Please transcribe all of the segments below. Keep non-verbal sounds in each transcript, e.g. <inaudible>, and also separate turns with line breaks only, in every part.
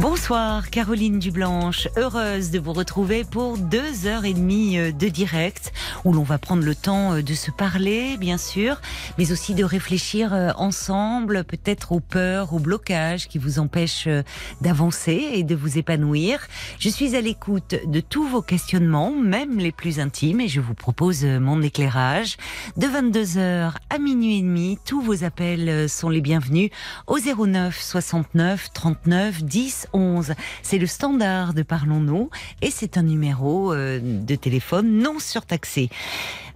Bonsoir Caroline Dublanche, heureuse de vous retrouver pour deux heures et demie euh, de direct où l'on va prendre le temps euh, de se parler bien sûr, mais aussi de réfléchir euh, ensemble peut-être aux peurs, aux blocages qui vous empêchent d'avancer et de vous épanouir. Je suis à l'écoute de tous vos questionnements, même les plus intimes et je vous propose mon éclairage. De 22h à minuit et demi, tous vos appels sont les bienvenus au 09 69 39 10 11. C'est le standard de Parlons-nous et c'est un numéro euh, de téléphone non surtaxé.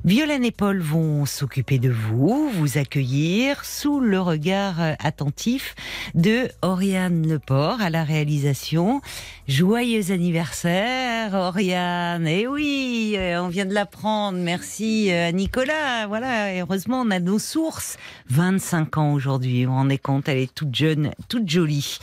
Violaine et Paul vont s'occuper de vous, vous accueillir sous le regard euh, attentif de Oriane Leport à la réalisation. Joyeux anniversaire, Oriane. Et eh oui, euh, on vient de l'apprendre. Merci à Nicolas. Voilà, heureusement, on a nos sources. 25 ans aujourd'hui. On en est compte, elle est toute jeune, toute jolie.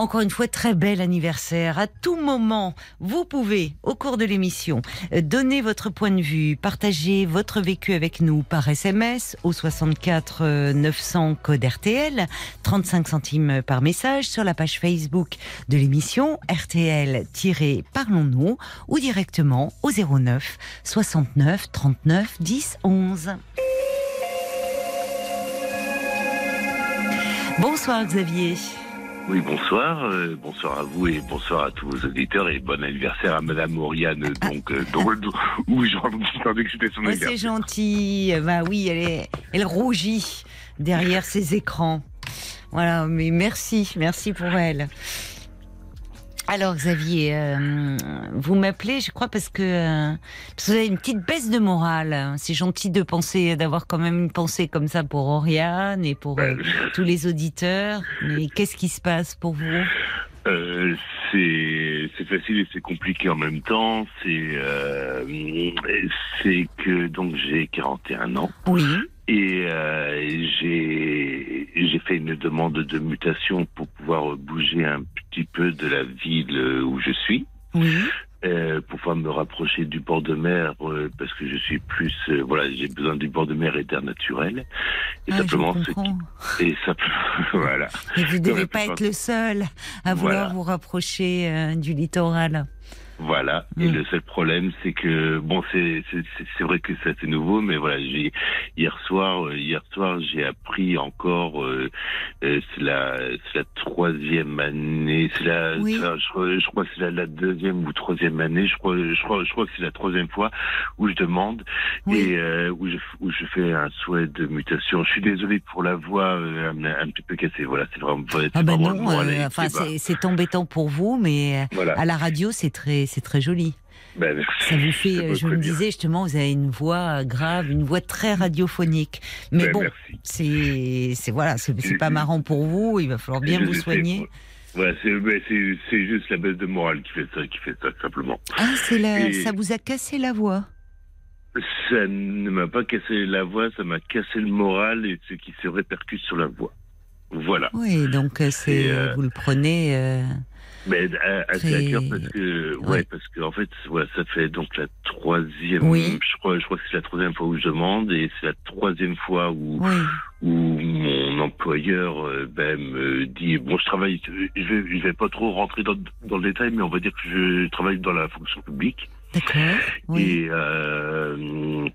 Encore une fois, très bel anniversaire. À tout moment, vous pouvez, au cours de l'émission, donner votre point de vue, partager votre vécu avec nous par SMS au 64 900 code RTL, 35 centimes par message sur la page Facebook de l'émission RTL-Parlons-nous ou directement au 09 69 39 10 11. Bonsoir Xavier.
Oui, bonsoir. Euh, bonsoir à vous et bonsoir à tous vos auditeurs et bon anniversaire à Madame Oriane. <laughs> Donc, euh, <laughs> où j'entendais que c'était son
anniversaire. C'est gentil. Bah oui, elle, est, elle rougit derrière <laughs> ses écrans. Voilà, mais merci, merci pour elle. Alors Xavier, euh, vous m'appelez, je crois, parce que, euh, vous avez une petite baisse de morale. C'est gentil de penser, d'avoir quand même une pensée comme ça pour Oriane et pour euh, tous les auditeurs. Mais qu'est-ce qui se passe pour vous?
C'est facile et c'est compliqué en même temps. C'est c'est que donc j'ai 41 ans.
Oui.
Et euh, j'ai fait une demande de mutation pour pouvoir bouger un petit peu de la ville où je suis.
Oui.
Euh, pour pouvoir me rapprocher du bord de mer euh, parce que je suis plus euh, voilà j'ai besoin du bord de mer et d'air naturel.
Et ah, simplement ce
et simplement <laughs> voilà.
Et vous ne devez pas être le seul à vouloir vous rapprocher euh, du littoral
voilà. Et mm. le seul problème, c'est que bon, c'est c'est vrai que ça c'est nouveau, mais voilà, j'ai hier soir euh, hier soir j'ai appris encore euh, euh, c'est la c'est la troisième année, c'est la je, crois que c'est la, la, deuxième ou troisième année, je crois je crois je crois que c'est la troisième fois où je demande et où je où je fais un souhait de mutation. Je suis désolé pour la voix un, petit peu cassée. Voilà, c'est vraiment.
Ah bah non, enfin c'est embêtant pour vous, mais à la radio c'est très c'est très joli.
Ben,
ça vous fait, je me disais justement, vous avez une voix grave, une voix très radiophonique. Mais ben, bon, c'est, c'est voilà, c'est pas marrant pour vous. Il va falloir bien vous soigner.
Ben, c'est juste la baisse de morale qui fait ça, qui fait ça simplement.
Ah, c'est ça vous a cassé la voix?
Ça ne m'a pas cassé la voix, ça m'a cassé le moral et ce qui se répercute sur la voix. Voilà.
Oui, donc euh, c'est, euh, vous le prenez. Euh,
mais assez à cœur parce que ouais, parce que en fait ouais, ça fait donc la troisième
oui.
je crois je crois que c'est la troisième fois où je demande et c'est la troisième fois où où mon employeur euh, ben, me dit bon je travaille je vais je vais pas trop rentrer dans, dans le détail mais on va dire que je travaille dans la fonction publique.
D'accord
et euh,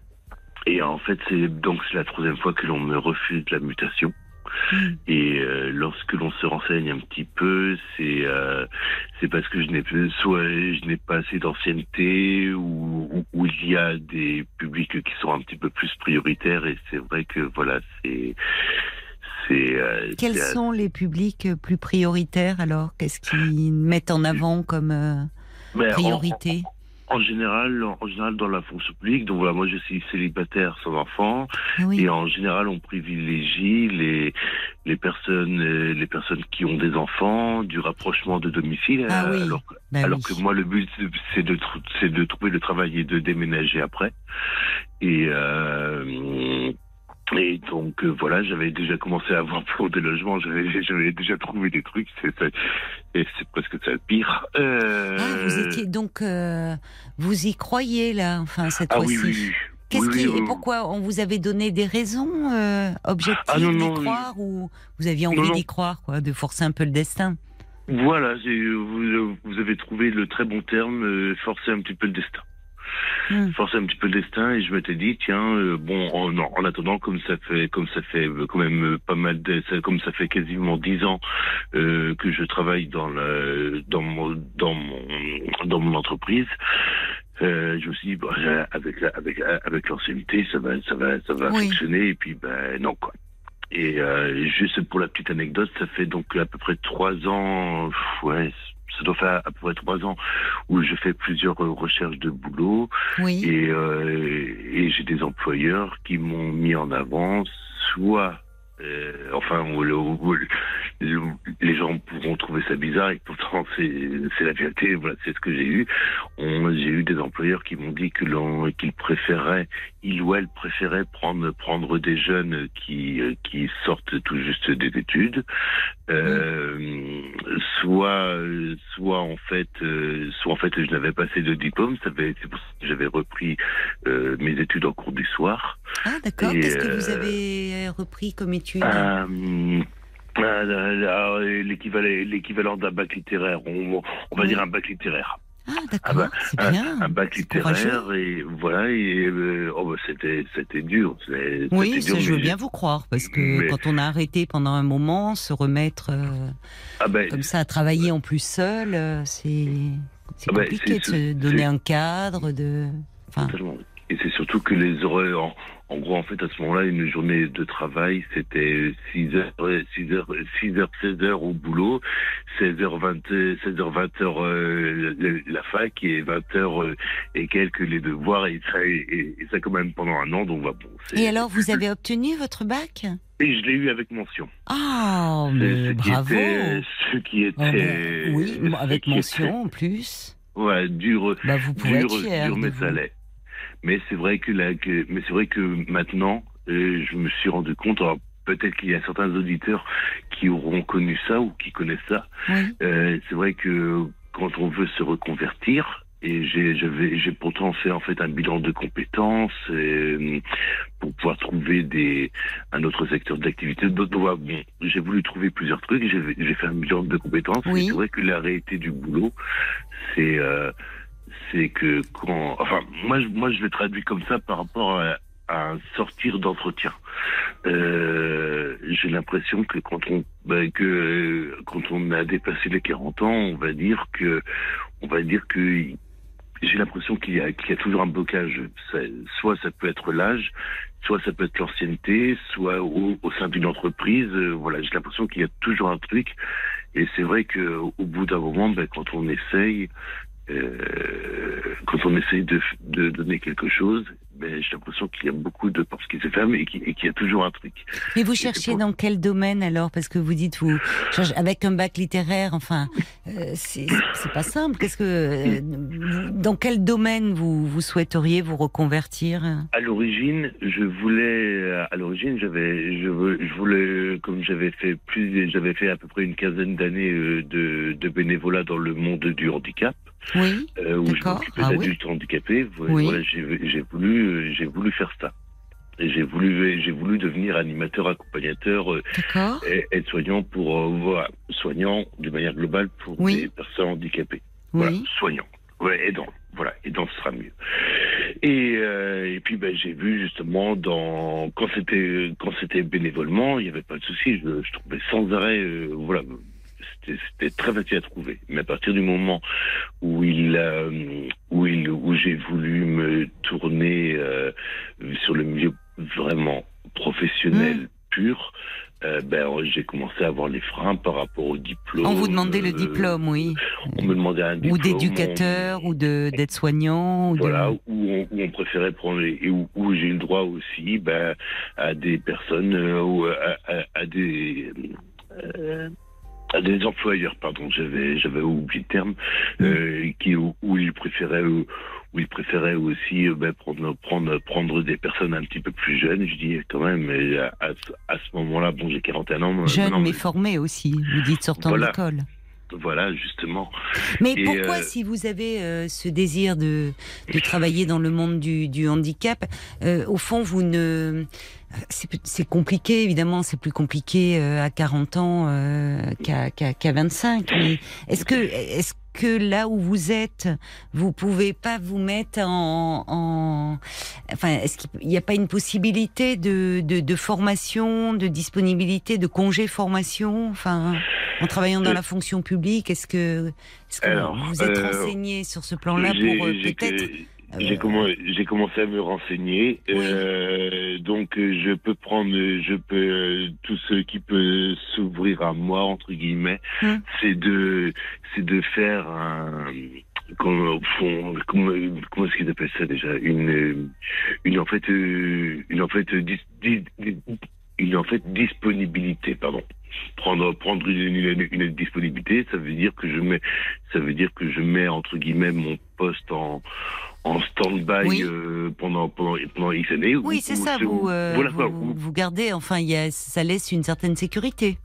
et en fait c'est donc c'est la troisième fois que l'on me refuse la mutation Mm. Et euh, lorsque l'on se renseigne un petit peu, c'est euh, c'est parce que je n'ai soit je n'ai pas assez d'ancienneté ou, ou, il y a des publics qui sont un petit peu plus prioritaires et c'est vrai que voilà c'est c'est
euh, quels sont les publics plus prioritaires alors? Qu'est-ce qu'ils mettent en avant comme priorité
en général, en général dans la fonction publique, donc voilà, moi je suis célibataire sans enfant, et en général on privilégie les les personnes euh, les personnes qui ont des enfants, du rapprochement de domicile,
ah
alors,
bah
alors que moi le but c'est de c'est de trouver le travail et de déménager après, et euh, Et donc euh, voilà, j'avais déjà commencé à avoir pour des logements, j'avais <laughs> j'avais déjà trouvé des trucs, c'est c'est- et c'est presque ça le pire. Euh,
Ah, vous étiez donc, euh, vous y croyez là, enfin cette
ah
fois-ci.
oui, oui, oui.
Qu'est-ce qui et pourquoi on vous avait donné des raisons euh, objectives
Ah,
d'y croire ou vous aviez envie d'y croire, quoi, de forcer un peu le destin?
Voilà, j'ai- vous, vous avez trouvé le très bon terme, euh, forcer un petit peu le destin.
Hmm.
Forcer un petit peu le destin et je m'étais dit tiens euh, bon en, en attendant comme ça fait comme ça fait euh, quand même euh, pas mal de comme ça fait quasiment dix ans euh, que je travaille dans le dans mon dans mon dans mon entreprise euh, je me suis dit j'ai- avec la, avec avec l'ancienneté ça va ça va ça va
Oui.
fonctionner et puis ben non quoi et juste pour la petite anecdote, ça fait donc à peu près trois ans, ouais, ça doit faire à peu près trois ans où je fais plusieurs euh, recherches de boulot
Oui.
et, euh, et j'ai des employeurs qui m'ont mis en avant, soit, euh, enfin, où le- où le- le- les gens pourront trouver ça bizarre et pourtant c'est la vérité. Voilà, c'est ce que j'ai eu. J'ai eu des employeurs qui m'ont dit qu'ils préféraient, ils ou elles préféraient prendre prendre des jeunes qui qui sortent tout juste des études, euh, soit soit en fait euh, soit en fait je n'avais pas assez de diplôme. C'est pour ça que j'avais repris euh, mes études en cours du soir.
Ah d'accord. Qu'est-ce que vous avez repris comme étude
euh, l'équivalent l'équivalent d'un bac littéraire on, on va
Oui.
dire un bac littéraire
Ah
ah
d'accord,
bah,
c'est
un,
bien.
un bac littéraire et voilà et euh, oh bah, c'était c'était dur
Oui, ça,
dur,
je veux bien vous croire, parce que
mais-
quand on a arrêté pendant un moment, se remettre euh,
ah ben,
comme ça à travailler en plus seul, euh, c'est
Ah ben,
compliqué de se donner un cadre, de. Enfin,
surtout que les horaires, en, en gros, en fait, à ce moment-là, une journée de travail, c'était 6 heures, 6 heures, 6 heures, 16 heures au boulot, 16 heures 20, 16 heures 20 heures euh, la, la fac et 20 heures euh, et quelques les devoirs et ça, et, et- et ça quand même pendant un an, donc bah, bon.
et alors, vous avez obtenu votre bac?
Et je l'ai eu avec mention.
Ah,
C'est
mais
ce qui
bravo
était, ce qui
Ah
était,
Oui, avec
qui
mention en plus.
était- ouais, dur,
Bah, vous pouvez
dur,
être fier.
dur mais ça l'est. Mais c'est vrai que là, que, mais c'est vrai que maintenant, euh, je me suis rendu compte. alors, Peut-être qu'il y a certains auditeurs qui auront connu ça ou qui connaissent ça.
Oui.
Euh, c'est vrai que quand on veut se reconvertir, et j'ai j'avais- j'ai pourtant fait en fait un bilan de compétences euh, pour pouvoir trouver des un autre secteur d'activité. Donc, bon, j'ai voulu trouver plusieurs trucs. J'ai j'ai fait un bilan de compétences.
Oui.
Et c'est vrai que la réalité du boulot, c'est euh, c'est que quand, enfin, moi, moi, je le traduis comme ça par rapport à, à un sortir d'entretien. Euh, J'ai l'impression que quand on, ben, que euh, quand on a dépassé les 40 ans, on va dire que, on va dire que j'ai l'impression qu'il y a, qu'il y a toujours un blocage. Soit ça peut être l'âge, soit ça peut être l'ancienneté, soit au, au sein d'une entreprise. euh, voilà, j'ai l'impression qu'il y a toujours un truc. Et c'est vrai que au bout d'un moment, ben, quand on essaye, euh, quand on essaye de, de donner quelque chose, ben, j'ai l'impression qu'il y a beaucoup de portes qui se ferment et qu'il y a toujours un truc.
Mais vous cherchez
pour-
dans quel domaine alors? Parce que vous dites, vous, avec un bac littéraire, enfin, euh, c'est pas simple. Qu'est-ce que, euh, dans quel domaine vous, vous souhaiteriez vous reconvertir?
À l'origine, je voulais, à l'origine, j'avais, je, voulais, comme j'avais fait plus, j'avais fait à peu près une quinzaine d'années euh, de, de bénévolat dans le monde du handicap,
Oui.
euh, où je m'occupais
Ah oui.
d'adultes handicapés. Voilà,
Oui.
j'ai, j'ai voulu, euh, j'ai voulu faire ça. Et j'ai voulu, j'ai voulu devenir animateur, accompagnateur, euh, être soignant pour, euh, voilà, soignant de manière globale pour
Oui.
des personnes handicapées. Voilà, soignant. Ouais, aidant. Voilà, aidant ce sera mieux. Et, euh, et puis ben, j'ai vu justement dans quand c'était quand c'était bénévolement, il n'y avait pas de souci. Je, je trouvais sans arrêt, euh, voilà, c'était très facile à trouver. Mais à partir du moment où il euh, où il où j'ai voulu me tourner euh, sur le milieu vraiment professionnel pur, euh, ben j'ai commencé à avoir les freins par rapport au diplôme.
On vous demandait le diplôme, oui.
On me demandait un diplôme.
Ou d'éducateur, ou de d'aide-soignant, ou de...
Voilà, où on, où on préférait prendre et où, où j'ai eu le droit aussi ben, à des personnes, ou à, à- à des euh, des employeurs, pardon, j'avais j'avais oublié le terme, euh, qui où, où ils préféraient où, où ils préféraient aussi euh, ben, prendre prendre prendre des personnes un petit peu plus jeunes. Je dis quand même, mais à, à ce- moment-là, bon, j'ai 41 ans. euh,
Jeune
non,
mais formé aussi, vous dites sortant
Voilà.
de l'école.
Voilà, justement.
Mais
Et,
pourquoi,
euh,
si vous avez euh, ce désir de, de travailler dans le monde du, du handicap, euh, au fond, vous ne. C'est compliqué, évidemment, c'est plus compliqué euh, à 40 ans euh, qu'à qu'à- qu'à 25. Mais est-ce que, est que là où vous êtes, vous pouvez pas vous mettre en. en enfin, est-ce qu'il n'y a pas une possibilité de, de, de formation, de disponibilité, de congé formation Enfin, en travaillant dans
Euh,
la fonction publique, est-ce que, est-ce que
Alors,
vous êtes
euh,
renseigné sur ce plan-là pour euh, peut-être
J'ai commen- j'ai commencé à me renseigner,
Oui.
euh, donc euh, je peux prendre, je peux euh, tout ce qui peut s'ouvrir à moi entre guillemets,
Hum.
c'est de, c'est de faire un, comment, comment, comment est-ce qu'ils appellent ça déjà, une, une en fait, euh, une en fait, dis- dis- dis- une en fait disponibilité, pardon. Prendre prendre une, une, une disponibilité, ça veut dire que je mets, ça veut dire que je mets entre guillemets mon poste en en stand-by
Oui.
euh, pendant pendant pendant X années.
Oui,
ou-
c'est ça. Vous, euh,
voilà
vous,
ou-
vous gardez. Enfin, y a, ça laisse une certaine sécurité.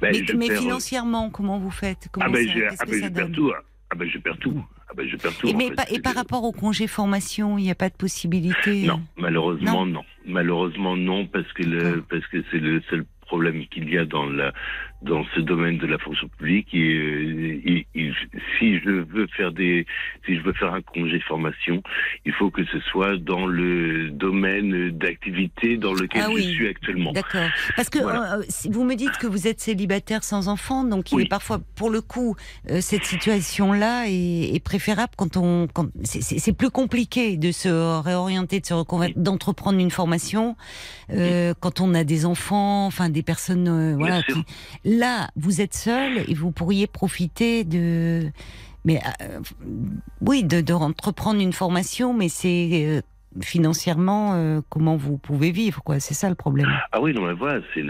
ben,
mais
perds-
financièrement, comment vous faites? Comment
ah ben
ça-
ah ben, je perds tout. Ah ben je perds tout. Ah ben je perds tout.
Et, mais
fait.
et par rapport au congé formation, il n'y a pas de possibilité?
Non, malheureusement non. Malheureusement non parce que le parce que c'est le seul problème qu'il y a dans la dans ce domaine de la fonction publique et, euh, et- et si je veux faire des si je veux faire un congé formation, il faut que ce soit dans le domaine d'activité dans lequel
Ah
je suis actuellement.
D'accord. Parce que
Voilà.
euh, vous me dites que vous êtes célibataire sans enfant, donc il
Oui.
est parfois, pour le coup, euh, cette situation-là est, est préférable quand on, quand c'est- plus compliqué de se réorienter, de se reconvertir, d'entreprendre une formation euh, quand on a des enfants, enfin des personnes, voilà. qui- Là, vous êtes seul et vous pourriez profiter de, mais euh, oui, de, de entreprendre une formation, mais c'est euh, financièrement euh, comment vous pouvez vivre, quoi. C'est ça le problème.
Ah oui, non, mais voilà, c'est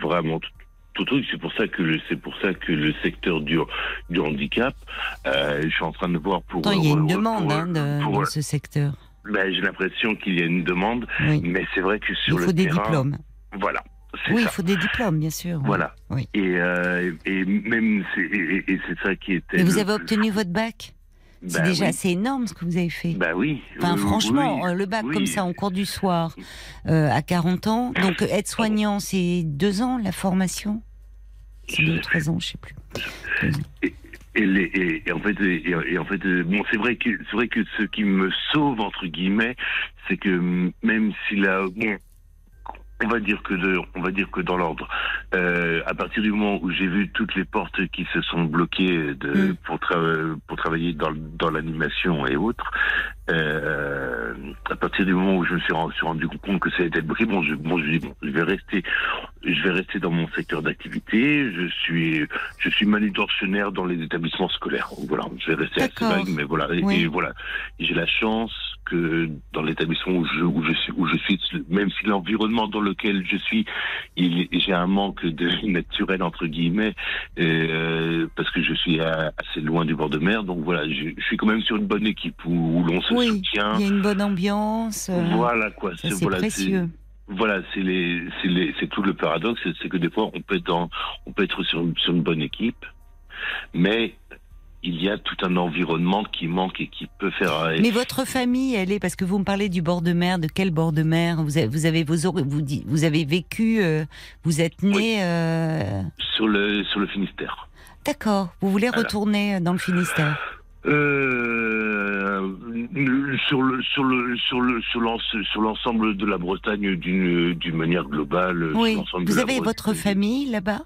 vraiment tout, tout truc. C'est pour ça que le, c'est pour ça que le secteur du, du handicap, je suis en train de voir pour.
Il y a une demande hein, de-
pour-
dans ce secteur.
ben, j'ai l'impression qu'il y a une demande,
Oui.
mais c'est vrai que sur
Il
le
faut des
terrain,
diplômes.
voilà,
Oui, il faut des diplômes, bien sûr.
Voilà.
Oui.
Et, euh, et même c'est, et, et- et c'est ça qui était.
Et vous avez
plus-
obtenu votre bac? C'est
Ben
déjà
oui.
assez énorme ce que vous avez fait.
Bah oui.
Enfin,
oui,
franchement,
oui,
euh, le bac comme ça en cours du soir euh, à 40 ans. Donc, <laughs> être soignant, c'est deux ans la formation? C'est deux, trois ans, je sais plus.
Et, les, et, et en fait, et, en fait, bon, c'est vrai que c'est vrai que ce qui me sauve entre guillemets, c'est que mm, même si la, bon, on va dire que de, on va dire que dans l'ordre, euh, à partir du moment où j'ai vu toutes les portes qui se sont bloquées de,
Mm.
pour, tra- pour travailler dans, dans l'animation et autres, euh, à partir du moment où je me suis rendu, compte que ça a été bloqué, bon, je, bon, je dis bon, je vais rester, je vais rester dans mon secteur d'activité. Je suis, je suis manutentionnaire dans les établissements scolaires. Voilà, je vais rester assez vague, mais voilà, et,
Oui.
et voilà, j'ai la chance que dans l'établissement où je, où je suis, où je suis, même si l'environnement dans lequel je suis, il, j'ai un manque de <laughs> naturel entre guillemets, euh, parce que je suis à- assez loin du bord de mer, donc voilà, je, je suis quand même sur une bonne équipe où, où l'on se
Oui,
soutient.
il y a une bonne ambiance. euh,
Voilà quoi,
c'est
voilà,
précieux.
voilà, c'est les, c'est les, c'est tout le paradoxe, c'est- que des fois on peut être dans, on peut être sur, une- sur une bonne équipe, mais il y a tout un environnement qui manque et qui peut faire.
Mais votre famille, elle est parce que vous me parlez du bord de mer. De quel bord de mer vous avez, vous avez vos vous, vous avez vécu, euh, vous êtes né.
Oui.
euh,
sur le sur le Finistère.
D'accord. Vous voulez
Voilà.
retourner dans le Finistère?
Euh, sur le sur le sur le sur l'en- sur l'ensemble de la Bretagne d'une d'une manière globale. sur
Oui.
de
Vous
la
avez votre famille là-bas?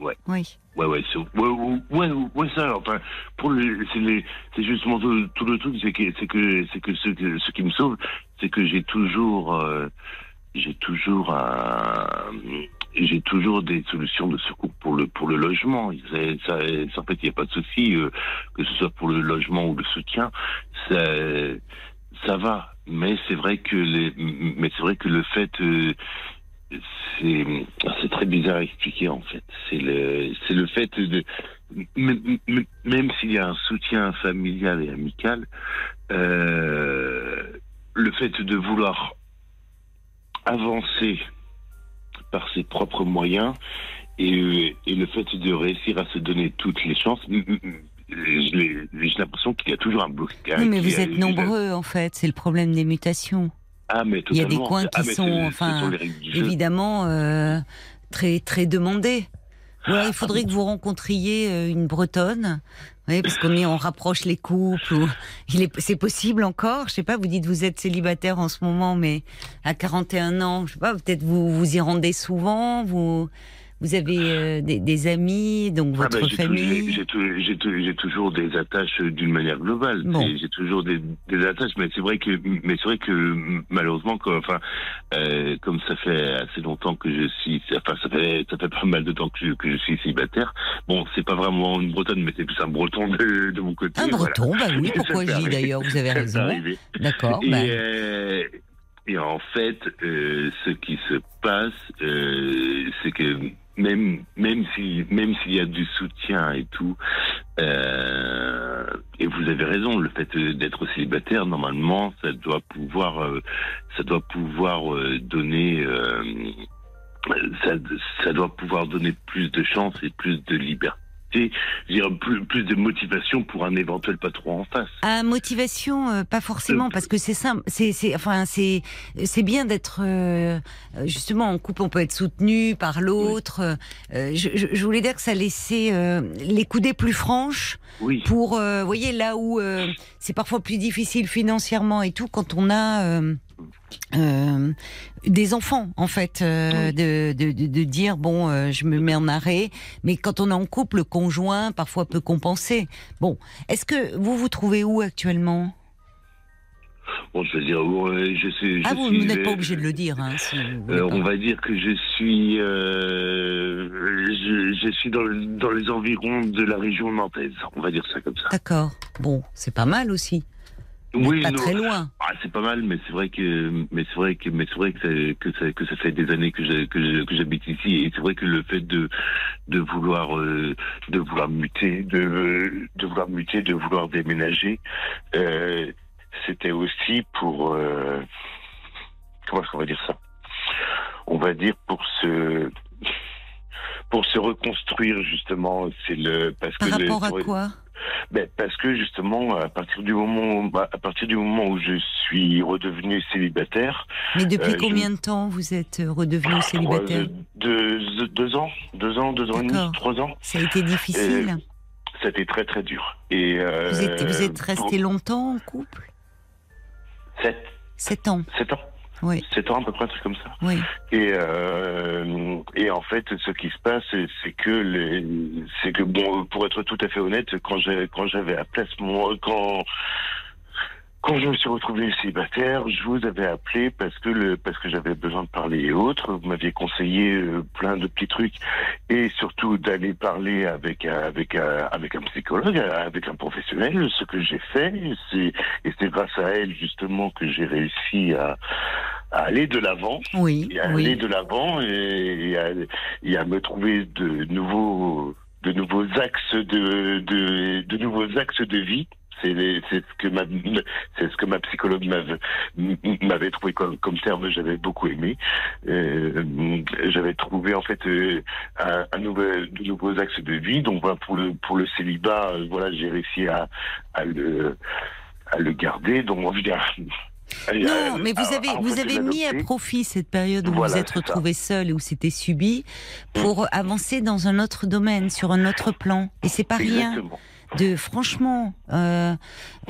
Ouais.
Oui.
Ouais, ouais, c'est, ouais, ouais, ouais, ça, enfin, pour les, c'est les, c'est justement tout, tout le truc, c'est que, c'est que, c'est que ce, ce qui me sauve, c'est que j'ai toujours, euh, j'ai toujours un, j'ai toujours des solutions de secours pour le, pour le logement. C'est- Ça, ça, en fait, il n'y a pas de souci, euh, que ce soit pour le logement ou le soutien, ça, ça va. Mais c'est vrai que les, mais c'est vrai que le fait, euh, c'est c'est très bizarre à expliquer en fait. C'est le c'est le fait de même, s'il y a un soutien familial et amical, euh, le fait de vouloir avancer par ses propres moyens et, et le fait de réussir à se donner toutes les chances, j'ai l'impression qu'il y a toujours un blocage.
Oui, mais vous êtes nombreux en fait, c'est le problème des mutations.
Ah, mais
Il y a des coins qui
Ah, mais
sont, enfin, évidemment euh, très très demandés. Ou alors, il faudrait que vous rencontriez euh, une Bretonne, oui, parce qu'on on rapproche les couples. Ou, <laughs> il est, c'est possible encore. Je sais pas. Vous dites vous êtes célibataire en ce moment, mais à 41 ans, je sais pas. Peut-être vous vous y rendez souvent. Vous vous avez euh, des, des amis, donc
Ah
votre
j'ai tou-
famille.
J'ai tou- j'ai tou- j'ai toujours des attaches euh, d'une manière globale.
Bon.
J'ai toujours des, des attaches, mais c'est vrai que, mais c'est vrai que malheureusement, quoi, enfin, euh, comme ça fait assez longtemps que je suis, enfin, ça fait, ça fait pas mal de temps que je, que je suis célibataire. Bon, c'est pas vraiment une bretonne, mais c'est plus un breton de, de mon côté.
Un
voilà.
breton, bah oui, pourquoi
peut
je dis
arriver.
d'ailleurs, vous avez <laughs> raison. D'accord.
Et,
bah,
euh, et en fait, euh, ce qui se passe, euh, c'est que même même si même s'il y a du soutien et tout, euh, et vous avez raison, le fait d'être célibataire, normalement, ça doit pouvoir euh, ça doit pouvoir euh, donner ça, ça doit pouvoir donner plus de chance et plus de liberté. Je plus, plus de motivation pour un éventuel patron en face.
À motivation, euh, pas forcément, parce que c'est simple. C'est, c'est, enfin, c'est, c'est bien d'être euh, justement en couple. On peut être soutenu par l'autre. Euh, je, je- je voulais dire que ça laissait euh, les coudées plus franches
Oui.
pour, euh, vous voyez, là où euh, c'est parfois plus difficile financièrement et tout, quand on a euh, euh, des enfants, en fait, euh, de, de, de, de dire bon, euh, je me mets en arrêt, mais quand on est en couple, le conjoint parfois peut compenser. Bon, est-ce que vous vous trouvez où actuellement?
Bon, je veux dire, ouais, je sais.
Ah,
je
vous,
suis,
vous n'êtes pas obligé de le dire, hein, si
euh, on va dire que je suis, euh, je, je suis dans, le- dans les environs de la région nantaise. On va dire ça comme ça.
D'accord. Bon, c'est pas mal aussi. Vous n'êtes pas
non.
très loin.
Ah, c'est pas mal, mais c'est vrai que, mais c'est vrai que, mais c'est vrai que ça, que ça, que ça fait des années que je- que je- que j'habite ici, et c'est vrai que le fait de, de vouloir, euh, de vouloir muter, de, de vouloir muter, de vouloir déménager, euh, c'était aussi pour, euh, comment est-ce qu'on va dire ça? On va dire pour se, pour se reconstruire justement. C'est le parce
Par
que
rapport à quoi?
Ben, parce que justement, à partir du moment, bah, à partir du moment où je suis redevenu célibataire,
Mais depuis
Euh, je-
combien de temps vous êtes euh, redevenu célibataire?
deux, deux ans, deux ans, deux ans et demi, trois ans,
Ça a été difficile?
c'était très très dur. Et euh,
vous êtes, vous êtes
pour
resté longtemps en couple?
Sept,
Sept ans.
sept ans,
Oui,
sept ans à peu près, un truc comme ça.
oui.
Et euh, et en fait, ce qui se passe, c'est c'est que les, c'est que bon, pour être tout à fait honnête, quand j'ai quand j'avais appelé à ce moment, quand quand je me suis retrouvé célibataire, je vous avais appelé parce que le parce que j'avais besoin de parler et autres. Vous m'aviez conseillé euh, plein de petits trucs et surtout d'aller parler avec un, avec un, avec un psychologue, avec un professionnel. Ce que j'ai fait, c'est et c'est grâce à elle justement que j'ai réussi à, à aller de l'avant
Oui,
et à aller de l'avant et, et à, et à me trouver de nouveaux de nouveaux axes de de, de nouveaux axes de vie c'est ce que ma c'est ce que ma psychologue m'avait trouvé comme, comme terme j'avais beaucoup aimé. Euh, j'avais trouvé en fait euh, un, un nouvel de nouveaux axes de vie. Donc pour le pour le célibat euh, voilà j'ai réussi à, à le à le garder. Donc on dire
Non,
à-
mais vous avez, vous avez mis à profit cette période où
Voilà,
vous êtes retrouvé seul et où c'était subi pour avancer dans un autre domaine, sur un autre plan. Et c'est pas rien. De franchement, euh,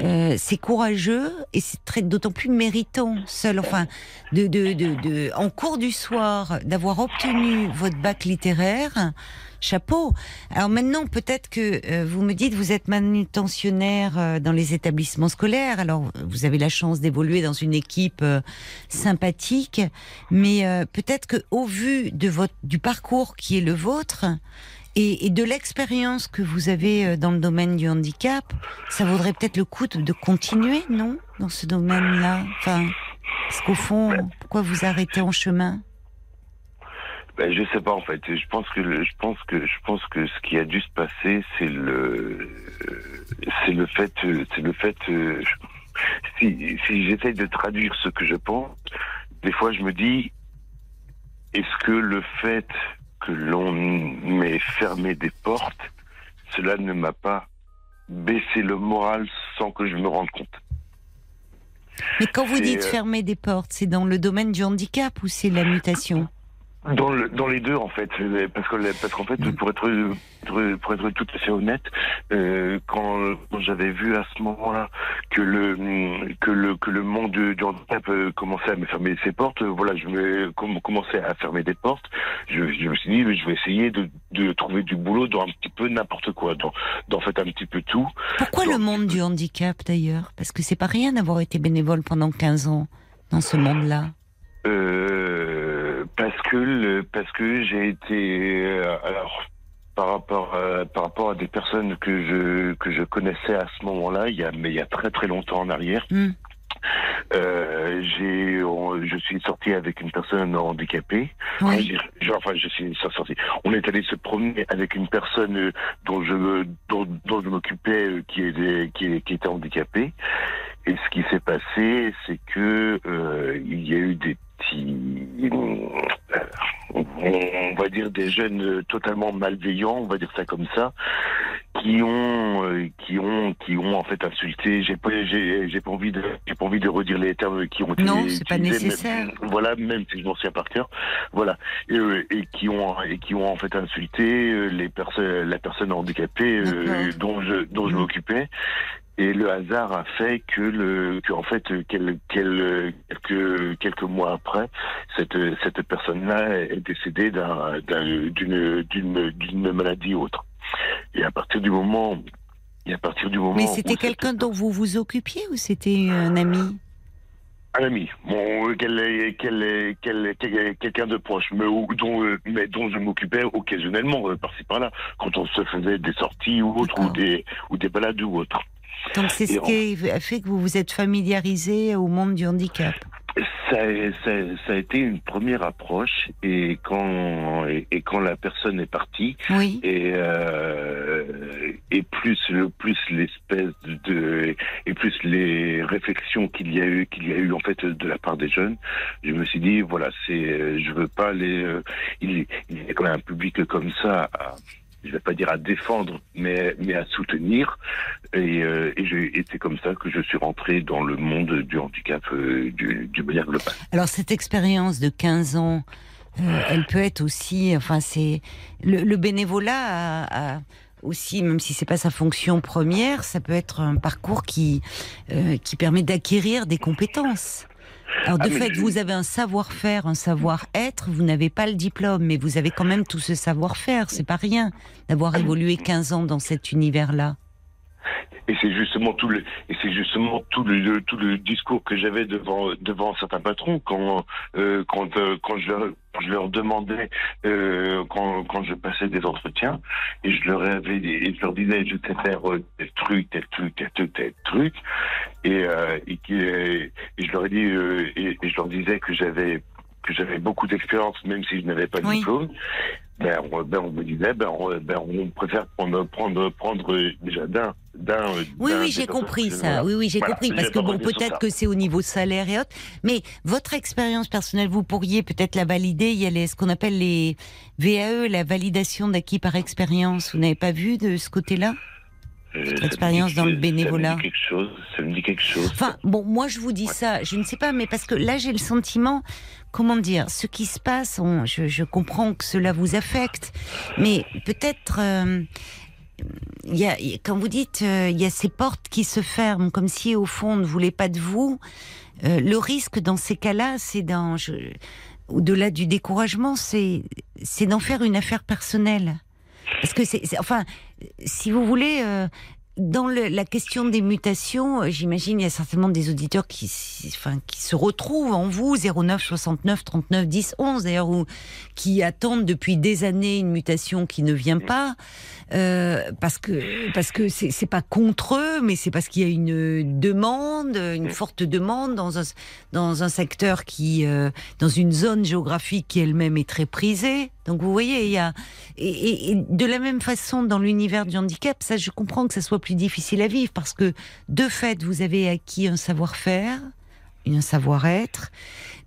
euh, c'est courageux et c'est très d'autant plus méritant seul. Enfin, de, de, de, de en cours du soir d'avoir obtenu votre bac littéraire. Chapeau. Alors maintenant, peut-être que euh, vous me dites, vous êtes manutentionnaire euh, dans les établissements scolaires. Alors, vous avez la chance d'évoluer dans une équipe euh, sympathique, mais euh, peut-être que au vu de votre du parcours qui est le vôtre et, de l'expérience que vous avez euh, dans le domaine du handicap, ça vaudrait peut-être le coup de, continuer, non, dans ce domaine-là? Enfin, parce qu'au fond, pourquoi vous arrêtez en chemin?
Ben, je sais pas en fait. Je pense que je pense que je pense que ce qui a dû se passer, c'est le c'est le fait c'est le fait euh, si si j'essaye de traduire ce que je pense, des fois je me dis est-ce que le fait que l'on m'ait fermé des portes, cela ne m'a pas baissé le moral sans que je me rende compte.
Mais quand vous dites
euh,
fermer des portes, c'est dans le domaine du handicap ou c'est la mutation?
Dans, le, dans les deux, en fait, parce que parce qu'en fait, pour être pour être tout à fait honnête, euh, quand, quand j'avais vu à ce moment-là que le que le que le monde du du handicap euh, commençait à me fermer ses portes, euh, voilà, je me com- commençais à fermer des portes. Je, je me suis dit, je vais essayer de, de trouver du boulot dans un petit peu n'importe quoi, dans, dans en fait un petit peu tout.
Pourquoi le monde du handicap d'ailleurs? Parce que c'est pas rien d'avoir été bénévole pendant 15 ans dans ce monde-là.
Euh, parce que le, parce que j'ai été euh, alors par rapport à, par rapport à des personnes que je que je connaissais à ce moment-là, il y a mais il y a très très longtemps en arrière.
Hmm.
Euh, j'ai je suis sorti avec une personne handicapée. Enfin,
Oui.
j'ai- enfin, je suis sorti. On est allé se promener avec une personne euh, dont je dont, dont je m'occupais euh, qui est qui, qui était handicapée. Et ce qui s'est passé, c'est que euh, il y a eu des petits, on va dire des jeunes totalement malveillants, on va dire ça comme ça, qui ont, euh, qui ont, qui ont en fait insulté. J'ai pas, j'ai, j'ai pas envie de, j'ai pas envie de redire les termes qui ont été.
Non, c'est pas nécessaire.
même- voilà, même si je m'en souviens par cœur. Voilà, et, euh, et qui ont, et qui ont en fait insulté euh, les personnes, la personne handicapée euh, dont je, dont je
Mhm.
m'occupais. Et le hasard a fait que le, que en fait, quel- quel- quelques, quelques mois après, cette, cette personne-là est décédée d'un, d'un- d'une, d'une, d'une maladie autre. Et à partir du moment, et à partir du moment.
Mais c'était quelqu'un dont vous vous occupiez ou c'était un ami?
Un ami, bon, quel, quel, quel, quelqu'un de proche, mais où- dont, euh, mais dont je m'occupais occasionnellement, euh, par-ci par-là, quand on se faisait des sorties ou autres, ou des, ou des balades ou autres.
Donc c'est ce qui a fait que vous vous êtes familiarisé au monde du handicap.
Ça, ça, ça a été une première approche et quand et, et quand la personne est partie
Oui.
et euh, et plus le plus l'espèce de et plus les réflexions qu'il y a eu qu'il y a eu en fait de la part des jeunes, je me suis dit voilà c'est je veux pas les euh, il, il y a quand même un public comme ça à, je vais pas dire à défendre, mais, mais à soutenir. Et, euh, c'est comme ça que je suis rentré dans le monde du handicap euh, du, du manière globale.
Alors cette expérience de 15 ans, euh, elle peut être aussi, enfin c'est le, bénévolat aussi, même si c'est pas sa fonction première, ça peut être un parcours qui euh, qui permet d'acquérir des compétences. Alors de
Ah, mais
fait,
je-
vous avez un savoir-faire, un savoir-être. Vous n'avez pas le diplôme, mais vous avez quand même tout ce savoir-faire. C'est pas rien d'avoir évolué 15 ans dans cet univers-là.
Et c'est justement tout le et c'est justement tout le tout le discours que j'avais devant devant certains patrons quand euh, quand euh, quand je quand je leur demandais euh, quand quand je passais des entretiens et je leur avais et je leur disais je sais faire tel truc tel truc tel truc tel truc et et, qui- et je leur ai dit et, et je leur disais que j'avais que j'avais beaucoup d'expérience même si je n'avais pas de
Oui.
diplôme ben on, ben on me disait ben on, ben on préfère prendre prendre prendre déjà d'un
Oui, oui, j'ai compris ça. Oui, oui, j'ai
Voilà,
compris. Parce que bon, peut-être que c'est au niveau salaire et autres. Mais votre expérience personnelle, vous pourriez peut-être la valider. Il y a les, ce qu'on appelle les VAE, la validation d'acquis par expérience. Vous n'avez pas vu de ce côté-là?
Euh,
expérience dans le bénévolat.
Ça me dit quelque chose. Ça me dit quelque chose.
Enfin, bon, moi je vous dis ça, je ne sais pas, mais parce que là j'ai le sentiment, comment dire, ce qui se passe, je, je comprends que cela vous affecte, mais peut-être, euh, y a, quand vous dites, euh, il y a ces portes qui se ferment, comme si au fond on ne voulait pas de vous, euh, le risque dans ces cas-là, c'est dans, au-delà du découragement, c'est, c'est d'en faire une affaire personnelle. Parce que c'est- enfin, si vous voulez, euh, dans la question des mutations, euh, j'imagine il y a certainement des auditeurs qui, enfin, qui se retrouvent en vous, 09 69 39 10 11 d'ailleurs, ou qui attendent depuis des années une mutation qui ne vient pas, euh, parce que parce que c'est pas contre eux, mais c'est parce qu'il y a une demande, une forte demande dans un dans un secteur qui, euh, dans une zone géographique qui elle-même est très prisée. Donc vous voyez, il y a et- et de la même façon dans l'univers du handicap, ça je comprends que ça soit plus difficile à vivre parce que de fait vous avez acquis un savoir-faire, un savoir-être,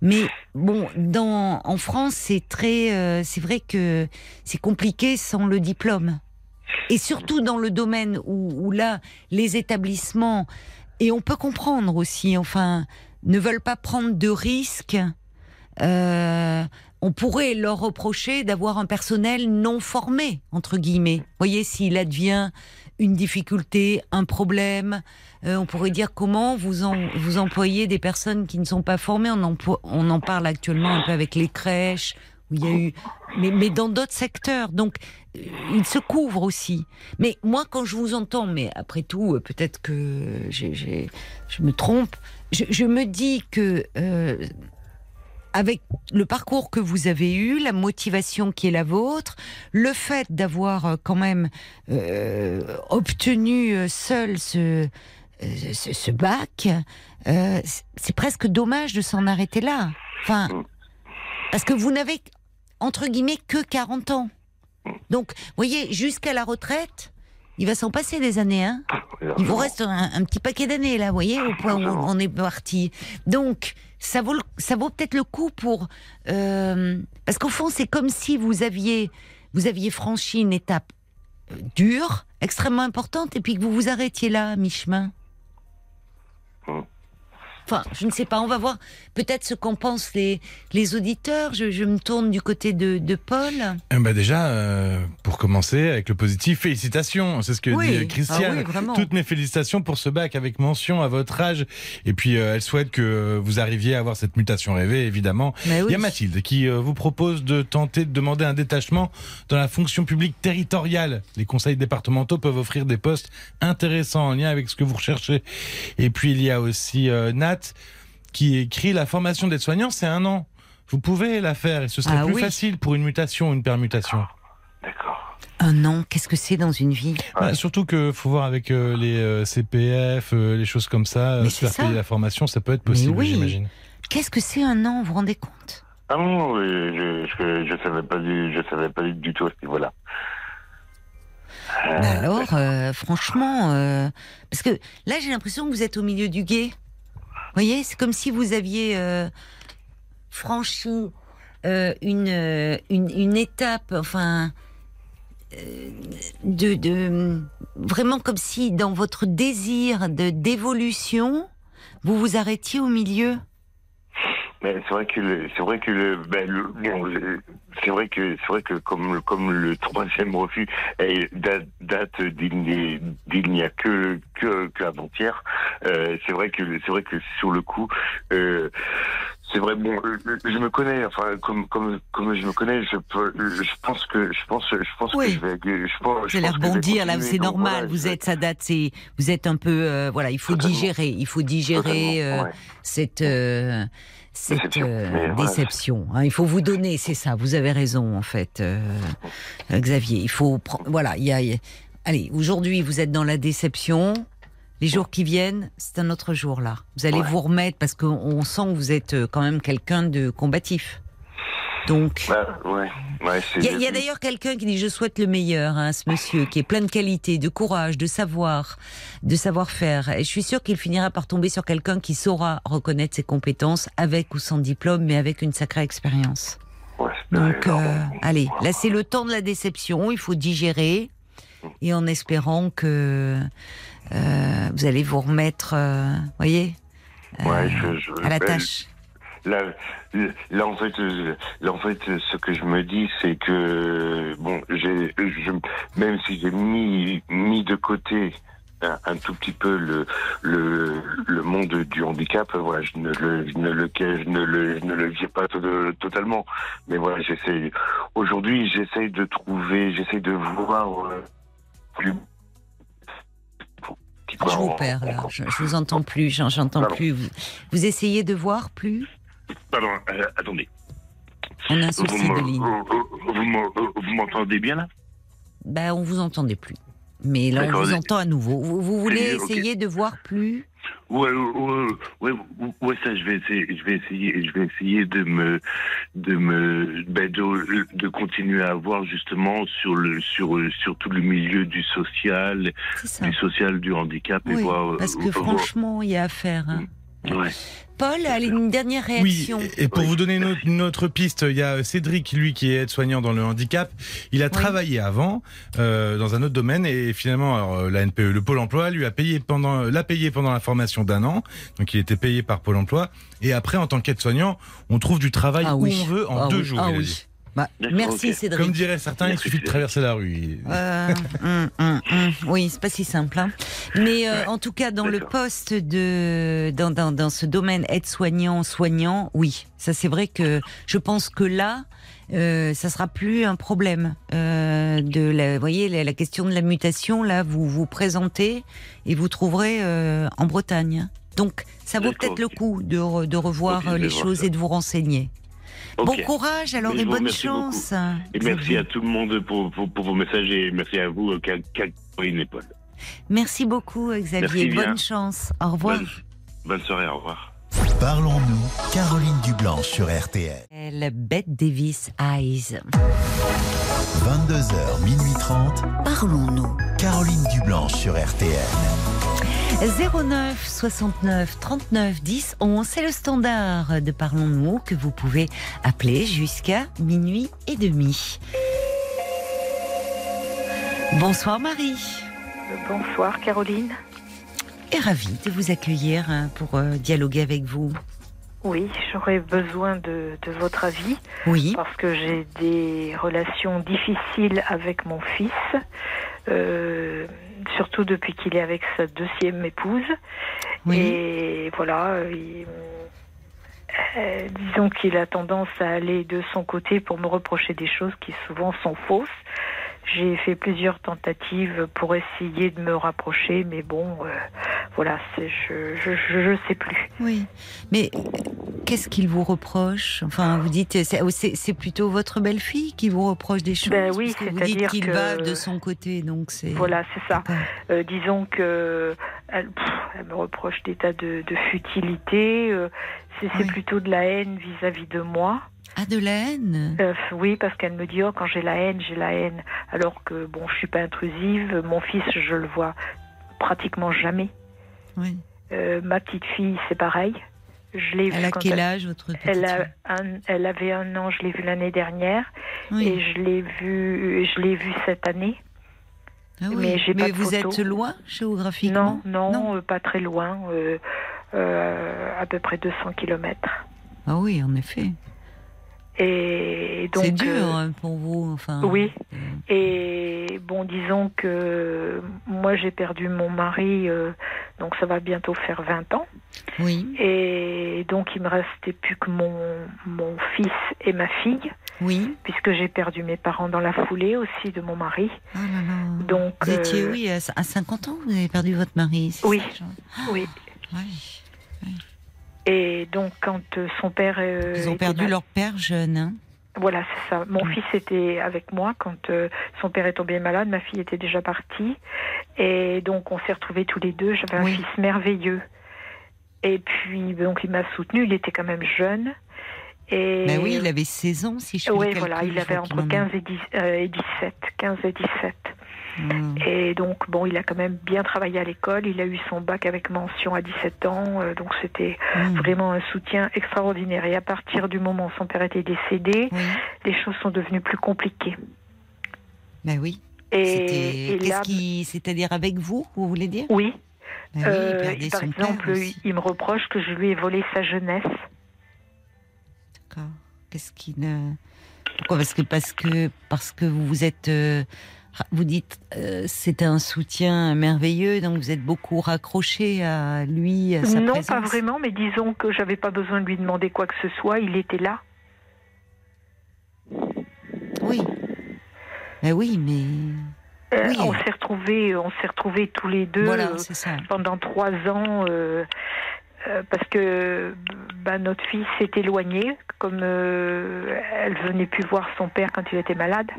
mais bon, dans en France c'est très, euh, c'est vrai que c'est compliqué sans le diplôme et surtout dans le domaine où, où là les établissements et on peut comprendre aussi, enfin, ne veulent pas prendre de risques. euh, on pourrait leur reprocher d'avoir un personnel non formé, entre guillemets. Vous voyez, s'il advient une difficulté, un problème, euh, on pourrait dire comment vous, en, vous employez des personnes qui ne sont pas formées. On en, on en parle actuellement un peu avec les crèches, où il y a eu, mais, mais dans d'autres secteurs. Donc, euh, il se couvre aussi. Mais moi, quand je vous entends, mais après tout, euh, peut-être que j'ai- je me trompe, je, je me dis que euh, avec le parcours que vous avez eu, la motivation qui est la vôtre, le fait d'avoir euh, quand même euh, obtenu euh, seul ce, euh, ce, ce bac, euh, c'est- presque dommage de s'en arrêter là. Enfin, parce que vous n'avez entre guillemets que 40 ans. Donc, vous voyez, jusqu'à la retraite, il va s'en passer des années, hein il vous reste un, un petit paquet d'années là, vous voyez, au point où on est parti. Donc, ça vaut, ça vaut peut-être le coup pour, euh, parce qu'au fond, c'est comme si vous aviez, vous aviez franchi une étape euh, dure, extrêmement importante, et puis que vous vous arrêtiez là, à mi-chemin. Enfin, je ne sais pas, on va voir peut-être ce qu'en pensent les, les auditeurs. Je, je me tourne du côté de, de Paul.
Eh ben déjà, euh, pour commencer, avec le positif, félicitations. C'est ce que
Oui.
dit Christiane.
Ah oui, vraiment.
Toutes mes félicitations pour ce bac avec mention à votre âge. Et puis, euh, elle souhaite que vous arriviez à avoir cette mutation rêvée, évidemment.
Oui.
Il y a Mathilde qui euh, vous propose de tenter de demander un détachement dans la fonction publique territoriale. Les conseils départementaux peuvent offrir des postes intéressants en lien avec ce que vous recherchez. Et puis, il y a aussi euh, Qui écrit la formation d'aide-soignant, c'est un an. Vous pouvez la faire et ce serait
Ah
plus
oui.
facile pour une mutation ou une permutation.
D'accord.
Un an, qu'est-ce que c'est dans une vie?
Bah, surtout que faut voir avec euh, les euh, CPF, euh, les choses comme ça, euh, se faire
ça.
payer la formation, ça peut être possible,
oui.
j'imagine.
Qu'est-ce que c'est un an, vous vous rendez compte?
Ah non, je, je, je savais pas du, je savais pas du tout à ce niveau-là. Euh,
Bah alors, euh, franchement, euh, parce que là j'ai l'impression que vous êtes au milieu du guet. Voyez, c'est comme si vous aviez euh, franchi euh, une, euh, une étape, enfin, de, de vraiment comme si dans votre désir d'évolution, vous vous arrêtiez au milieu.
C'est vrai que le, c'est vrai que le, ben le, bon, le- c'est vrai que c'est vrai que comme le- comme le troisième refus est, date, date d'il n'y a que que, que avant-hier, euh, c'est vrai que c'est vrai que sur le coup, euh, c'est vrai bon, euh, je me connais, enfin comme comme comme je me connais, je peux, je pense que je pense je pense
Oui.
que je vais, je pense, je pense
rebondir là, c'est normal.
voilà,
vous êtes, ça date, c'est, vous êtes un peu, euh, voilà, il faut
Totalement.
digérer, il faut digérer euh,
ouais.
cette, euh, cette
Déception.
euh, hein. il faut vous donner, c'est ça. Vous avez raison en fait, euh, Xavier. Il faut, voilà, il y a, il y a- allez, aujourd'hui vous êtes dans la déception. Les jours qui viennent, c'est un autre jour là. Vous allez
Ouais.
vous remettre parce qu'on on sent que vous êtes euh, quand même quelqu'un de combatif. Donc,
Bah, ouais, ouais, c'est-
il y a, d'ailleurs quelqu'un qui dit je souhaite le meilleur hein, ce monsieur qui est plein de qualité, de courage, de savoir, de savoir-faire. Et je suis sûre qu'il finira par tomber sur quelqu'un qui saura reconnaître ses compétences avec ou sans diplôme, mais avec une sacrée expérience.
ouais,
Donc, euh, allez, là c'est le temps de la déception. Il faut digérer et en espérant que euh, vous allez vous remettre, euh, voyez, euh,
Ouais, je- je-
à la tâche.
Là, là en fait, là en fait, ce que je me dis, c'est que bon, j'ai, je, même si j'ai mis mis de côté un, un tout petit peu le le le monde du handicap, voilà, je ne le je ne le je ne le je ne le vis pas to- totalement, mais voilà, j'essaie. Aujourd'hui, j'essaie de trouver, j'essaie de voir euh, plus
je vous perds là, je, je vous entends plus, j'en- j'entends plus. Vous, vous essayez de voir plus?
Pardon, euh, attendez.
On a un
Vous
souci de ligne.
m'entendez bien là?
Ben, on vous entendait plus. Mais là, on vous entend à nouveau. Vous, vous voulez essayer de voir plus?
Ouais, ouais, ouais, ouais, ça, je vais essayer, je vais essayer, je vais essayer de me, de me, ben, de, de continuer à voir justement sur le, sur, sur tout le milieu du social, du social, du handicap et voir.
parce que
voir-
franchement, il y a à faire. hein.
ouais.
Paul, allez, une dernière
Oui,
réaction.
et pour
Oui,
vous donner une autre, une autre piste, il y a Cédric, lui, qui est aide-soignant dans le handicap. Il a travaillé avant euh, dans un autre domaine et finalement, alors, euh, la NPE, le Pôle Emploi, lui a payé pendant, l'a payé pendant la formation d'un an. Donc, il était payé par Pôle Emploi. Et après, en tant qu'aide-soignant, on trouve du travail
Ah
où
oui.
on veut en
Ah
deux
oui,
jours.
ah Bah, merci
ok.
Cédric.
Comme diraient certains, il suffit de traverser la rue.
Euh, hum, hum, hum. Oui, c'est pas si simple. hein. Mais euh,
Ouais.
en tout cas, dans le poste de dans, dans, dans ce domaine aide-soignant, soignant, oui, ça c'est vrai que je pense que là, euh, ça sera plus un problème euh, de la. Vous voyez, la, la question de la mutation, là, vous vous présentez et vous trouverez euh, en Bretagne. Donc, ça vaut peut-être le coup de, re- de revoir euh, les choses et de vous renseigner. Bon courage alors et bonne chance.
Et merci à tout le monde pour, pour, pour vos messages et merci à vous, Catherine et Paul.
Merci beaucoup Xavier.
Merci.
Bonne chance. Au revoir.
Bonne, bonne soirée, au revoir.
Parlons-nous, Caroline Dublanche sur RTL.
Elle, Bette Davis Eyes.
22h, minuit 30,
Parlons-nous.
Caroline Dublanche sur RTL.
09 69 39 10 11, c'est le standard de Parlons-nous que vous pouvez appeler jusqu'à minuit et demi. Bonsoir Marie.
Bonsoir Caroline.
Et ravie de vous accueillir hein, pour euh, dialoguer avec vous.
Oui, j'aurais besoin de, de votre avis
Oui,
parce que j'ai des relations difficiles avec mon fils, euh, surtout depuis qu'il est avec sa deuxième épouse.
oui.
Et voilà, il- euh, disons qu'il a tendance à aller de son côté pour me reprocher des choses qui souvent sont fausses. J'ai fait plusieurs tentatives pour essayer de me rapprocher, mais bon, euh, voilà, je, je, je, je sais plus.
Oui, mais euh, qu'est-ce qu'il vous reproche? Enfin, vous dites, c'est c'est- plutôt votre belle-fille qui vous reproche des choses
Ben oui, c'est-à-dire
qu'il va de son côté, donc c'est...
Voilà, c'est ça. Euh, disons que elle, pff, elle me reproche des tas de, de futilité. euh, c'est
Oui.
plutôt de la haine vis-à-vis de moi.
Ah, de la haine?
Euh, oui, parce qu'elle me dit oh quand j'ai la haine, j'ai la haine. Alors que bon, je suis pas intrusive. Mon fils, je le vois pratiquement jamais.
Oui.
Euh, ma petite fille, c'est pareil. Je l'ai
Elle a quel
elle,
âge, votre petite
elle, a un- elle avait un an. Je l'ai vue l'année dernière
Oui.
et je l'ai vue, je l'ai vue cette année.
Ah oui.
mais
vous
photo.
êtes loin géographiquement?
Non, non,
Non.
euh, pas très loin, euh, à peu près 200 kilomètres.
Ah oui, en effet.
Et donc,
C'est dur
euh,
hein, pour vous, enfin.
oui.
euh,
Et bon, disons que moi j'ai perdu mon mari, euh, donc ça va bientôt faire 20 ans.
Oui,
Et donc il me restait plus que mon, mon fils et ma fille,
oui.
puisque j'ai perdu mes parents dans la foulée aussi de mon mari.
Oh là là.
Donc,
Vous étiez,
euh,
oui, à à 50 ans, vous avez perdu votre mari.
Oui.
ça,
Oui.
Ouais.
Et donc quand euh, son père... euh,
Ils ont perdu
mal-
leur père jeune. Hein
Voilà, c'est ça. Mon fils était avec moi quand euh, son père est tombé malade. Ma fille était déjà partie. Et donc, on s'est retrouvés tous les deux. J'avais un fils merveilleux. Et puis, donc, il m'a soutenu. Il était quand même jeune. Et
Ben oui, il avait 16 ans, si je le
Oui, voilà, il avait entre
en a.
15 et, 10, euh, et 17. 15 et 17.
Mm.
Et donc, bon, il a quand même bien travaillé à l'école. Il a eu son bac avec mention à 17 ans. euh, donc, c'était
Mm.
vraiment un soutien extraordinaire. Et à partir du moment où son père était décédé,
Oui,
les choses sont devenues plus compliquées.
ben oui.
Et, et là,
qui, c'est-à-dire avec vous, vous voulez dire?
Oui,
Ben oui,
euh,
il
par exemple, il me reproche que je lui ai volé sa jeunesse.
D'accord. Qu'est-ce qui ne Pourquoi? Parce que parce que parce que vous vous êtes euh, vous dites euh, c'était un soutien merveilleux donc vous êtes beaucoup raccroché à lui à sa
non,
présence.
pas vraiment, mais disons que j'avais pas besoin de lui demander quoi que ce soit. Il était là.
Oui. Ben oui, mais
Euh,
Oui.
On s'est retrouvés, on s'est retrouvés tous les deux
Voilà,
euh, pendant trois ans euh, parce que bah, notre fille s'est éloignée, comme elle venait plus voir son père quand il était malade.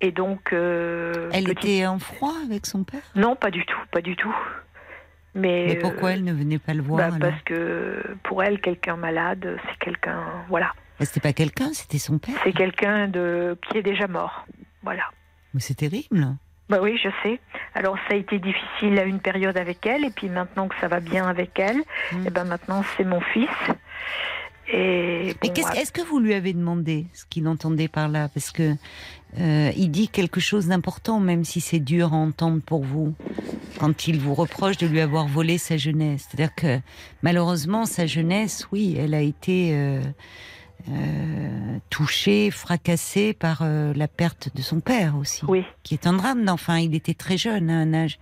Et donc, euh,
Elle était en froid avec son père
non, pas du tout, pas du tout. Mais,
Mais pourquoi
euh,
elle ne venait pas le voir
bah, Parce que pour elle, quelqu'un malade, c'est quelqu'un, voilà,
Bah, C'était pas quelqu'un, c'était son père.
c'est quelqu'un de qui est déjà mort, voilà.
Mais c'est terrible.
Bah oui, je sais. Alors ça a été difficile à une période avec elle, et puis maintenant que ça va bien avec elle,
Mm.
et ben maintenant c'est mon fils. Et
Mais
bon,
qu'est-ce-
ah,
est-ce que vous lui avez demandé ce qu'il entendait par là? Parce que euh, il dit quelque chose d'important, même si c'est dur à entendre pour vous, quand il vous reproche de lui avoir volé sa jeunesse. C'est-à-dire que malheureusement, sa jeunesse, oui, elle a été euh, euh, touchée, fracassée par euh, la perte de son père aussi,
oui,
qui est un drame. Enfin, il était très jeune, à un âge.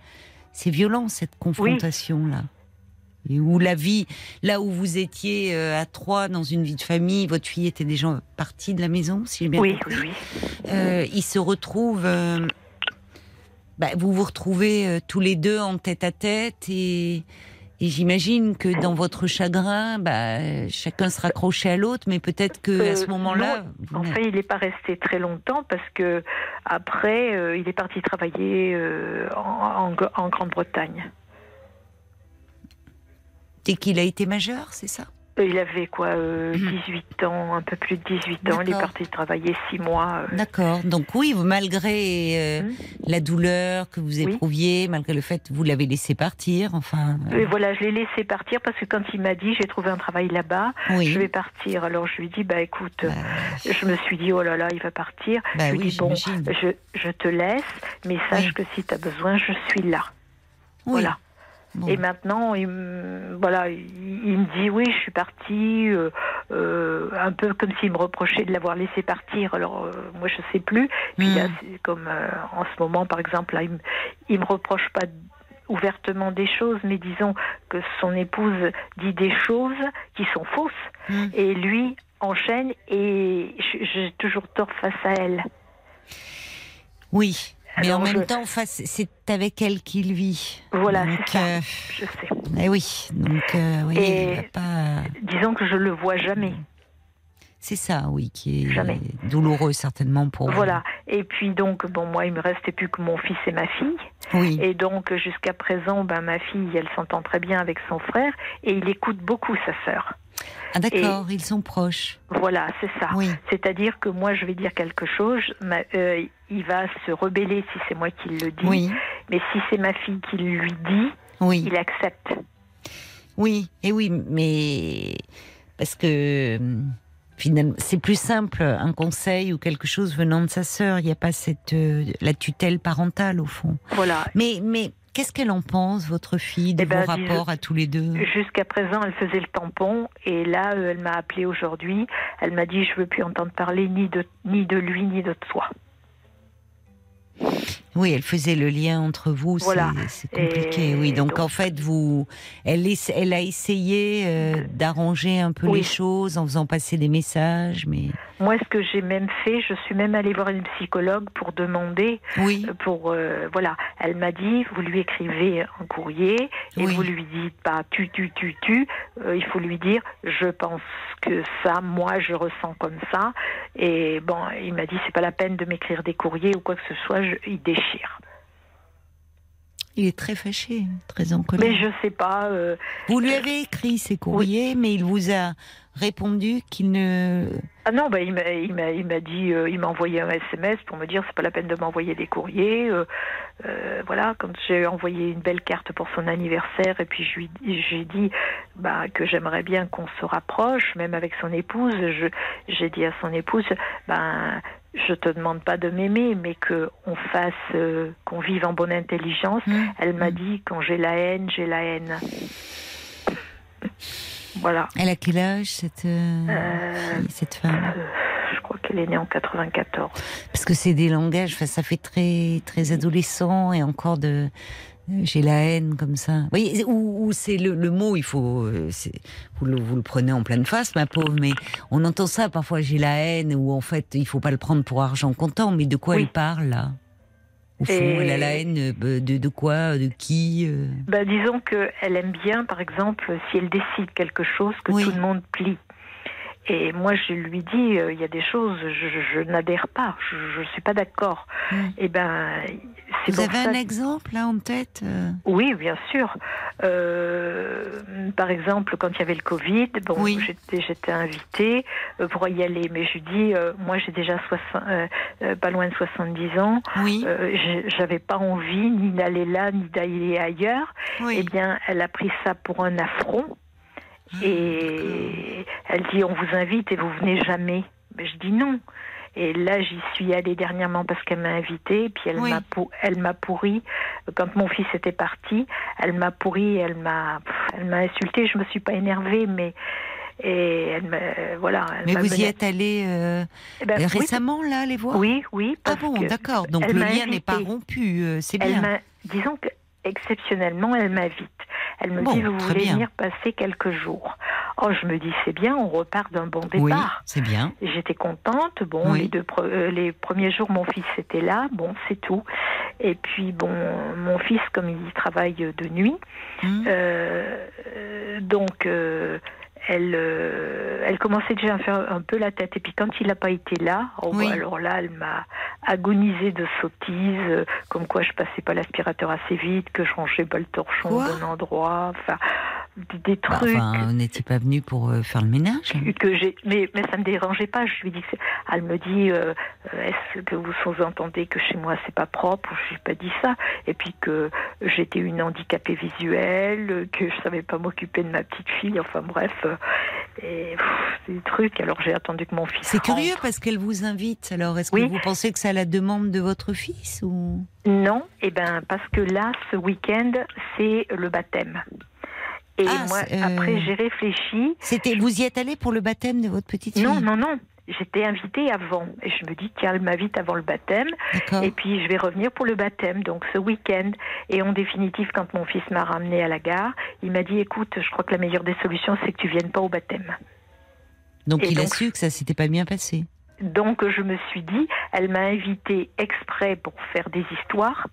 C'est violent cette confrontation-là. Et où la vie, là où vous étiez euh, à trois dans une vie de famille, votre fille était déjà partie de la maison, si j'ai bien
oui,
compris.
oui, oui.
Euh, il se retrouve, euh, bah, vous vous retrouvez euh, tous les deux en tête à tête et, et j'imagine que dans votre chagrin, bah, chacun se raccrochait à l'autre, mais peut-être que
Euh,
à ce moment-là,
En fait, il n'est pas resté très longtemps parce que après, euh, il est parti travailler euh, en, en- en Grande-Bretagne.
Dès qu'il a été majeur, c'est ça?
Euh, Il avait quoi, euh,
Mhm.
18 ans, un peu plus de 18 ans. Il est parti travailler 6 mois. euh,
D'accord. Donc oui, malgré euh,
Hmm.
la douleur que vous
Oui.
éprouviez, malgré le fait que vous l'avez laissé partir, enfin. euh,
Et voilà, je l'ai laissé partir parce que quand il m'a dit j'ai trouvé un travail là-bas,
oui.
je vais partir. Alors je lui ai dit bah écoute,
Bah,
je me suis dit oh là là, il va partir.
bah
je lui
oui,
ai dit bon, je, je te laisse, mais sache que si tu as besoin, je suis là. Voilà.
Bon.
Et maintenant, il, me- voilà, il, il me dit oui, je suis partie, euh, euh, un peu comme s'il me reprochait de l'avoir laissé partir. Alors euh, moi, je sais plus. Puis
Hmm.
là, c'est comme en ce moment, par exemple, là, il, me, il me reproche pas ouvertement des choses, mais disons que son épouse dit des choses qui sont fausses,
Hmm.
et lui enchaîne, et j'ai toujours tort face à elle.
Oui. Mais
Alors,
en même
je-
temps, face, c'est avec elle qu'il vit.
Voilà,
Donc,
c'est ça.
euh,
Je sais.
eh oui. Donc, euh, oui,
Et-
il va pas.
Disons que je le vois jamais.
C'est ça, oui, qui est
Jamais.
douloureux certainement pour vous.
Voilà. Et puis donc, bon, moi, il me restait plus que mon fils et ma fille.
Oui.
Et donc, jusqu'à présent, ben, ma fille, elle s'entend très bien avec son frère et il écoute beaucoup sa sœur.
Ah d'accord, ils sont proches.
Voilà, c'est ça.
Oui.
C'est-à-dire que moi, je vais dire quelque chose, ma- euh, il va se rebeller si c'est moi qui le dis.
Oui.
Mais si c'est ma fille qui lui dit,
Oui.
il accepte.
Oui. Et oui, mais parce que hum, finalement, c'est plus simple un conseil ou quelque chose venant de sa sœur. Il n'y a pas cette euh, la tutelle parentale au fond.
Voilà.
Mais mais qu'est-ce qu'elle en pense, votre fille, de
Eh ben,
vos
disons-
rapports à tous les deux?
Jusqu'à présent, elle faisait le tampon et là, euh, elle m'a appelé aujourd'hui. Elle m'a dit, je veux plus entendre parler ni de, ni de lui ni de toi.
Oui, elle faisait le lien entre vous. c'est-
Voilà.
C'est compliqué.
Et
oui, donc,
donc-
en fait, vous, elle, a essayé euh, d'arranger un peu
Oui.
les choses en faisant passer des messages, mais
Moi, ce que j'ai même fait, je suis même allée voir une psychologue pour demander,
oui,
euh, pour euh, voilà, elle m'a dit, vous lui écrivez un courrier et
Oui.
vous lui dites pas tu tu tu tu, Euh, il faut lui dire, je pense que ça, moi, je ressens comme ça. Et bon, il m'a dit, c'est pas la peine de m'écrire des courriers ou quoi que ce soit, je, il
il est très fâché, très en colère.
Mais je sais pas. euh,
Vous lui avez écrit ces courriers, mais il vous a répondu qu'il ne.
Ah non, bah, il m'a il m'a il m'a dit, euh, il m'a envoyé un SMS pour me dire c'est pas la peine de m'envoyer des courriers. euh, euh, voilà, quand j'ai envoyé une belle carte pour son anniversaire et puis je lui j'ai dit bah que j'aimerais bien qu'on se rapproche, même avec son épouse. Je j'ai dit à son épouse ben je te demande pas de m'aimer, mais que on fasse qu'on vive en bonne intelligence.
Hum,
Elle m'a
hum.
dit quand j'ai la haine, j'ai la haine. Voilà.
Elle a quel âge cette euh,
Euh,
fille, cette femme?
Euh, je crois qu'elle est née en 94.
Parce que c'est des langages, enfin, ça fait très, très adolescent et encore de. J'ai la haine comme ça. Vous voyez, ou, ou c'est le, le mot, il faut. euh, Vous le, vous le prenez en pleine face, ma pauvre, mais on entend ça parfois, j'ai la haine, ou en fait, il faut pas le prendre pour argent comptant, mais de quoi
Oui.
elle parle, là? Au fond,
Et-
elle a la haine euh, de, de quoi De qui euh
Ben, disons qu'elle aime bien, par exemple, si elle décide quelque chose, que
Oui.
tout le monde plie. Et moi, je lui dis, euh, il y a des choses, je, n'adhère pas, je ne suis pas d'accord.
Mm.
Et ben, c'est
Vous avez un
que-
exemple, là, en tête euh
Oui, bien sûr. Euh, par exemple, quand il y avait le Covid, bon,
Oui.
j'étais, invitée euh, pour y aller, mais je dis, euh, moi j'ai déjà 60, euh, euh, pas loin de 70 ans,
Oui,
j'avais pas envie ni d'aller là, ni d'aller ailleurs.
oui.
Eh bien, elle a pris ça pour un affront.
Ah,
Et elle dit on vous invite et vous venez jamais. Mais je dis non. Et là, j'y suis allée dernièrement parce qu'elle m'a invitée, puis elle
Oui.
m'a pou- elle m'a pourri. Quand mon fils était parti, elle m'a pourri, elle m'a elle m'a insultée. Je me suis pas énervée, mais et elle m'a voilà. elle
Mais
m'a
vous y êtes allé euh,
Eh ben, oui,
récemment, là, les voir?
Oui, oui.
Ah
Parce
bon,
que
d'accord. Donc le lien n'est pas rompu, euh, c'est bien.
disons que exceptionnellement, elle m'invite. Elle me
Bon,
dit, vous voulez
bien.
venir passer quelques jours. Oh, je me dis, c'est bien, on repart d'un bon
Oui,
départ.
c'est bien.
J'étais contente. Bon,
Oui.
les, deux, pre- euh, les premiers jours, mon fils était là. Bon, c'est tout. Et puis, bon, mon fils, comme il travaille de nuit,
Hmm.
euh, euh, donc, euh, elle, euh, elle commençait déjà à faire un peu la tête. Et puis quand il n'a pas été là, oh,
Oui.
alors là, elle m'a agonisé de sottises, euh, comme quoi je passais pas l'aspirateur assez vite, que je rangeais pas le torchon au bon endroit, enfin des, des
Bah,
trucs.
enfin, vous n'étiez pas venu pour euh, faire le ménage
que j'ai mais mais ça me dérangeait pas je lui dis que elle me dit est-ce que vous sous-entendez que chez moi c'est pas propre? Je lui ai pas dit ça et puis que j'étais une handicapée visuelle que je savais pas m'occuper de ma petite fille enfin bref et pff, c'est des trucs. Alors j'ai attendu que mon fils
C'est curieux parce qu'elle vous invite. Alors, est-ce
Oui.
que vous pensez que c'est à la demande de votre fils ou?
Non et ben parce que là ce week-end c'est le baptême. Et
Ah,
moi
euh,
après j'ai réfléchi.
C'était vous y êtes allé pour le baptême de votre petite fille?
non non non J'étais invitée avant et je me dis tiens elle m'invite avant le baptême. Et puis je vais revenir pour le baptême, donc ce week-end. Et en définitive, quand mon fils m'a ramené à la gare, il m'a dit écoute, je crois que la meilleure des solutions, c'est que tu viennes pas au baptême.
Donc
et
il a su que ça s'était pas bien passé.
Donc je me suis dit, elle m'a invité exprès pour faire des histoires,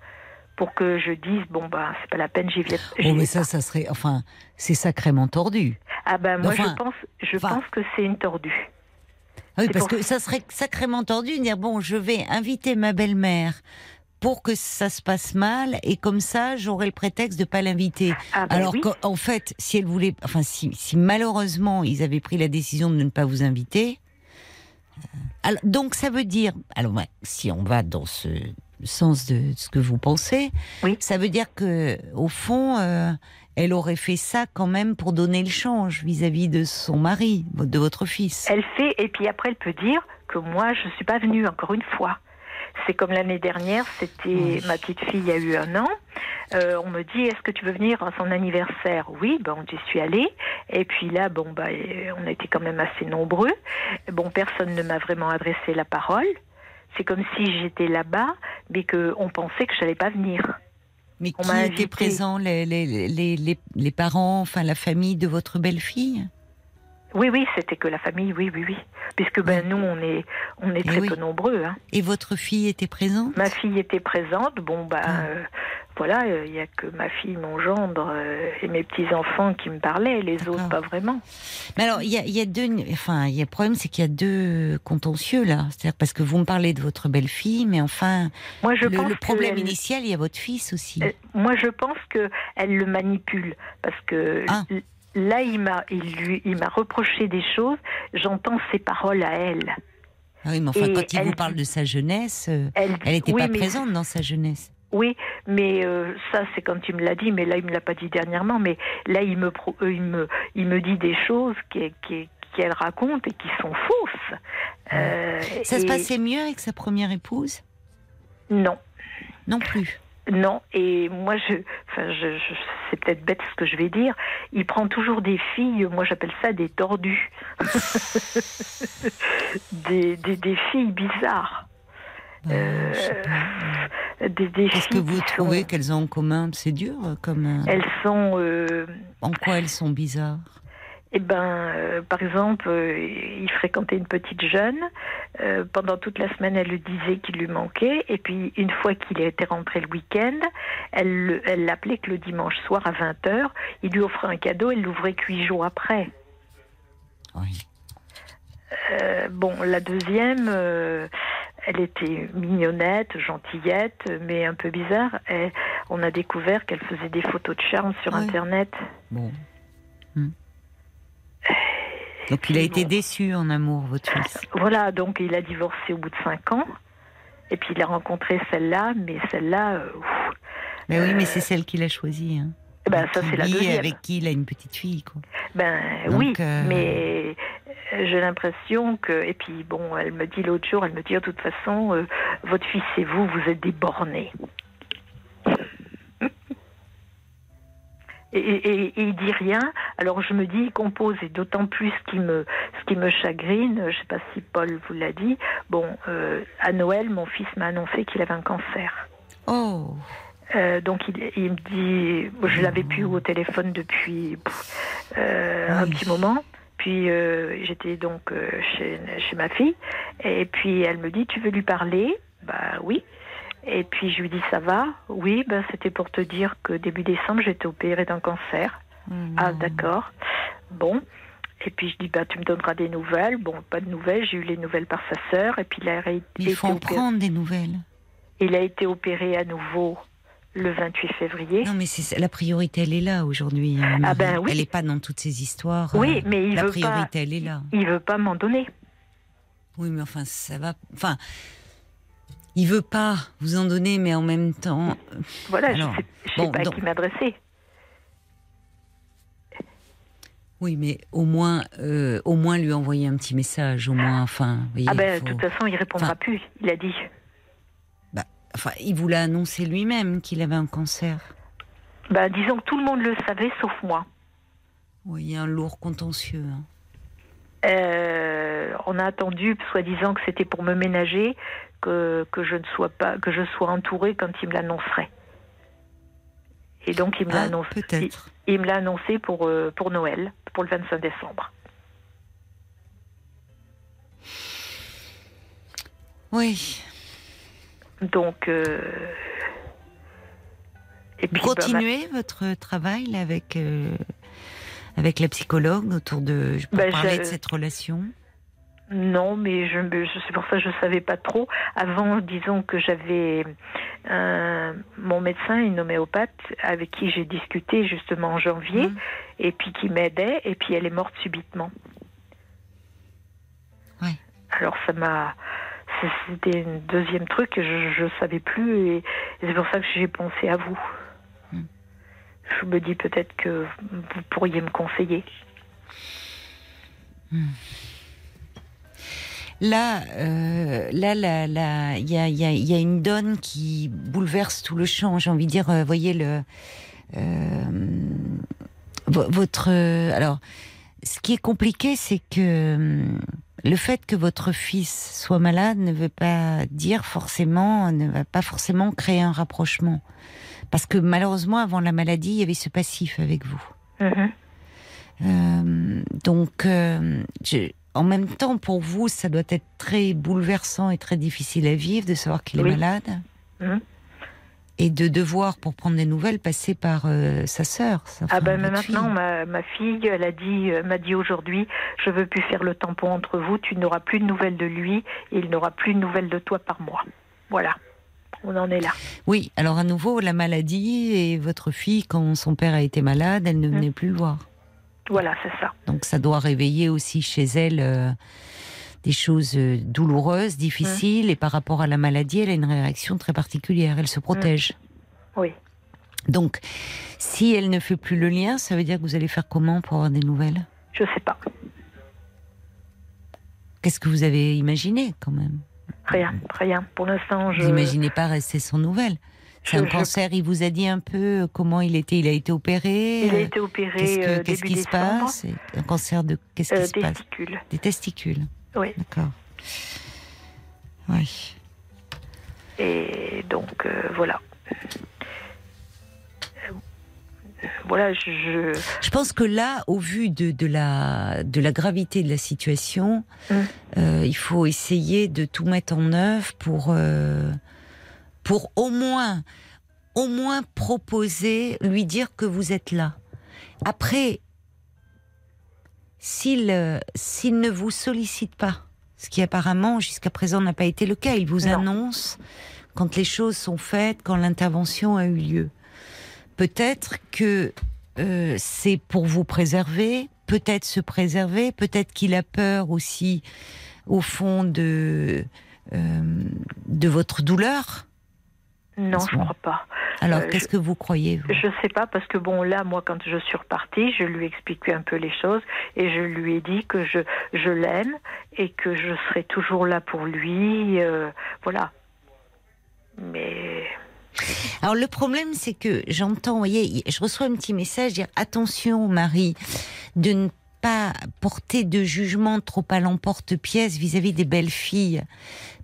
pour que je dise bon bah c'est pas la peine, j'y viens. j'y
Oh, mais ça,
pas.
ça serait, enfin, c'est sacrément tordu.
Ah ben moi
enfin,
je pense, je
enfin-
pense que c'est une tordue.
Ah oui, parce
pour-
que ça serait sacrément tordu de dire bon, je vais inviter ma belle-mère pour que ça se passe mal et comme ça j'aurai le prétexte de pas l'inviter.
Ah ben
Alors
oui.
qu'en en fait, si elle voulait, enfin si, si malheureusement ils avaient pris la décision de ne pas vous inviter, euh, alors, donc ça veut dire, alors ouais, si on va dans ce sens de ce que vous pensez,
Oui.
ça veut dire que au fond, euh, elle aurait fait ça quand même pour donner le change vis-à-vis de son mari, de votre fils.
Elle fait, et puis après, elle peut dire que moi, je ne suis pas venue, encore une fois. C'est comme l'année dernière, c'était
Oui.
ma petite fille, a eu un an. Euh, on me dit, est-ce que tu veux venir à son anniversaire? Oui, ben, j'y suis allée. Et puis là, bon, bah, euh, on était quand même assez nombreux. Bon, personne ne m'a vraiment adressé la parole. C'est comme si j'étais là-bas, mais qu'on pensait que je n'allais pas venir.
Mais
On
qui était présent les, les, les, les, parents, enfin la famille de votre belle-fille?
Oui, oui, c'était que la famille, oui, oui, oui. Puisque ben, nous, on est, on est
Eh
très
oui.
peu nombreux. Hein.
Et votre fille était présente?
Ma fille était présente. Bon, ben,
Ah.
euh, voilà, il n'y a que ma fille, mon gendre euh, et mes petits-enfants qui me parlaient, les autres pas vraiment.
Mais alors, il y a, il y a deux. Enfin, il y a le problème, c'est qu'il y a deux contentieux là. C'est-à-dire parce que vous me parlez de votre belle-fille, mais enfin,
Moi, je
le,
pense
le problème
elle-
initial, il y a votre fils aussi.
euh, moi, je pense que elle le manipule parce que
Ah.
là, il m'a, il lui, il m'a reproché des choses. J'entends ses paroles à elle.
Ah oui, mais enfin,
et
quand il
elle-
vous parle de sa jeunesse, euh,
Elle,
elle n'était
oui,
pas
mais-
présente dans sa jeunesse.
Oui, mais euh, ça c'est quand tu me l'as dit, mais là il me l'a pas dit dernièrement, mais là il me pro- euh, il me il me dit des choses qui- qui- qu'elle raconte et qui sont fausses. Euh,
Ça se passait mieux avec sa première épouse?
Non,
Non plus.
Non, et moi, je, enfin, je, je- c'est peut-être bête ce que je vais dire. Il prend toujours des filles, moi j'appelle ça des tordus, <laughs> des, des, des filles bizarres, Euh,
je sais pas.
des, des
Qu'est-ce que vous trouvez
sont-
qu'elles ont en commun? C'est dur euh, comme. euh,
Elles sont, euh,
En quoi elles sont bizarres?
Eh ben, euh, par exemple, euh, il fréquentait une petite jeune. euh, pendant toute la semaine, elle lui disait qu'il lui manquait. Et puis, une fois qu'il était rentré le week-end, elle le- elle l'appelait que le dimanche soir à 20h. Il lui offrait un cadeau, elle l'ouvrait huit jours après.
Oui.
Euh, bon, la deuxième, euh, elle était mignonnette, gentillette, mais un peu bizarre. Et on a découvert qu'elle faisait des photos de charme sur
Ouais.
Internet.
Bon. Hmm. Donc il a été
bon.
déçu en amour, votre fils.
Voilà, donc il a divorcé au bout de cinq ans. Et puis il a rencontré celle-là, mais celle-là, euh, ouf,
Mais oui, mais c'est celle qu'il a choisie. Hein.
eh ben, ça c'est la deuxième.
Avec qui il a une petite fille, quoi.
Ben
Donc,
oui,
euh,
mais euh, j'ai l'impression que. Et puis bon, elle me dit l'autre jour, elle me dit de toute façon, euh, votre fils et vous, vous êtes des bornés. Et, et- et il dit rien. Alors je me dis, il compose, et d'autant plus ce qui me, ce qui me chagrine. Je sais pas si Paul vous l'a dit. Bon, euh, à Noël, mon fils m'a annoncé qu'il avait un cancer.
Oh
Euh, donc il, il me dit, je l'avais plus au téléphone depuis euh, un petit moment. Puis euh, j'étais donc euh, chez, chez ma fille et puis elle me dit, tu veux lui parler? Bah oui. Et puis je lui dis, ça va? Oui, ben c'était pour te dire que début décembre j'étais opérée d'un cancer. Ah d'accord. Bon. Et puis je dis, bah tu me donneras des nouvelles. Bon, pas de nouvelles. J'ai eu les nouvelles par sa sœur et puis il a,
Mais il faut
été
en prendre des nouvelles.
il a été opéré à nouveau le 28 février.
Non, mais c'est la priorité, elle est là aujourd'hui. hein,
Ah ben oui.
Elle n'est pas dans toutes ces histoires.
Oui,
euh,
mais il
la
veut
priorité,
pas.
elle est là.
Il veut pas m'en donner.
Oui, mais enfin, ça va. Enfin, il veut pas vous en donner, mais en même temps.
Voilà,
Alors,
je sais, je sais
bon,
pas à qui m'adresser.
Oui, mais au moins, euh, au moins lui envoyer un petit message, au moins, enfin. voyez,
Ah ben, de toute façon, il répondra
Enfin-
plus. Il a dit.
Enfin, il vous l'a annoncé lui-même qu'il avait un cancer.
Bah, disons que tout le monde le savait, sauf moi.
Oui, il y a un lourd contentieux. hein.
Euh, on a attendu, soi-disant que c'était pour me ménager, que, que je ne sois pas, que je sois entourée quand il me l'annoncerait. Et donc il me l'a
Ah,
annoncé.
peut-être.
Il, il me l'a annoncé pour euh, pour Noël, pour le 25 décembre.
Oui.
Donc. euh, et puis, bah,
continuez votre travail là, avec, euh, avec la psychologue autour de. pour
Ben,
parler de cette relation
Non, mais je, je- c'est pour ça que je savais pas trop. Avant, disons que j'avais euh, mon médecin, une homéopathe, avec qui j'ai discuté justement en janvier,
Mhm.
et puis qui m'aidait, et puis elle est morte subitement.
Ouais.
Alors ça m'a, c'était un deuxième truc, et je ne savais plus, et, et c'est pour ça que j'ai pensé à vous.
Mhm.
Je me dis peut-être que vous pourriez me conseiller.
Là, euh, là, là, là, il y a, y a- y a une donne qui bouleverse tout le champ. J'ai envie de dire, euh, voyez le euh, vo- votre. euh, alors, ce qui est compliqué, c'est que hum, le fait que votre fils soit malade ne veut pas dire forcément, ne va pas forcément créer un rapprochement, parce que malheureusement, avant la maladie, il y avait ce passif avec vous.
Mhm.
Euh, donc, euh, je- en même temps, pour vous, ça doit être très bouleversant et très difficile à vivre de savoir qu'il
Oui.
est malade.
Mhm.
Et de devoir, pour prendre des nouvelles, passer par euh, sa sœur.
Ah ben maintenant ma, ma fille elle a dit euh, m'a dit aujourd'hui je veux plus faire le tampon entre vous tu n'auras plus de nouvelles de lui et il n'aura plus de nouvelles de toi par mois voilà on en est là
Oui, alors à nouveau, la maladie et votre fille, quand son père a été malade, elle ne
Mhm.
venait plus le voir.
voilà c'est ça
Donc ça doit réveiller aussi chez elle euh, des choses euh, douloureuses, difficiles. Et par rapport à la maladie, elle a une réaction très particulière. Elle se protège.
oui
Donc, si elle ne fait plus le lien, ça veut dire que vous allez faire comment pour avoir des nouvelles?
Je sais pas
Qu'est-ce que vous avez imaginé quand même?
Rien rien pour l'instant je
Vous n'imaginez pas rester sans nouvelles? C'est un cancer. Il vous a dit un peu comment il était. Il a été opéré?
Il a été opéré
Qu'est-ce,
euh,
qu'est-ce qui se passe? Un cancer de. Qu'est-ce qui
Euh,
se passe?
testicules.
Des testicules.
Oui.
D'accord. Oui.
Et donc euh, voilà. Euh, Voilà, je, je-
pense que là, au vu de, de la, de la gravité de la situation,
Mm.
euh, il faut essayer de tout mettre en œuvre pour, euh, pour au moins, au moins proposer, lui dire que vous êtes là. Après, s'il euh, s'il ne vous sollicite pas, ce qui apparemment jusqu'à présent n'a pas été le cas, il vous
Non.
annonce quand les choses sont faites, quand l'intervention a eu lieu. Peut-être que euh, c'est pour vous préserver, peut-être se préserver, peut-être qu'il a peur aussi, au fond, de, euh, de votre douleur.
Non, je
Bon.
crois pas.
Alors,
Euh,
qu'est-ce que vous croyez vous
Je sais pas parce que bon là moi quand je suis repartie je lui ai expliqué un peu les choses et je lui ai dit que je je l'aime et que je serai toujours là pour lui euh, voilà mais
Alors le problème, c'est que j'entends, vous voyez, je reçois un petit message dire attention, Marie, de ne pas porter de jugement trop à l'emporte-pièce vis-à-vis des belles filles.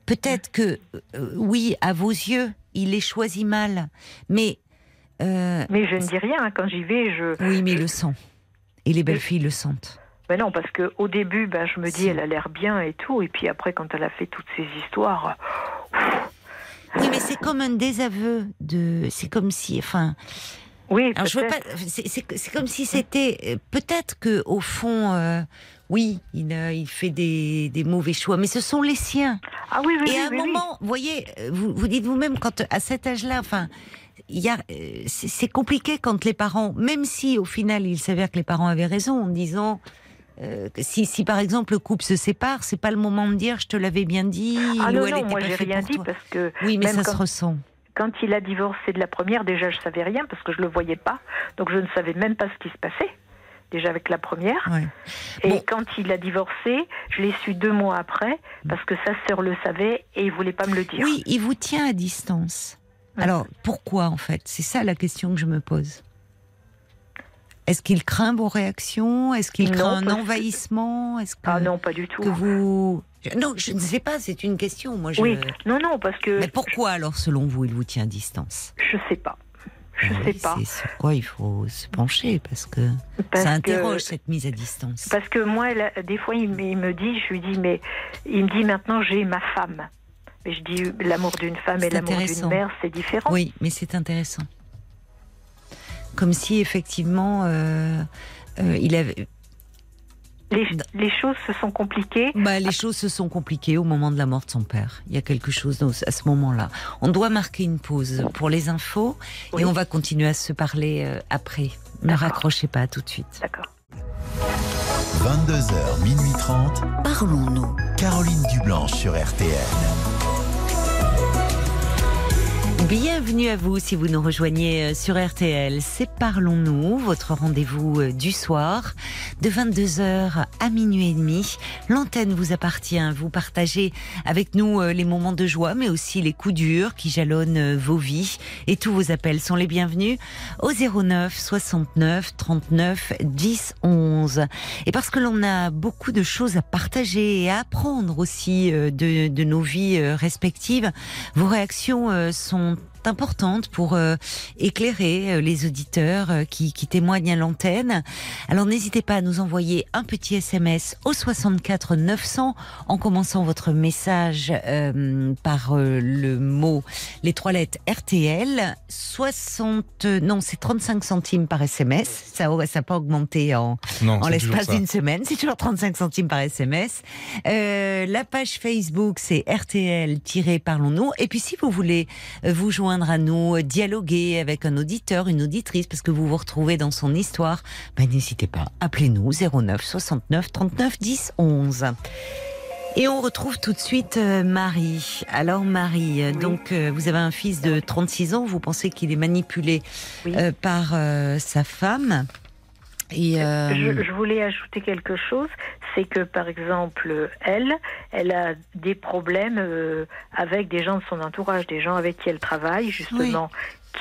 Peut-être que, euh, oui, à vos yeux, il les choisit mal, mais euh,
mais je ne dis rien quand j'y vais je
oui, mais il le sent. Et les belles filles le sentent.
ben non parce que au début ben je me dis elle a l'air bien et tout et puis après quand elle a fait toutes ces histoires
Oui, mais c'est comme un désaveu de. C'est comme si, enfin.
oui
Alors je veux pas. C'est comme si c'était euh, peut-être que au fond, euh, oui, il, a- il fait des, des mauvais choix, mais ce sont les siens.
ah oui oui
Et à un
oui,
moment, vous voyez, euh, vous, vous dites vous-même quand à cet âge-là, enfin, euh, c'est compliqué quand les parents, même si au final il s'avère que les parents avaient raison en disant. euh, si, si par exemple le couple se sépare, c'est pas le moment de dire je te l'avais bien dit.
ah
ou
non
elle
non
était
moi
pas
j'ai rien dit
toi.
parce que
Oui, mais
même
ça
quand-
se ressent.
Quand il a divorcé de la première, déjà je savais rien parce que je le voyais pas, donc je ne savais même pas ce qui se passait. Déjà avec la première.
Ouais.
Et
Bon.
quand il a divorcé, je l'ai su deux mois après parce que sa sœur le savait et il voulait pas me le dire.
Oui, il vous tient à distance.
Ouais.
Alors, pourquoi en fait? C'est ça la question que je me pose. Est-ce qu'il craint vos réactions? Est-ce qu'il craint un envahissement? Est-ce que,
Ah non, pas du tout.
que vous... Non, je ne sais pas, c'est une question. Moi, je...
Oui, non, non, parce que
Mais pourquoi alors, selon vous, il vous tient à distance?
Je sais pas. Je
Ah
sais pas.
C'est sur quoi il faut se pencher parce que
Parce
ça
que-
interroge cette mise à distance.
Parce que moi, elle des fois, il, me- il me dit, je lui dis, mais il me dit maintenant j'ai ma femme. Mais je dis l'amour d'une femme et l'amour d'une mère, c'est différent.
Oui, mais c'est intéressant. Comme si effectivement, euh, euh, il avait.
Les, les choses se sont compliquées.
Bah, les choses se sont compliquées au moment de la mort de son père. Il y a quelque chose dans- à ce moment-là. On doit marquer une pause pour les infos
Oui.
et on va continuer à se parler euh, après. Ne raccrochez pas tout de suite.
D'accord.
22h, minuit 30.
Parlons-nous.
Caroline Dublanche sur RTN.
Bienvenue à vous si vous nous rejoignez euh, sur RTL. C'est Parlons-nous, votre rendez-vous euh, du soir de 22h à minuit et demi. L'antenne vous appartient. Vous partagez avec nous euh, les moments de joie, mais aussi les coups durs qui jalonnent vos vies. Et tous vos appels sont les bienvenus au 09 69 39 10 11. Et parce que l'on a beaucoup de choses à partager et à apprendre aussi de, de nos vies respectives, vos réactions sont importantes pour euh, éclairer euh, les auditeurs euh, qui, qui témoignent à l'antenne. Alors n'hésitez pas à nous envoyer un petit SMS au 64 900 en commençant votre message euh, par euh, le mot, les trois lettres RTL. 60, non, c'est 35 centimes par SMS. Ça n'a pas augmenté en,
Non,
en l'espace
ça.
d'une semaine. C'est toujours 35 centimes par SMS. La page Facebook, c'est RTL-Parlons-nous. Et puis, si vous voulez vous joindre à nous, euh, dialoguer avec un auditeur, une auditrice, parce que vous vous retrouvez dans son histoire, ben, n'hésitez pas. Appelez-nous 09 69 39 10 11. Et on retrouve tout de suite euh, Marie. Alors Marie, euh,
Oui.
donc euh, vous avez un fils de 36 ans, vous pensez qu'il est manipulé
Oui.
euh, par euh, sa femme. Et
Je, je voulais ajouter quelque chose, c'est que par exemple, elle, elle a des problèmes euh, avec des gens de son entourage, des gens avec qui elle travaille, justement,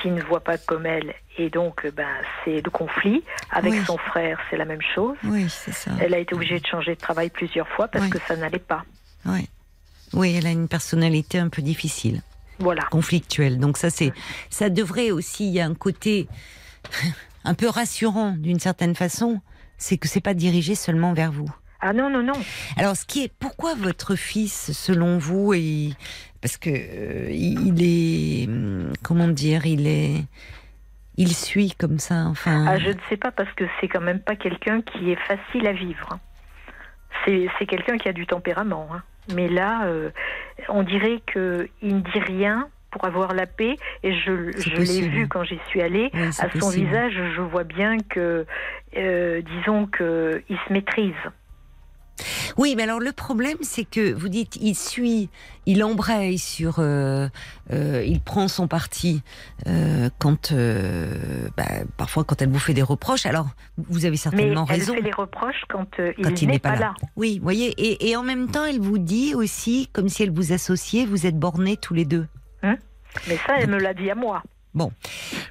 qui ne voient pas comme elle. Et donc, ben, c'est le conflit. Avec
Oui.
son frère, c'est la même chose.
Oui, c'est ça.
Elle a été obligée de changer de travail plusieurs fois parce
Oui.
que ça n'allait pas.
Oui. Oui, elle a une personnalité un peu difficile,
Voilà.
conflictuelle. Donc ça, c'est, ça devrait aussi, il y a un côté <laughs> un peu rassurant d'une certaine façon, c'est que c'est pas dirigé seulement vers vous.
Ah non, non, non.
Alors, ce qui est, pourquoi votre fils, selon vous, est, parce que euh, il est, hum, comment dire, il est, il suit comme ça, enfin.
Ah, je ne sais pas parce que c'est quand même pas quelqu'un qui est facile à vivre. hein. C'est quelqu'un qui a du tempérament. hein. Mais là, euh, on dirait qu'il ne dit rien pour avoir la paix. Et je, l'ai vu quand j'y suis allée.
Oui,
À son
possible.
visage, je vois bien que, euh, disons qu'il se maîtrise.
Oui, mais alors le problème, c'est que vous dites, il suit, il embraye sur, euh, euh, il prend son parti euh, quand, bah, parfois quand elle vous fait des reproches. Alors, vous avez
Mais
certainement
elle
raison.
fait les reproches quand,
Quand
il n'est pas là.
Oui, vous voyez, et, et en même temps, elle vous dit aussi, comme si elle vous associait, vous êtes bornés tous les deux.
Mais ça, elle me l'a dit à moi.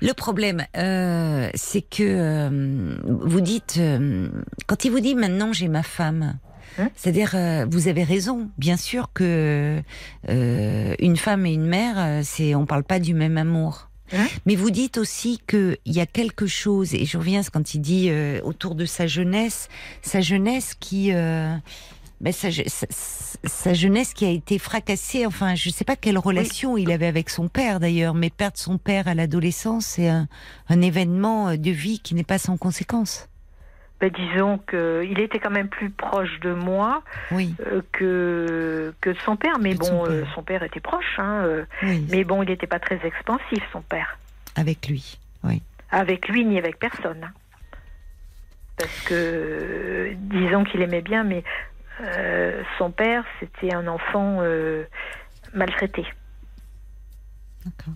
Le problème, euh, c'est que euh, vous dites, euh, quand il vous dit maintenant j'ai ma femme,
Hein
c'est-à-dire euh, vous avez raison, bien sûr que euh, une femme et une mère, euh, c'est on parle pas du même amour.
Hein
Mais vous dites aussi qu'il y a quelque chose, et je reviens à ce quand il dit euh, autour de sa jeunesse, sa jeunesse qui, euh, ben, sa, je- sa- sa jeunesse qui a été fracassée. Enfin, je ne sais pas quelle relation il avait avec son père d'ailleurs, mais perdre son père à l'adolescence, c'est un, un événement de vie qui n'est pas sans conséquence.
Ben, disons qu'il était quand même plus proche de moi
Oui,
euh, que, que de son père. Mais bon,
son
euh,
père.
son père était proche. Hein, euh,
oui,
mais bon, il n'était pas très expansif, son père.
avec lui.
Avec lui ni avec personne. hein. Parce que, disons qu'il aimait bien, mais euh, son père, c'était un enfant euh, maltraité.
D'accord.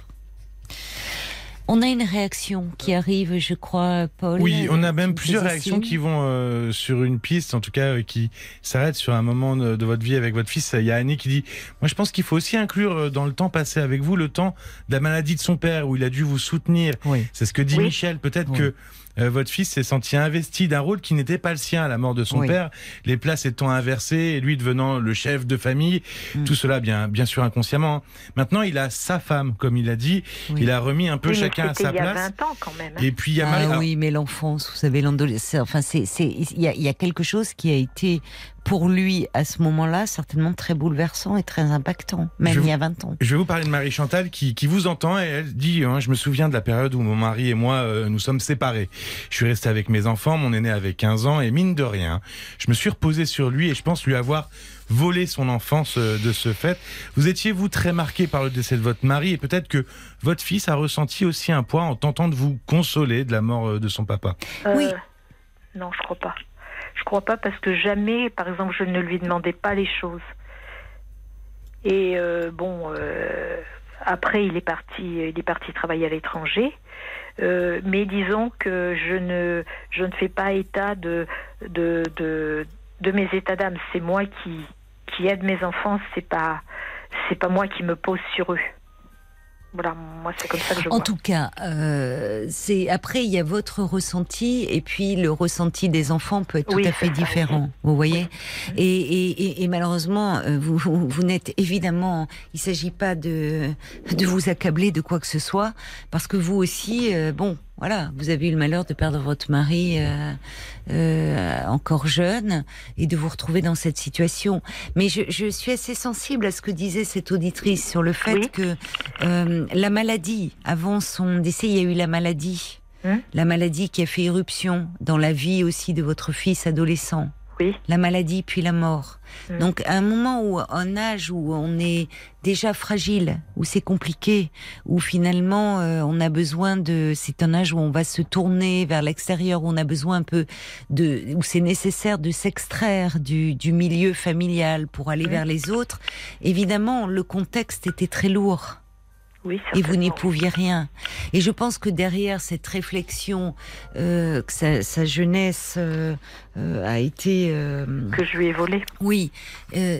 On a une réaction qui arrive, je crois, Paul.
Oui, on a même
me
plusieurs réactions qui vont euh, sur une piste, en tout cas, euh, qui s'arrêtent sur un moment de, de votre vie avec votre fils. Il y a Annie qui dit, moi je pense qu'il faut aussi inclure euh, dans le temps passé avec vous le temps de la maladie de son père, où il a dû vous soutenir.
Oui.
C'est ce que dit
Oui.
Michel. Peut-être
Oui.
que euh, votre fils s'est senti investi d'un rôle qui n'était pas le sien à la mort de son
Oui.
père, les places étant inversées, et lui devenant le chef de famille,
Mm.
tout cela bien, bien sûr inconsciemment. Maintenant, il a sa femme, comme il a dit,
Oui.
il a remis un peu
Oui,
chacun à sa
il y a
place.
20 ans quand même. hein.
Et puis il y a
Ah oui, mais l'enfance, vous savez, l'adolescence, enfin, c'est, c'est, il y a, il y a quelque chose qui a été pour lui à ce moment-là certainement très bouleversant et très impactant, même il y a 20 ans.
Je vais vous parler de Marie Chantal qui, qui vous entend et elle dit hein, Je me souviens de la période où mon mari et moi euh, nous sommes séparés. Je suis resté avec mes enfants, mon aîné avait 15 ans et mine de rien, je me suis reposé sur lui et je pense lui avoir volé son enfance euh, de ce fait. Vous étiez vous très marqué par le décès de votre mari et peut-être que votre fils a ressenti aussi un poids en tentant de vous consoler de la mort euh, de son papa.
Euh,
Oui.
Non, je crois pas. Je crois pas parce que jamais, par exemple, je ne lui demandais pas les choses. Et euh, bon, euh, après, il est parti, il est parti travailler à l'étranger. Euh, mais disons que je ne, je ne fais pas état de, de, de, de mes états d'âme. C'est moi qui, qui aide mes enfants. C'est pas, c'est pas moi qui me pose sur eux. Voilà, moi c'est comme ça que je
En tout cas, euh, c'est après il y a votre ressenti et puis le ressenti des enfants peut être
Oui,
tout à fait différent. Vous voyez et, et, et, et malheureusement, euh, vous, vous, vous n'êtes évidemment. Il s'agit pas de de vous accabler de quoi que ce soit parce que vous aussi, euh, bon, voilà, vous avez eu le malheur de perdre votre mari euh, euh, encore jeune et de vous retrouver dans cette situation. Mais je, je suis assez sensible à ce que disait cette auditrice sur le fait
Oui.
que euh, la maladie, avant son décès, il y a eu la maladie.
Hum.
La maladie qui a fait irruption dans la vie aussi de votre fils adolescent.
Oui.
La maladie puis la mort.
Hum.
Donc à un moment où, un âge où on est déjà fragile, où c'est compliqué, où finalement euh, on a besoin de, c'est un âge où on va se tourner vers l'extérieur, où on a besoin un peu de, où c'est nécessaire de s'extraire du, du milieu familial pour aller
Hum.
vers les autres. Évidemment, le contexte était très lourd.
Oui,
et vous n'y pouviez rien. Et je pense que derrière cette réflexion, euh, que sa, sa jeunesse euh, euh, a été,
Que je lui ai volé.
oui,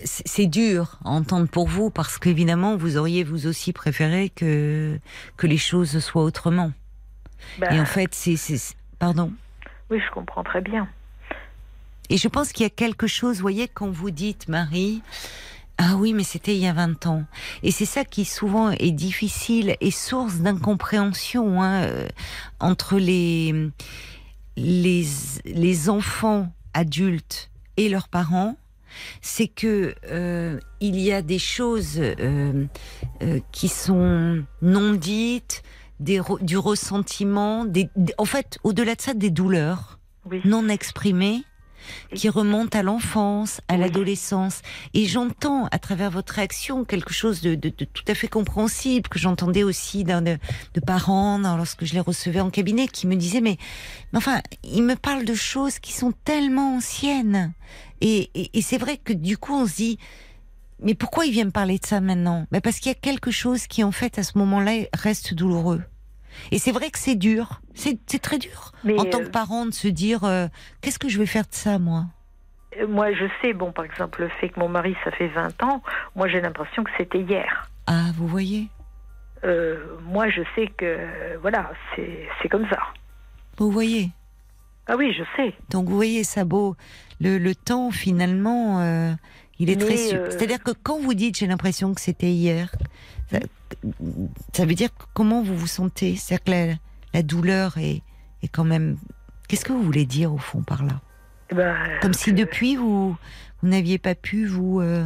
c'est dur à entendre pour vous parce qu'évidemment vous auriez vous aussi préféré que que les choses soient autrement.
Ben,
Et en fait, c'est, c'est- pardon.
Oui, je comprends très bien.
Et je pense qu'il y a quelque chose, vous voyez, quand vous dites, Marie, ah oui, mais c'était il y a 20 ans. Et c'est ça qui souvent est difficile et source d'incompréhension hein, euh, entre les, les, les enfants adultes et leurs parents. C'est que euh, il y a des choses euh, euh, qui sont non dites, des, du ressentiment, des- en fait, au-delà de ça, des douleurs
Oui.
non exprimées qui remontent à l'enfance, à l'adolescence. Et j'entends à travers votre réaction quelque chose de, de- de tout à fait compréhensible que j'entendais aussi d'un de, de parents lorsque je les recevais en cabinet qui me disaient mais, mais enfin ils me parlent de choses qui sont tellement anciennes. Et, et, et c'est vrai que du coup on se dit mais pourquoi il vient me parler de ça maintenant? Ben Parce qu'il y a quelque chose qui en fait à ce moment-là reste douloureux. Et c'est vrai que c'est dur, c'est très dur
Mais
en tant
euh,
que parent de se dire euh, qu'est-ce que je vais faire de ça moi?
Euh, moi, je sais, bon, par exemple, le fait que mon mari, ça fait 20 ans, moi, j'ai l'impression que c'était hier.
Ah vous voyez?
Euh, moi, je sais que, voilà, c'est c'est comme ça.
vous voyez?
Ah oui, je sais.
donc vous voyez Sabot le, le temps finalement il est
Mais,
très su-
euh,
c'est-à-dire que quand vous dites j'ai l'impression que c'était hier ça, ça veut dire comment vous vous sentez? C'est-à-dire que la, la douleur est, est quand même qu'est-ce que vous voulez dire au fond par là?
Ben,
comme si
que-
depuis vous vous n'aviez pas pu vous euh,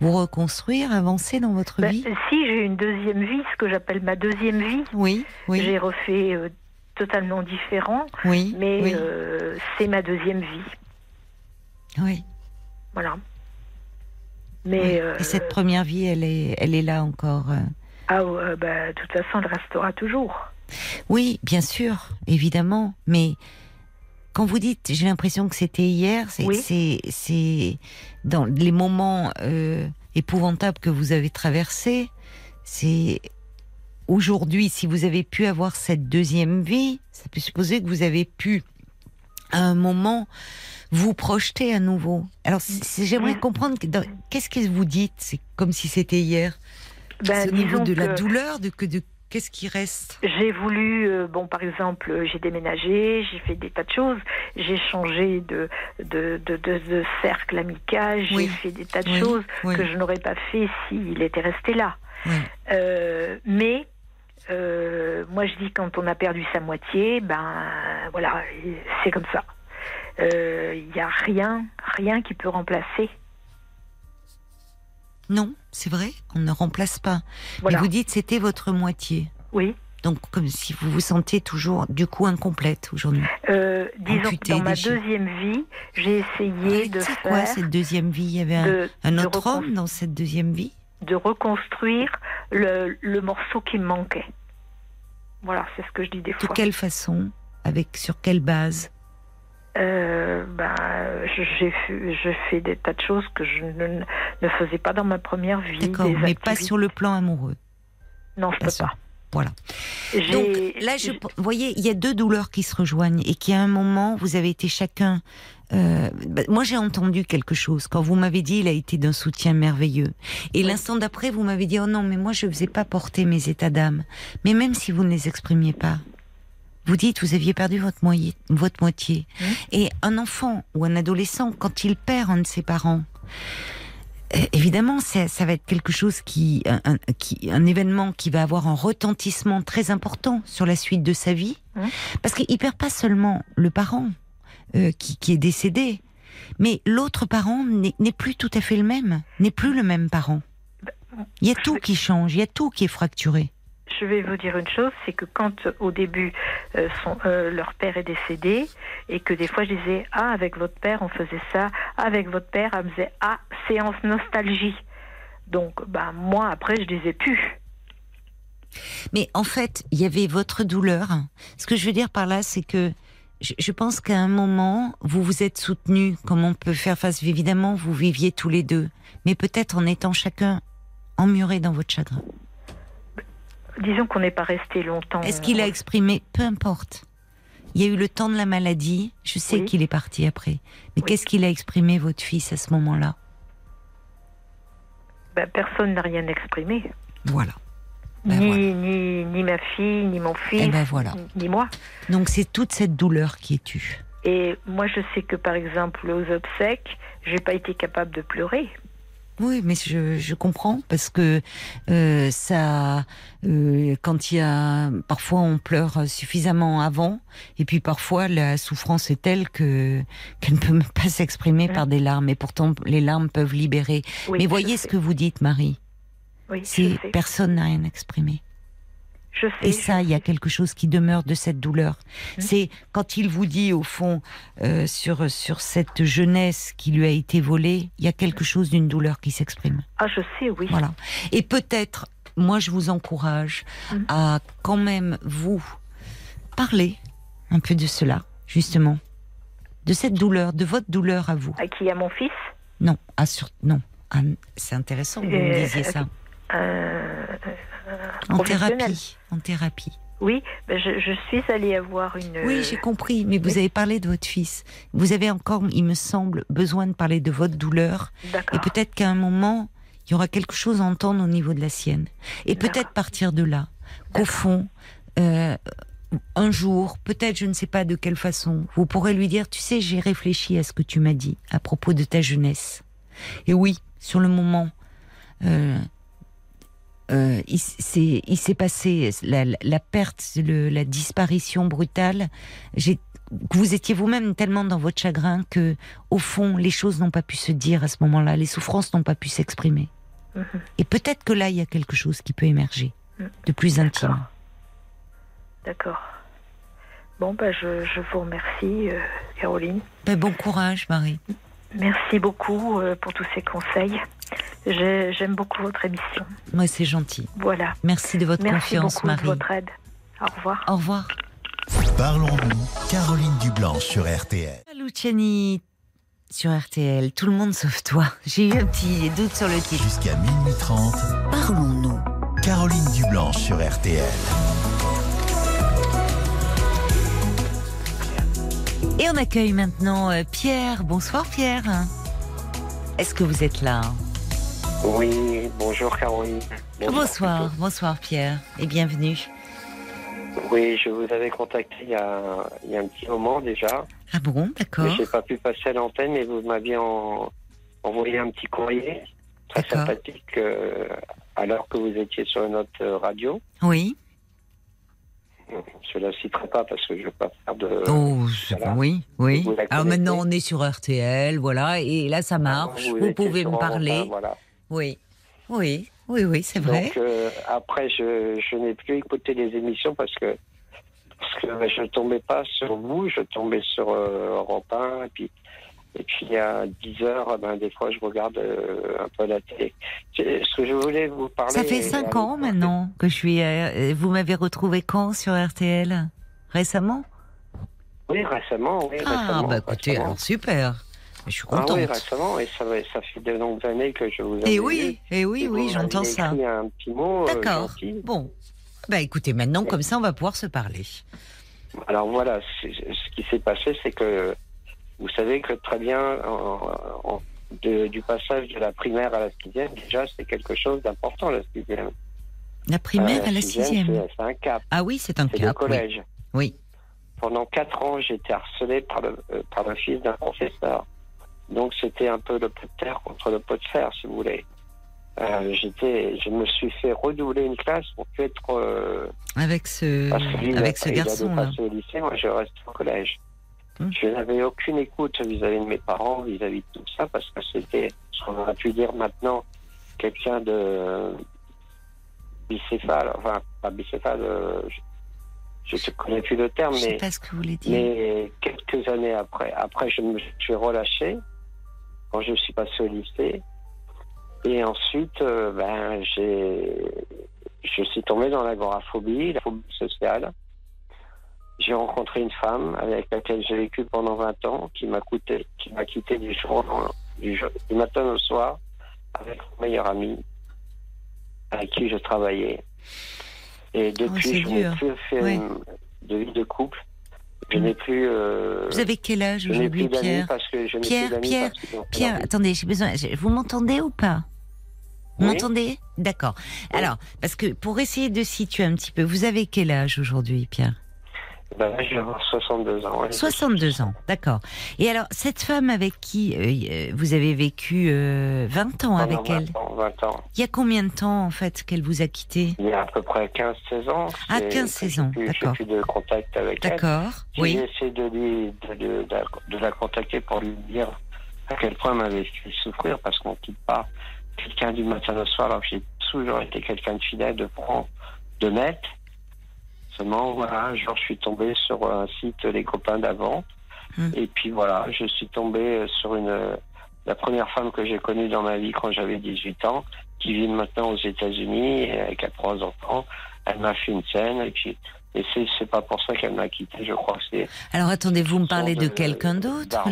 vous reconstruire avancer dans votre
Ben,
vie?
si j'ai une deuxième vie, ce que j'appelle ma deuxième vie,
oui oui.
J'ai refait euh, totalement différent,
oui
mais
oui,
euh, c'est ma deuxième vie.
oui.
Voilà. Mais
Oui.
euh,
Et cette première vie, elle est, elle est là encore. euh.
ah, ouais, bah, de toute façon, elle restera toujours.
Oui, bien sûr, évidemment. Mais quand vous dites, j'ai l'impression que c'était hier, c'est,
Oui.
dans les moments euh, épouvantables que vous avez traversés. C'est aujourd'hui, si vous avez pu avoir cette deuxième vie, ça peut supposer que vous avez pu à un moment vous projeter à nouveau. Alors, j'aimerais comprendre qu'est-ce que vous dites? C'est comme si c'était hier.
Ben,
c'est au niveau de la douleur, de que de qu'est-ce qui reste?
J'ai voulu, euh, bon, par exemple, euh, j'ai déménagé, j'ai fait des tas de choses, j'ai changé de, de, de, de, de cercle amical, j'ai
Oui.
fait des tas de
Oui,
choses
oui.
que je n'aurais pas fait s'il était resté là. Euh, mais moi, je dis quand on a perdu sa moitié, ben voilà, c'est comme ça. Euh, Il n'y a rien, rien qui peut remplacer.
Non, c'est vrai, on ne remplace pas.
Voilà.
Mais vous dites c'était votre moitié.
Oui.
Donc comme si vous vous sentez toujours du coup incomplète aujourd'hui.
Euh, disons que dans ma deuxième vie, j'ai essayé de
C'est
faire,
quoi cette deuxième vie? Il y avait un,
de,
un
de
autre homme dans cette deuxième vie?
de reconstruire le, le morceau qui me manquait. Voilà, c'est ce que je dis des
De
fois.
quelle façon? Avec sur quelle base?
Euh, je- j'ai fait, des tas de choses que je ne, ne faisais pas dans ma première vie.
D'accord, mais pas sur le plan amoureux.
Non, je peux
Bien sûr.
pas.
Voilà. Donc là, je, vous voyez, il y a deux douleurs qui se rejoignent et qui à un moment, vous avez été chacun. euh, bah, moi, j'ai entendu quelque chose quand vous m'avez dit, il a été d'un soutien merveilleux. Et
Oui.
l'instant d'après, vous m'avez dit, oh non, mais moi, je ne faisais pas porter mes états d'âme. Mais même si vous ne les exprimiez pas, vous dites, vous aviez perdu votre, moitié votre moitié.
Oui.
Et un enfant ou un adolescent, quand il perd un de ses parents, euh, évidemment, ça, ça va être quelque chose qui un, un- qui, un événement qui va avoir un retentissement très important sur la suite de sa vie,
Mhm.
parce qu'il perd pas seulement le parent euh, qui, qui est décédé, mais l'autre parent n'est plus tout à fait le même, n'est plus le même parent. Il y a tout qui change, il y a tout qui est fracturé.
Je vais vous dire une chose, c'est que quand euh, au début euh, euh, leur père est décédé et que des fois je disais ah avec votre père on faisait ça, avec votre père elle me ah séance nostalgie. Donc bah moi après je disais plus.
Mais en fait, il y avait votre douleur. Ce que je veux dire par là, c'est que je, je pense qu'à un moment, vous vous êtes soutenus, comme on peut faire face. Évidemment, vous viviez tous les deux, mais peut-être en étant chacun emmuré dans votre chagrin.
Disons qu'on n'est pas resté longtemps.
Est-ce qu'il a exprimé Peu importe. Il y a eu le temps de la maladie. Je sais
Oui.
qu'il est parti après. Mais
Oui.
qu'est-ce qu'il a exprimé, votre fils, à ce moment-là?
Ben, personne n'a rien exprimé.
Voilà. Ben
ni,
voilà.
ni, ni ma fille, ni mon fils,
Eh ben voilà.
ni moi.
Donc c'est toute cette douleur qui est tue.
Et moi, je sais que par exemple, aux obsèques, j'ai pas été capable de pleurer.
Oui, mais je, je comprends parce que euh, ça, euh, quand il y a, parfois on pleure suffisamment avant, et puis parfois la souffrance est telle que qu'elle ne peut même pas s'exprimer par des larmes, et pourtant les larmes peuvent libérer.
Oui,
mais voyez ce que vous dites, Marie.
Oui, sais.
personne n'a rien exprimé.
Je sais.
Et ça, il y a quelque chose qui demeure de cette douleur.
Mhm.
C'est quand il vous dit, au fond, euh, sur, sur cette jeunesse qui lui a été volée, il y a quelque chose d'une douleur qui s'exprime.
Ah, je sais, oui.
Voilà. Et peut-être, moi, je vous encourage
Mhm.
à quand même vous parler un peu de cela, justement. De cette douleur, de votre douleur à vous.
À qui À mon fils?
Non, à sur... non. Ah, c'est intéressant que vous me
Euh,
disiez ça.
Euh,
En thérapie. En thérapie.
Oui, ben, je, je suis allée avoir une.
Oui, j'ai compris, mais vous avez parlé de votre fils. Vous avez encore, il me semble, besoin de parler de votre douleur. Et peut-être qu'à un moment, il y aura quelque chose à entendre au niveau de la sienne. Et peut-être partir de là, qu'au fond, euh, un jour, peut-être, je ne sais pas de quelle façon, vous pourrez lui dire, tu sais, j'ai réfléchi à ce que tu m'as dit à propos de ta jeunesse. Et oui, sur le moment, euh, euh, il s'est passé la, perte, le- la disparition brutale. Vous étiez vous-même tellement dans votre chagrin que, au fond, les choses n'ont pas pu se dire à ce moment-là, les souffrances n'ont pas pu s'exprimer.
Mhm.
Et peut-être que là, il y a quelque chose qui peut émerger
Mhm.
de plus intime.
D'accord. Bon, ben, je, je vous remercie, euh, Caroline.
Ben, bon courage, Marie.
Merci beaucoup euh, pour tous ces conseils. J'ai- J'aime beaucoup votre émission.
Moi, c'est gentil.
Voilà.
Merci de votre
Merci
confiance,
beaucoup
Marie.
de votre aide. Au revoir.
Au revoir.
Parlons-nous, Caroline Dublanche sur RTL.
Luciani sur RTL. Tout le monde sauf toi. J'ai eu un petit doute sur le titre.
Jusqu'à minuit 30,
Parlons-nous.
Caroline Dublanche sur RTL.
Et on accueille maintenant euh, Pierre. Bonsoir, Pierre. Est-ce que vous êtes là?
Oui, bonjour Caroline.
Bonsoir, bonsoir, Pierre. Et bienvenue.
Oui, je vous avais contacté il y a, il y a un petit moment déjà.
Ah bon, d'accord.
Mais j'ai pas pu passer à l'antenne, mais vous m'aviez en- envoyé un petit courrier très sympathique euh, alors que vous étiez sur notre euh, radio.
Oui.
Je ne la citerai pas parce que je ne veux pas faire de.
Oh,
voilà.
oui, oui. Alors maintenant, on est sur RTL, voilà, et là, ça marche. Vous, pouvez me parler.
voilà.
Oui, oui, oui, oui, c'est vrai.
Donc euh, après, je, je n'ai plus écouté les émissions parce que parce que je ne tombais pas sur vous, je tombais sur euh, Europe 1 et puis et puis à 10 heures, ben, des fois je regarde euh, un peu la télé. Ce que je voulais vous parler.
Ça fait cinq
euh,
ans maintenant que je suis. euh, vous m'avez retrouvé quand sur RTL Récemment?
Oui, récemment, oui,
Ah,
récemment.
bah écoutez,
récemment.
alors super. Je suis
Ah
contente.
oui, récemment, et ça, fait de longues années que je vous ai
et oui, et oui, oui, j'entends ça.
Un petit mot. euh,
D'accord. Bon. Bah écoutez, maintenant, comme ça, on va pouvoir se parler.
Alors voilà, ce qui s'est passé, c'est que vous savez que très bien, en- en- de- du passage de la primaire à la sixième, déjà, c'est quelque chose d'important, la sixième.
La primaire
Euh,
à la sixième.
c'est- C'est un cap,
Ah oui, c'est un
c'est le
cap. Oui.
collège.
oui.
Pendant quatre ans, j'ai été harcelé par le, euh, par le fils d'un professeur. Donc c'était un peu le pot de terre contre le pot de fer, si vous voulez. Euh, j'étais, je me suis fait redoubler une classe pour être euh,
Avec ce, avec ce garçon
Il au lycée, moi je reste au collège.
Hum.
Je n'avais aucune écoute vis-à-vis de mes parents, vis-à-vis de tout ça, parce que c'était, ce qu'on aurait pu dire maintenant, quelqu'un de bicéphale, enfin pas bicéphale, euh, je ne connais plus le terme,
Je sais
mais,
pas ce que vous voulez dire.
mais quelques années après, après je me suis relâché quand je suis passé au lycée. Et ensuite, euh, ben, j'ai, je suis tombé dans l'agoraphobie, la phobie sociale. J'ai rencontré une femme avec laquelle j'ai vécu pendant 20 ans, qui m'a coûté, qui m'a quitté du jour, du, jour- du matin au soir, avec mon meilleur ami, avec qui je travaillais. Et depuis,
c'est
je n'ai plus fait de vie de couple. Je n'ai plus. euh,
Vous avez quel âge aujourd'hui, Pierre
parce que je n'ai
Pierre,
plus
Pierre,
parce
Pierre, attendez, j'ai besoin. Vous m'entendez ou pas? Vous
Oui.
m'entendez? D'accord.
Oui.
Alors, parce que pour essayer de situer un petit peu, vous avez quel âge aujourd'hui, Pierre?
Ben là, je vais avoir 62 ans. ouais.
62 ans, d'accord. Et alors, cette femme avec qui euh, euh, vous avez vécu euh, 20 ans avec elle,
20 ans, 20 ans.
il y a combien de temps en fait qu'elle vous a quitté
Il y a à peu près 15-16 ans.
Ah,
c'est-
15-16
que
ans,
j'ai
d'accord.
J'ai plus de contact avec elle.
D'accord,
J'ai
oui.
essayé de, lui, de, de, de- de la contacter pour lui dire à quel point elle m'avait fait souffrir parce qu'on ne quitte pas quelqu'un du matin au soir alors que j'ai toujours été quelqu'un de fidèle, de franc, de net. Voilà, je suis tombé sur un site Les copains d'avant.
Hmm.
Et puis voilà, je suis tombé sur une la première femme que j'ai connue dans ma vie quand j'avais 18 ans, qui vit maintenant aux États-Unis, qui a trois enfants. Elle m'a fait une scène, et puis et c'est pas pour ça qu'elle m'a quitté, je crois c'est
Alors attendez, vous me parlez de, quelqu'un d'autre.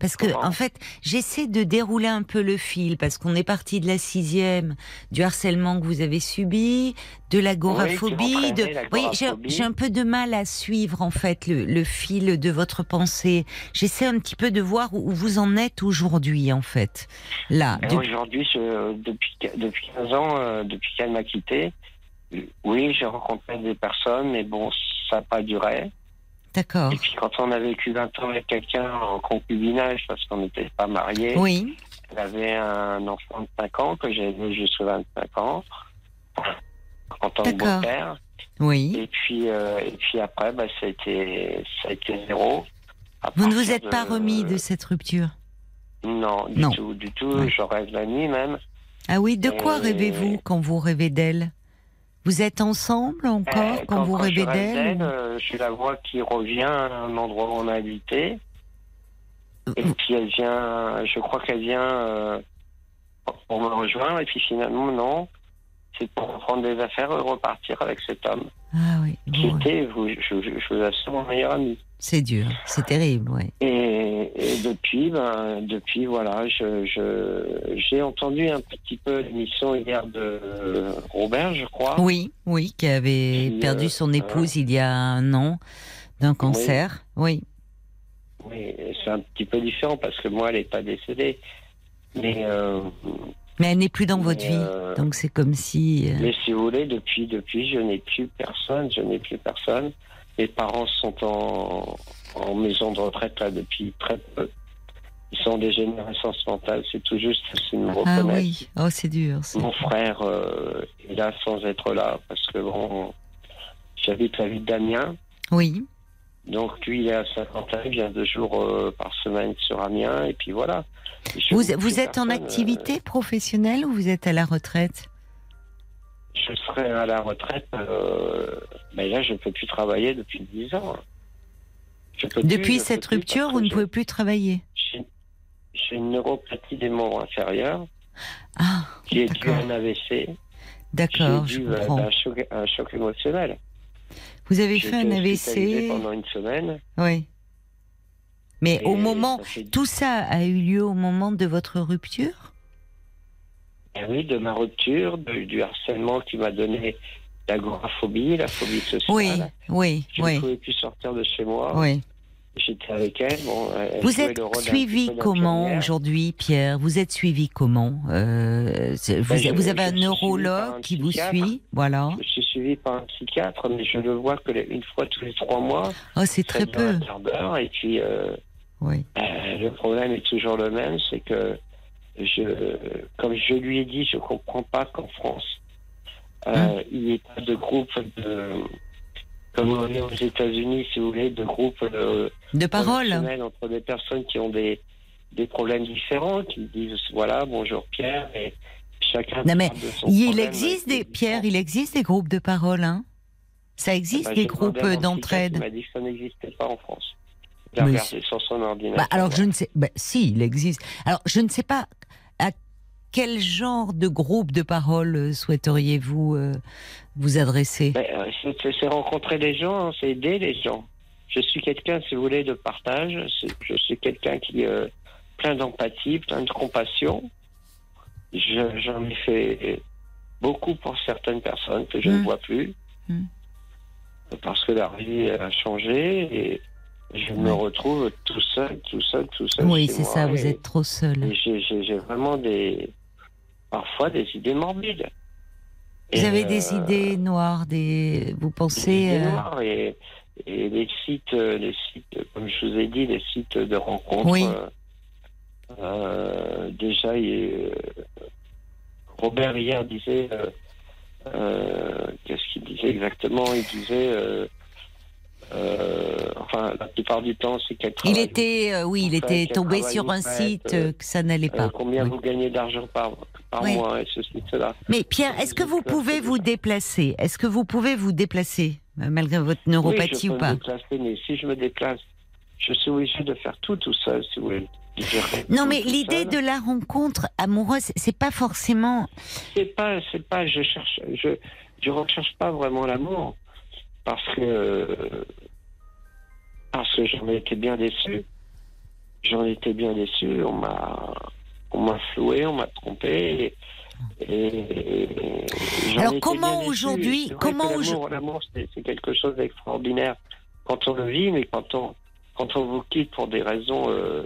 Parce que,
Comment
en fait, j'essaie de dérouler un peu le fil, parce qu'on est parti de la sixième, du harcèlement que vous avez subi, de l'agoraphobie.
Oui,
de... Oui, j'ai un peu de mal à suivre, en fait, le, le fil de votre pensée. J'essaie un petit peu de voir où vous en êtes aujourd'hui, en fait. Là, du-
Aujourd'hui, depuis, depuis 15 ans, euh, depuis qu'elle m'a quitté, euh, oui, j'ai rencontré des personnes, mais bon, ça n'a pas duré.
D'accord.
Et puis quand on a vécu 20 ans avec quelqu'un en concubinage, parce qu'on n'était pas mariés,
Oui,
elle avait un enfant de 5 ans que j'ai élevé jusqu'à 25 ans, en tant que beau-père.
oui.
Et puis, euh, et puis après, bah, ça, a été, ça a été zéro.
Vous ne vous êtes pas remis de cette rupture?
Non, du
Non.
tout, du tout. Je rêve la nuit même.
Ah oui, de quoi rêvez-vous quand vous rêvez d'elle? Vous êtes ensemble encore
Euh,
quand, vous rêvez
rêve
d'elle
euh, je la vois qui revient à un endroit où on a habité. Et puis elle vient, je crois qu'elle vient euh, pour me rejoindre. Et puis finalement, non. C'est pour reprendre des affaires et repartir avec cet homme.
Ah oui,
Qui
bon,
était, vous- je, je, je vous assure, mon meilleur ami.
c'est dur, c'est terrible, ouais.
Et, et depuis, ben, depuis, voilà, je, je, j'ai entendu un petit peu l'émission hier de Robert, je crois.
Oui, oui, qui avait perdu
euh,
son épouse il y a un an d'un cancer. Oui.
Oui, c'est un petit peu différent parce que moi, elle n'est pas décédée. Mais, euh,
Mais elle n'est plus dans
Mais,
votre vie,
euh,
donc c'est comme si. euh,
mais si vous voulez, depuis, depuis, je n'ai plus personne. Je n'ai plus personne. Mes parents sont en, en maison de retraite là depuis très peu. Ils sont des générations mentale. C'est tout juste s'ils me
Ah oui, oh c'est dur.
Mon frère euh, est là sans être là parce que bon, j'habite la ville d'Amiens.
Oui.
Donc lui, il est à 50 ans, il vient deux jours euh, par semaine sur Amiens, et puis voilà.
Vous, êtes en activité professionnelle ou vous êtes à la retraite?
Euh, je serai à la retraite, euh, mais là, je ne peux plus travailler depuis 10 ans. Je peux plus,
Depuis cette
plus
rupture, vous ne pouvez plus travailler?
J'ai une neuropathie des membres inférieurs
Ah,
qui est due à un AVC.
D'accord,
dû euh,
comprends.
un choc, un choc émotionnel.
Vous avez fait un AVC
pendant une semaine.
Oui. Mais
et
au moment,
ça
tout ça a eu lieu au moment de votre rupture?
Eh oui, de ma rupture, de- du harcèlement qui m'a donné l'agoraphobie, la phobie sociale.
Oui, oui,
Je ne
oui,
pouvais plus sortir de chez moi.
oui.
J'étais avec elle. Bon, elle
Vous êtes suivi comment aujourd'hui, Pierre? Vous êtes suivi comment? Euh, vous,
Ben,
avez un neurologue
un
qui vous suit? Voilà.
Je suis suivi par un psychiatre, mais je le vois que les- une fois tous les trois mois.
Oh, c'est très
un
peu.
Et puis, euh,
Oui.
euh, le problème est toujours le même, c'est que, je, comme je lui ai dit, je comprends pas qu'en France, euh,
Hum.
il n'y ait pas de groupe de, comme on est aux États-Unis, si vous voulez, de groupe de
De parole
entre des personnes qui ont des, des problèmes différents, qui disent voilà, bonjour Pierre, et chacun.
Non, mais
parle de son
Il existe des Pierre, il existe des groupes de parole, hein Ça existe
Bah,
des groupes d'entraide.
Il m'a dit que ça n'existait pas en France. Il a
Mais
regardé sur son ordinateur.
Bah, alors je ne sais, bah, si il existe. Alors je ne sais pas quel genre de groupe de parole euh, souhaiteriez-vous euh, vous adresser?
Mais, euh, c'est- rencontrer les gens, hein, c'est aider les gens. Je suis quelqu'un, si vous voulez, de partage. Je suis quelqu'un qui est plein d'empathie, plein de compassion. Je- J'en ai fait beaucoup pour certaines personnes que je ne
Mm.
vois plus.
Mm.
Parce que la vie a changé et je me retrouve tout seul, tout seul, tout seul.
Oui, c'est ça, vous êtes trop seul.
j'ai vraiment des. Parfois des idées morbides.
Vous
Et,
avez des
euh,
idées noires, des... vous
des
pensez...
idées
euh,
noires et, et les sites, euh, les sites, comme je vous ai dit, les sites de rencontres.
Oui.
euh, euh, déjà, il- euh, Robert hier disait. euh, euh, Qu'est-ce qu'il disait exactement? Il disait. Euh, enfin, la plupart du temps, c'est qu'elle
Il était, euh, oui, il était tombé sur un site
euh,
que ça n'allait pas.
combien
Oui.
vous gagnez d'argent par, par
Oui.
mois et ceci, cela.
Mais Pierre, est-ce que vous pouvez vous déplacer? Est-ce que vous pouvez vous déplacer malgré votre neuropathie
oui,
ou
peux
pas?
déplacer, mais si je me déplace, je suis obligé de faire tout tout seul, si vous voulez.
Non, mais l'idée de la rencontre amoureuse, c'est pas forcément.
c'est pas, c'est pas, je cherche, je, je recherche pas vraiment l'amour parce que parce que j'en ai été bien déçu. J'en ai été bien déçu. On m'a, on m'a floué, on m'a trompé. Et, et- j'en
Alors, comment aujourd'hui- comment
que
aujourd-
l'amour, c'est, quelque chose d'extraordinaire quand on le vit, mais quand on, quand on vous quitte pour des raisons euh,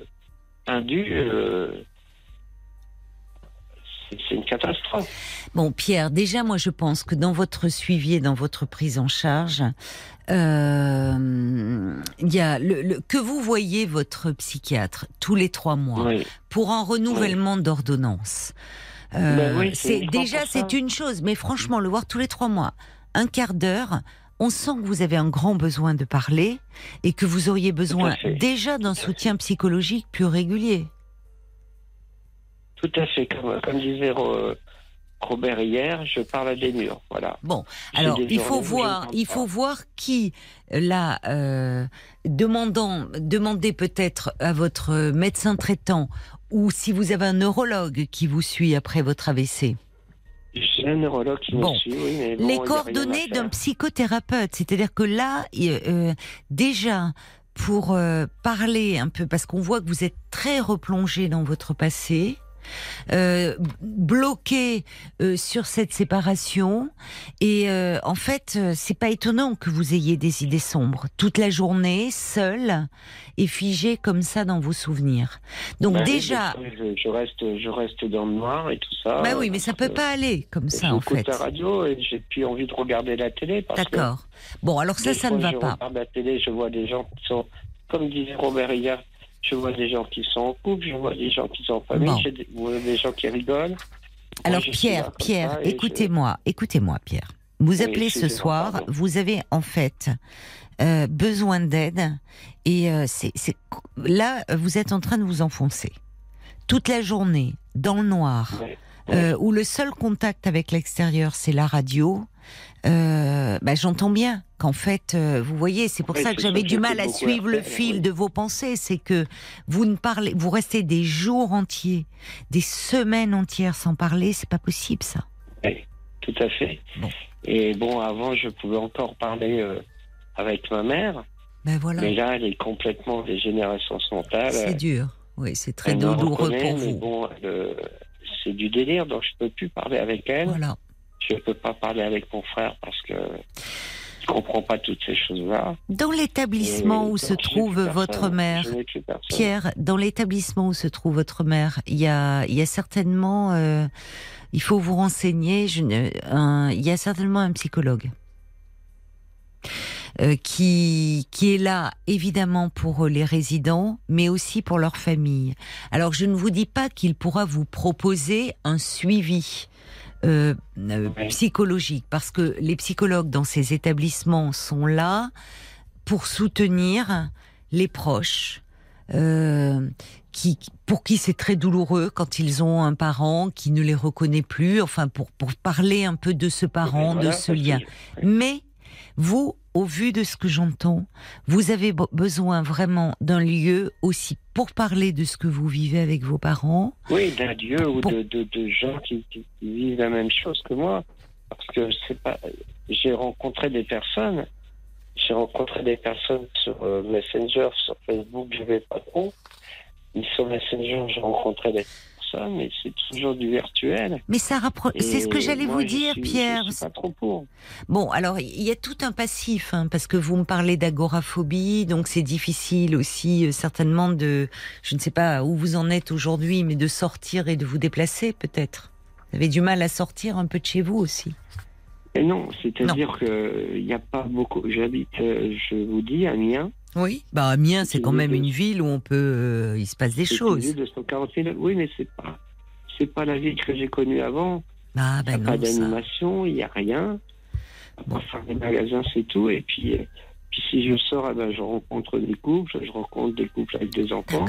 indues. euh, c'est une catastrophe.
Bon, Pierre, déjà, moi, je pense que dans votre suivi et dans votre prise en charge, euh, il y a le, le- que vous voyez votre psychiatre tous les trois mois
Oui.
pour un renouvellement d'ordonnance. Euh,
Ben oui, c'est
déjà c'est une chose, mais franchement, le voir tous les trois mois, un quart d'heure. On sent que vous avez un grand besoin de parler et que vous auriez besoin déjà d'un soutien psychologique plus régulier.
Tout à fait. Comme, comme disait Ro- Robert hier, je parle à des murs. Voilà.
Bon, alors il faut voir, il faut voir qui là euh, demandant, demandez peut-être à votre médecin traitant ou si vous avez un neurologue qui vous suit après votre AVC.
J'ai un neurologue qui
Bon.
me suit, oui, mais bon,
les coordonnées d'un psychothérapeute, c'est-à-dire que là, euh, déjà pour euh, parler un peu, parce qu'on voit que vous êtes très replongé dans votre passé. Euh, bloqué euh, sur cette séparation. Et euh, en fait c'est pas étonnant que vous ayez des idées sombres. Toute la journée seul et figé comme ça dans vos souvenirs. Donc
Bah
déjà
je, je reste, je reste dans le noir et tout ça.
bah oui mais ça peut pas aller comme ça en
J'écoute
fait.
la radio et j'ai plus envie de regarder la télé
d'accord. Bon alors ça ça ne va
je
pas.
regarde la télé, je vois des gens qui sont, comme disait Robert hier, je vois des gens qui sont en couple, je vois des gens qui sont en famille,
Bon.
des, je vois des gens qui rigolent.
Alors
Moi,
Pierre, Pierre,
je-
écoutez-moi, écoutez-moi Pierre. Vous
Oui,
appelez ce soir,
pardon.
vous avez en fait euh, besoin d'aide et euh, c'est là vous êtes en train de vous enfoncer toute la journée dans le noir euh, où le seul contact avec l'extérieur c'est la radio. Euh, bah, j'entends bien qu'en fait, euh, vous voyez, c'est pour
Oui,
ça que j'avais du mal à suivre le fil
oui.
de vos pensées. C'est que vous ne parlez, vous restez des jours entiers, des semaines entières sans parler. C'est pas possible, ça.
Oui, tout à fait.
Bon.
Et bon, avant, je pouvais encore parler euh, avec ma mère,
Ben voilà.
mais là, elle est complètement dégénérescence mentale.
C'est dur. Oui, c'est très douloureux pour vous.
bon, euh, c'est du délire, donc je peux plus parler avec elle.
Voilà.
Je peux pas parler avec mon frère parce que je comprends pas toutes ces choses-là.
Dans l'établissement où se trouve votre mère. Pierre, dans l'établissement où se trouve votre mère, il y a, il y a certainement, euh, il faut vous renseigner, je ne- un- il y a certainement un psychologue. euh, qui qui est là évidemment pour les résidents, mais aussi pour leur famille. Alors je ne vous dis pas qu'il pourra vous proposer un suivi euh, euh, psychologique, parce que les psychologues dans ces établissements sont là pour soutenir les proches. euh, qui, pour qui c'est très douloureux quand ils ont un parent qui ne les reconnaît plus, enfin pour, pour parler un peu de ce parent,
Voilà,
de ce lien. Mais vous, au vu de ce que j'entends, vous avez be- besoin vraiment d'un lieu aussi pour parler de ce que vous vivez avec vos parents.
Oui, d'un lieu ou
Pour-
de, de, de gens qui, qui, qui vivent la même chose que moi. Parce que c'est pas. J'ai rencontré des personnes. J'ai rencontré des personnes sur euh, Messenger, sur Facebook, je vais pas trop. Mais sur Messenger, j'ai rencontré des mais c'est toujours du virtuel.
Mais ça rapproche. C'est ce que j'allais vous dire,
suis-
Pierre.
Je suis pas trop pour.
Bon, alors il y a tout un passif, hein, parce que vous me parlez d'agoraphobie, donc c'est difficile aussi euh, certainement de, je ne sais pas où vous en êtes aujourd'hui, mais de sortir et de vous déplacer peut-être. Vous avez du mal à sortir un peu de chez vous aussi.
Et non, c'est-à-dire que il n'y a pas beaucoup. J'habite, euh, je vous dis, à Amiens.
Oui. Bah Amiens, c'est quand même une ville où on peut, euh, il se passe des
C'est une
choses.
ville de 140 000. Oui, mais c'est pas, c'est pas la ville que j'ai connue avant.
Ah
Il n'y a
ben
pas d'animation, il n'y a rien. Part faire des magasins, c'est tout. Et puis, euh, puis si je sors, eh ben, je rencontre des couples, je rencontre des couples avec des enfants.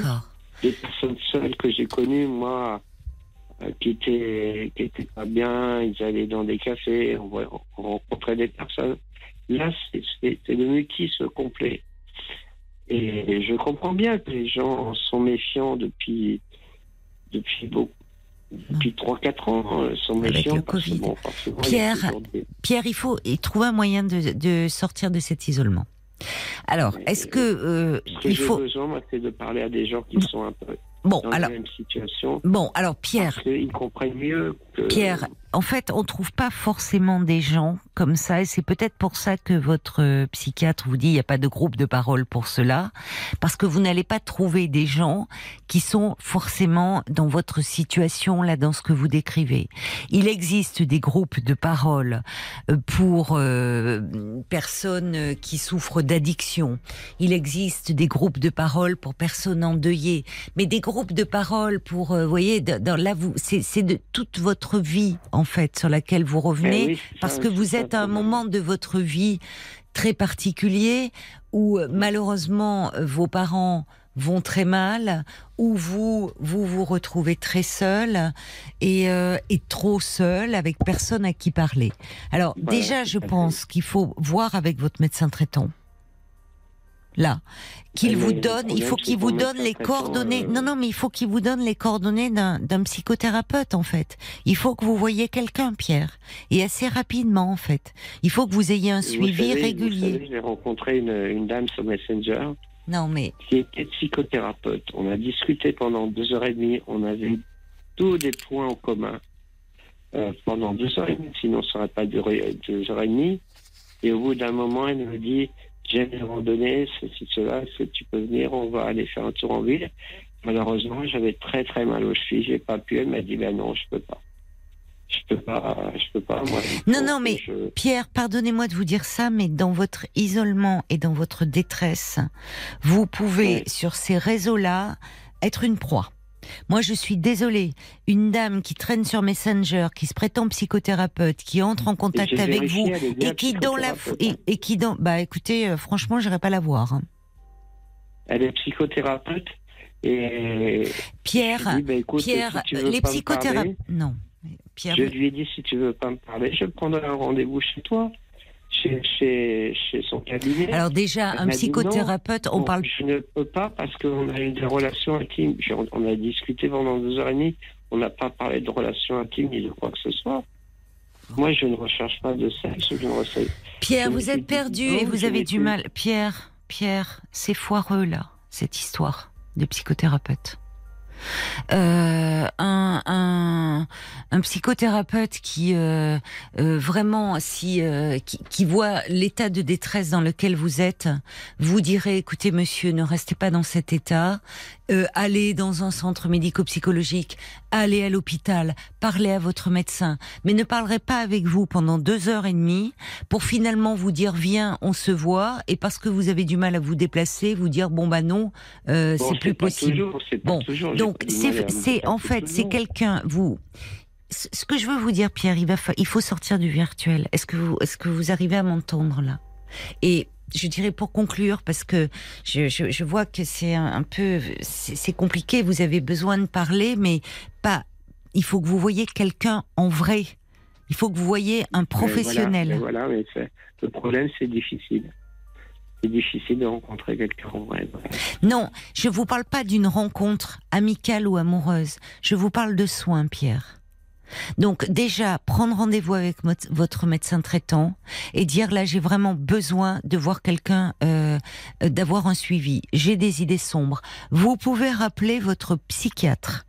Des personnes seules que j'ai connues, moi, euh, qui étaient qui étaient pas bien, ils allaient dans des cafés, on, rencontrait des personnes. Là, c'est- c'est le mutisme complet? Et je comprends bien que les gens sont méfiants depuis depuis beaucoup. Depuis 3-4 ans, euh, sont
Avec
méfiants
le
parce que,
Covid.
bon, forcément, il
Pierre,
des-
Pierre, il faut trouver un moyen de, de sortir de cet isolement. Alors, est-ce que euh,
Ce que
il
j'ai
faut
besoin, moi, c'est de parler à des gens qui sont un peu
bon
dans
alors
la même situation.
bon alors Pierre
qu'ils comprennent mieux.
Pierre, en fait, on trouve pas forcément des gens comme ça, et c'est peut-être pour ça que votre euh, psychiatre vous dit il n'y a pas de groupe de parole pour cela, parce que vous n'allez pas trouver des gens qui sont forcément dans votre situation là, dans ce que vous décrivez. Il existe des groupes de parole euh, pour euh, personnes euh, qui souffrent d'addiction. Il existe des groupes de parole pour personnes endeuillées, mais des groupes de parole pour, euh, vous voyez, dans, là, vous, c'est de toute votre vie en fait sur laquelle vous revenez,
Eh oui, c'est
parce que vous êtes à un moment de votre vie très particulier où euh, malheureusement euh, vos parents vont très mal, où vous vous vous retrouvez très seul et, euh, et trop seul avec personne à qui parler. Alors
Voilà,
déjà, je pense qu'il faut voir avec votre médecin traitant. Là, qu'il
Mais
vous donne, il faut qu'il vous donne les coordonnées.
euh,
Non, non, mais il faut qu'il vous donne les coordonnées d'un psychothérapeute en fait. Il faut que vous voyez quelqu'un, Pierre, et assez rapidement en fait. Il faut que vous ayez un
Vous
suivi
savez- vous
régulier.
J'ai rencontré une, une dame sur Messenger
Non, mais
qui était psychothérapeute. On a discuté pendant deux heures et demie. On avait tous des points en commun euh, pendant deux heures et demie. Sinon, ça n'aurait pas duré deux heures et demie. Et au bout d'un moment, elle me dit J'aime les randonnées, ceci, cela, est-ce que tu peux venir On va aller faire un tour en ville. Malheureusement, j'avais très très mal aux chevilles. J'ai pas pu. Elle m'a dit Ben non, je peux pas. Je peux pas, je peux pas, moi.
Non, non, mais
je-
Pierre, pardonnez-moi de vous dire ça, mais dans votre isolement et dans votre détresse, vous pouvez, sur ces réseaux-là, être une proie. Moi, je suis désolée. Une dame qui traîne sur Messenger, qui se prétend psychothérapeute, qui entre en contact avec vous, et qui dans la, fou- et, qui dans, bah écoutez, euh, franchement, j'irai pas la voir. hein.
Elle est psychothérapeute et
Pierre,
dit, bah, écoute,
Pierre,
si veux
les psychothérapeutes, non. Pierre,
je lui ai dit si tu veux pas me parler, je prendrai un rendez-vous chez toi, chez, chez, chez son cabinet.
alors déjà, un
non.
psychothérapeute, on parle
Je ne peux pas parce qu'on a eu des relations intimes. On a discuté pendant deux heures et demie. On n'a pas parlé de relations intimes ni de quoi que ce soit. Moi, je ne recherche pas de sexe. Je ne recherche.
Pierre,
Je
vous êtes perdu et vous avez du mal. Pierre, Pierre, c'est foireux là, cette histoire de psychothérapeute. Euh, un, un, psychothérapeute qui euh, euh, vraiment qui, qui voit l'état de détresse dans lequel vous êtes vous dirait écoutez monsieur ne restez pas dans cet état euh, allez dans un centre médico-psychologique allez à l'hôpital parlez à votre médecin. Mais ne parlerait pas avec vous pendant deux heures et demie pour finalement vous dire viens on se voit. Et parce que vous avez du mal à vous déplacer vous dire bon bah non euh,
Bon,
c'est plus possible.
toujours,
Bon,
toujours,
donc c'est en fait c'est quelqu'un vous. Ce ce que je veux vous dire Pierre il va fa- il faut sortir du virtuel. Est-ce que vous est-ce que vous arrivez à m'entendre là? Et je dirais pour conclure parce que je, je, je vois que c'est un, un peu c'est compliqué vous avez besoin de parler mais pas il faut que vous voyez quelqu'un en vrai il faut que vous voyez un
Mais
professionnel
Voilà, mais voilà, mais c'est- le problème, c'est difficile. C'est difficile de rencontrer quelqu'un en vrai. voilà.
Non, je vous parle pas d'une rencontre amicale ou amoureuse. Je vous parle de soins, Pierre. Donc déjà, prendre rendez-vous avec votre médecin traitant et dire là j'ai vraiment besoin de voir quelqu'un, euh, d'avoir un suivi. J'ai des idées sombres. Vous pouvez rappeler votre psychiatre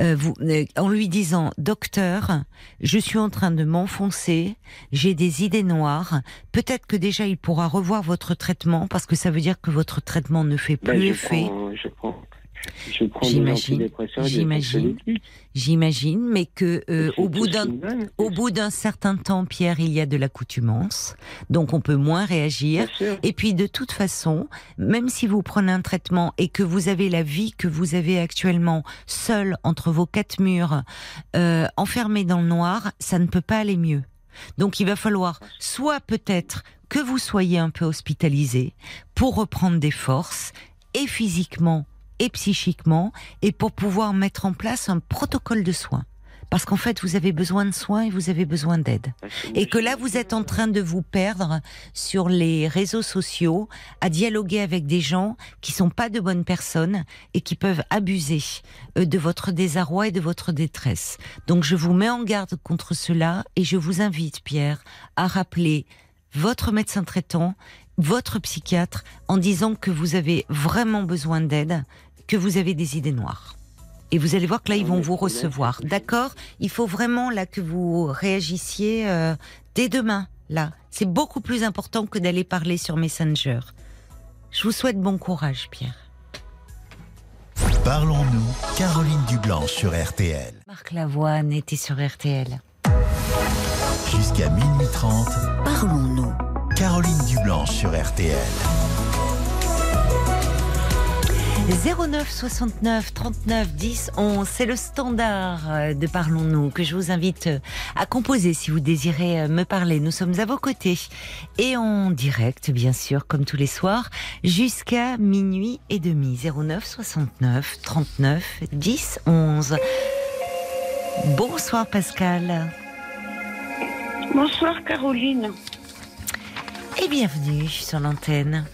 euh, vous, euh, en lui disant docteur, je suis en train de m'enfoncer, j'ai des idées noires. Peut-être que déjà il pourra revoir votre traitement parce que ça veut dire que votre traitement ne fait plus
Ben, je,
effet.
prends, je prends, je prends des
J'imagine, j'imagine. J'imagine, mais que euh, au bout d'un
donnent.
au bout d'un certain temps, Pierre, il y a de l'accoutumance, donc on peut moins réagir. Et puis de toute façon, même si vous prenez un traitement et que vous avez la vie que vous avez actuellement, seul entre vos quatre murs, euh, enfermé dans le noir, ça ne peut pas aller mieux. Donc il va falloir soit peut-être que vous soyez un peu hospitalisé pour reprendre des forces, et physiquement et psychiquement, et pour pouvoir mettre en place un protocole de soins. Parce qu'en fait, vous avez besoin de soins et vous avez besoin d'aide. Et que là, vous êtes en train de vous perdre sur les réseaux sociaux, à dialoguer avec des gens qui sont pas de bonnes personnes et qui peuvent abuser euh, de votre désarroi et de votre détresse. Donc, je vous mets en garde contre cela et je vous invite, Pierre, à rappeler votre médecin traitant, votre psychiatre, en disant que vous avez vraiment besoin d'aide, que vous avez des idées noires. Et vous allez voir que là, ils vont vous recevoir. D'accord? Il faut vraiment là que vous réagissiez euh, dès demain. Là, c'est beaucoup plus important que d'aller parler sur Messenger. Je vous souhaite bon courage, Pierre.
Parlons-nous, Caroline Dublanche sur RTL.
Marc Lavoine était sur RTL.
Jusqu'à minuit 30,
Parlons-nous.
Caroline Dublanche sur RTL.
09 69 39 10 11, c'est le standard euh, de Parlons-nous que je vous invite euh, à composer si vous désirez euh, me parler. Nous sommes à vos côtés et en direct, bien sûr, comme tous les soirs, jusqu'à minuit et demi. 09 69 39 10 11. Bonsoir Pascal
Bonsoir Caroline.
et bienvenue sur l'antenne.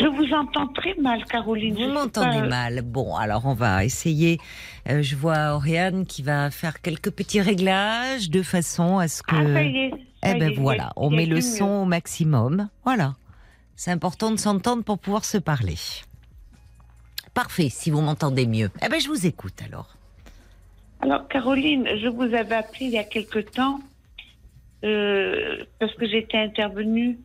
Je vous entends très mal, Caroline.
Vous m'entendez
pas,
mal. Bon, alors on va essayer. Euh, je vois Oriane qui va faire quelques petits réglages de façon à ce que.
Ah, ça y est. ça
eh ben
est,
voilà, on met le son
mieux.
au maximum. Voilà. C'est important de s'entendre pour pouvoir se parler. Parfait, si vous m'entendez mieux. Eh ben je vous écoute alors.
Alors, Caroline, je vous avais appelé il y a quelque temps euh, parce que j'étais intervenue.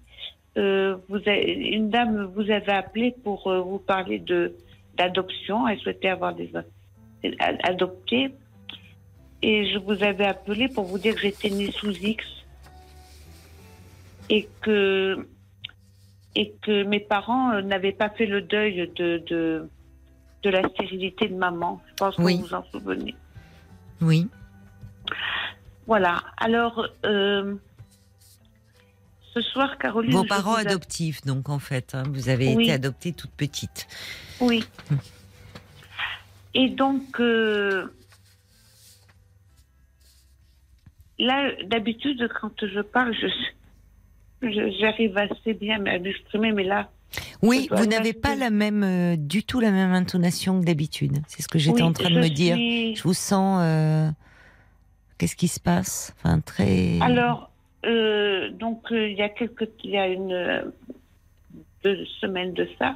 Euh, vous avez- une dame vous avait appelé pour euh, vous parler de d'adoption. Elle souhaitait avoir des a- adopter. Et je vous avais appelé pour vous dire que j'étais née sous X et que et que mes parents euh, n'avaient pas fait le deuil de de, de la stérilité de maman. Je pense
Oui.
que vous vous en souvenez.
Oui.
Voilà. Alors, euh, ce soir, Caroline.
Vos
je
parents
a-
adoptifs, donc en fait, hein, vous avez
Oui.
été adoptée toute petite.
Oui. Et donc, euh, là, d'habitude, quand je parle, je, je- j'arrive assez bien à m'exprimer, mais là,
Oui,
Je
vous n'avez pas la même, euh, du tout la même intonation que d'habitude. C'est ce que j'étais
oui,
en train de
je
me dire. Je vous sens. euh, Qu'est-ce qui se passe? Enfin, très.
Alors, euh, donc, euh, il y a quelques, il y a une deux semaines de ça,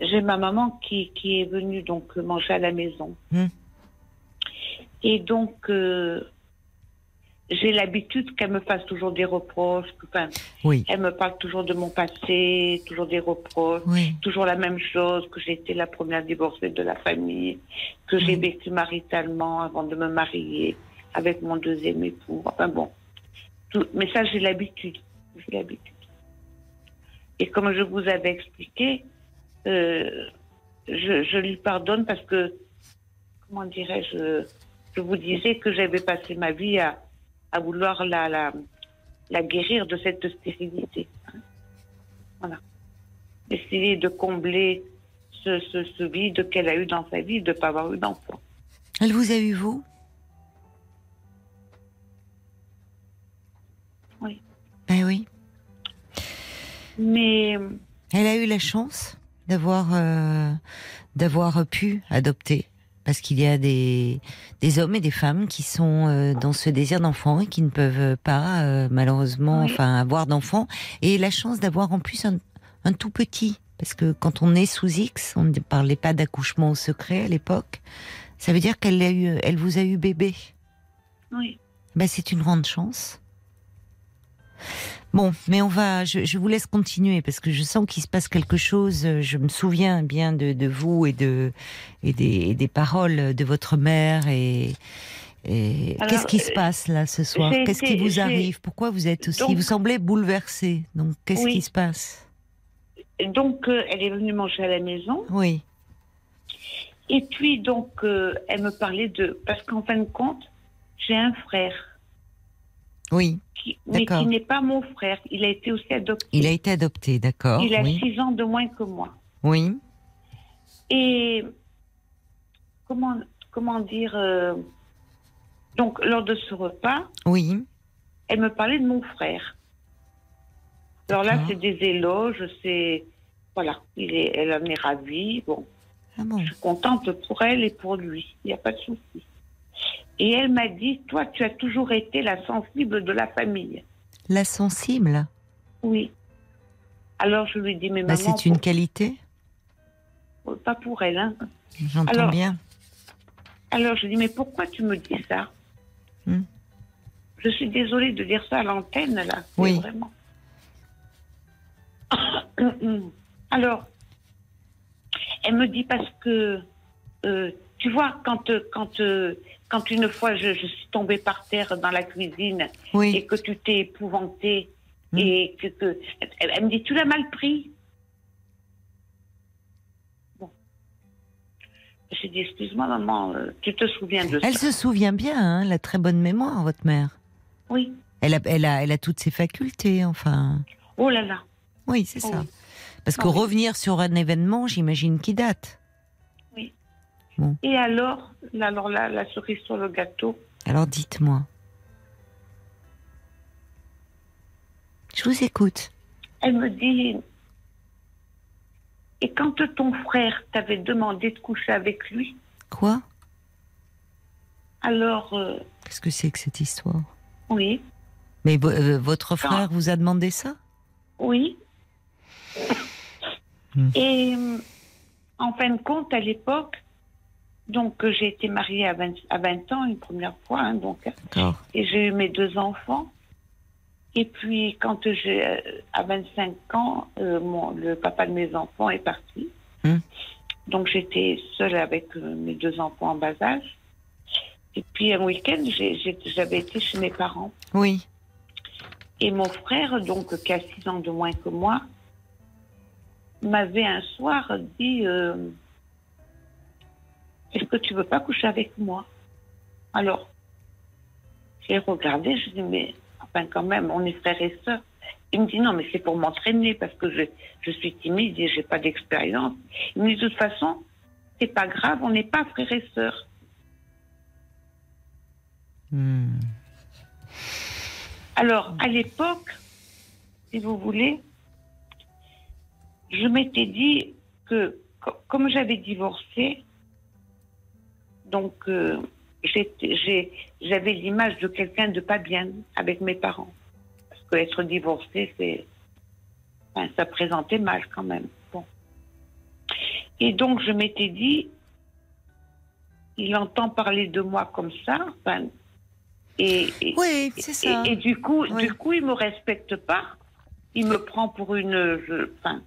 j'ai ma maman qui, qui est venue donc manger à la maison.
Hmm.
Et donc, euh, j'ai l'habitude qu'elle me fasse toujours des reproches. Enfin,
Oui,
elle me parle toujours de mon passé, toujours des reproches,
oui,
toujours la même chose, que j'ai été la première divorcée de la famille, que j'ai
Hmm.
vécu maritalement avant de me marier avec mon deuxième époux. Enfin bon. Mais ça, j'ai l'habitude. J'ai l'habitude. Et comme je vous avais expliqué, euh, je, lui pardonne parce que, comment dirais-je, je vous disais que j'avais passé ma vie à, à vouloir la, la, la guérir de cette stérilité. Voilà. Essayer de combler ce, ce, ce vide qu'elle a eu dans sa vie de ne pas avoir eu d'enfant.
Elle vous a eu, vous Ben oui.
Mais
Elle a eu la chance d'avoir euh, d'avoir pu adopter parce qu'il y a des, des hommes et des femmes qui sont euh, dans ce désir d'enfant et qui ne peuvent pas, euh, malheureusement,
Oui.
enfin, avoir d'enfant. Et la chance d'avoir en plus un, un tout petit. Parce que quand on est sous X, on ne parlait pas d'accouchement au secret à l'époque. Ça veut dire qu'elle a eu, elle vous a eu bébé.
Oui.
Ben, c'est une grande chance. Bon, mais on va, je, je vous laisse continuer parce que je sens qu'il se passe quelque chose. Je me souviens bien de, de vous et de et des, et des paroles de votre mère et, qu'est-ce qui se
euh,
passe là ce soir? Qu'est-ce qui vous arrive? Pourquoi vous êtes aussi
Donc-
Vous semblez bouleversé. Donc qu'est-ce
Oui.
qui se passe?
Donc, euh, elle est venue manger à la maison.
Oui,
Et puis, donc, euh, elle me parlait de. Parce qu'en fin de compte, j'ai un frère,
oui.
qui, mais qui n'est pas mon frère. Il a été aussi adopté.
Il a été adopté, d'accord.
Il a
Oui,
six ans de moins que moi.
oui,
Et comment, comment dire euh, Donc, lors de ce repas,
oui.
elle me parlait de mon frère. Alors là, c'est des éloges, c'est. Voilà, il est, elle en est ravie. Bon,
Ah bon.
je suis contente pour elle et pour lui. Il n'y a pas de souci. Et elle m'a dit Toi, tu as toujours été la sensible de la famille.
La sensible.
Oui. Alors je lui dis Mais
Bah,
maman.
c'est une qualité.
pour- Pas pour elle, hein.
J'entends bien.
Alors je lui dis Mais pourquoi tu me dis ça
Hmm.
Je suis désolée de dire ça à l'antenne, là.
Oui.
Vraiment. <coughs> Alors, elle me dit parce que, euh, tu vois, quand, euh, quand, euh, quand une fois je, je suis tombée par terre dans la cuisine
Oui.
et que tu t'es épouvantée
Hmm.
et que, que elle, elle me dit tu l'as mal pris? Bon. J'ai dit excuse-moi maman, euh, tu te souviens de
Elle
ça?
se souvient bien, hein, elle a très bonne mémoire, votre mère.
Oui.
Elle a, elle a, elle a toutes ses facultés, enfin.
Oh là là.
Oui, c'est ça.
Oui.
Parce que
Oui.
revenir sur un événement, j'imagine qui date.
Et alors, alors la cerise sur le gâteau,
Alors dites-moi. Je vous écoute.
elle me dit Et quand ton frère t'avait demandé de coucher avec lui,
Quoi?
Alors, euh,
Qu'est-ce que c'est que cette histoire?
oui,
Mais euh, votre frère vous a demandé ça?
Oui.
Hmm.
Et euh, en fin de compte, à l'époque, donc j'ai été mariée à 20, à 20 ans une première fois, hein, donc, et j'ai eu mes deux enfants. Et puis, quand j'ai, euh, à 25 ans, euh, mon, le papa de mes enfants est parti.
Hmm.
Donc, j'étais seule avec euh, mes deux enfants en bas âge. Et puis, un week-end, j'avais été chez mes parents.
Oui.
Et mon frère, donc, qui a 6 ans de moins que moi, m'avait un soir dit euh, Est-ce que tu veux pas coucher avec moi? Alors, j'ai regardé, je dis Mais, enfin, quand même, on est frères et sœurs. Il me dit Non, mais c'est pour m'entraîner parce que je, je suis timide et j'ai pas d'expérience. Il me dit De toute façon, c'est pas grave, on n'est pas frères et sœurs.
Hmm.
Alors, à l'époque, si vous voulez, je m'étais dit que, co- comme j'avais divorcé, donc euh, j'avais l'image de quelqu'un de pas bien avec mes parents. Parce que être divorcé, c'est. enfin, ça présentait mal quand même. Bon. Et donc, je m'étais dit, il entend parler de moi comme ça, enfin, et, et-
Oui, c'est ça.
et, et du coup,
Oui.
du coup, il me respecte pas. Il me prend pour une. je- Enfin,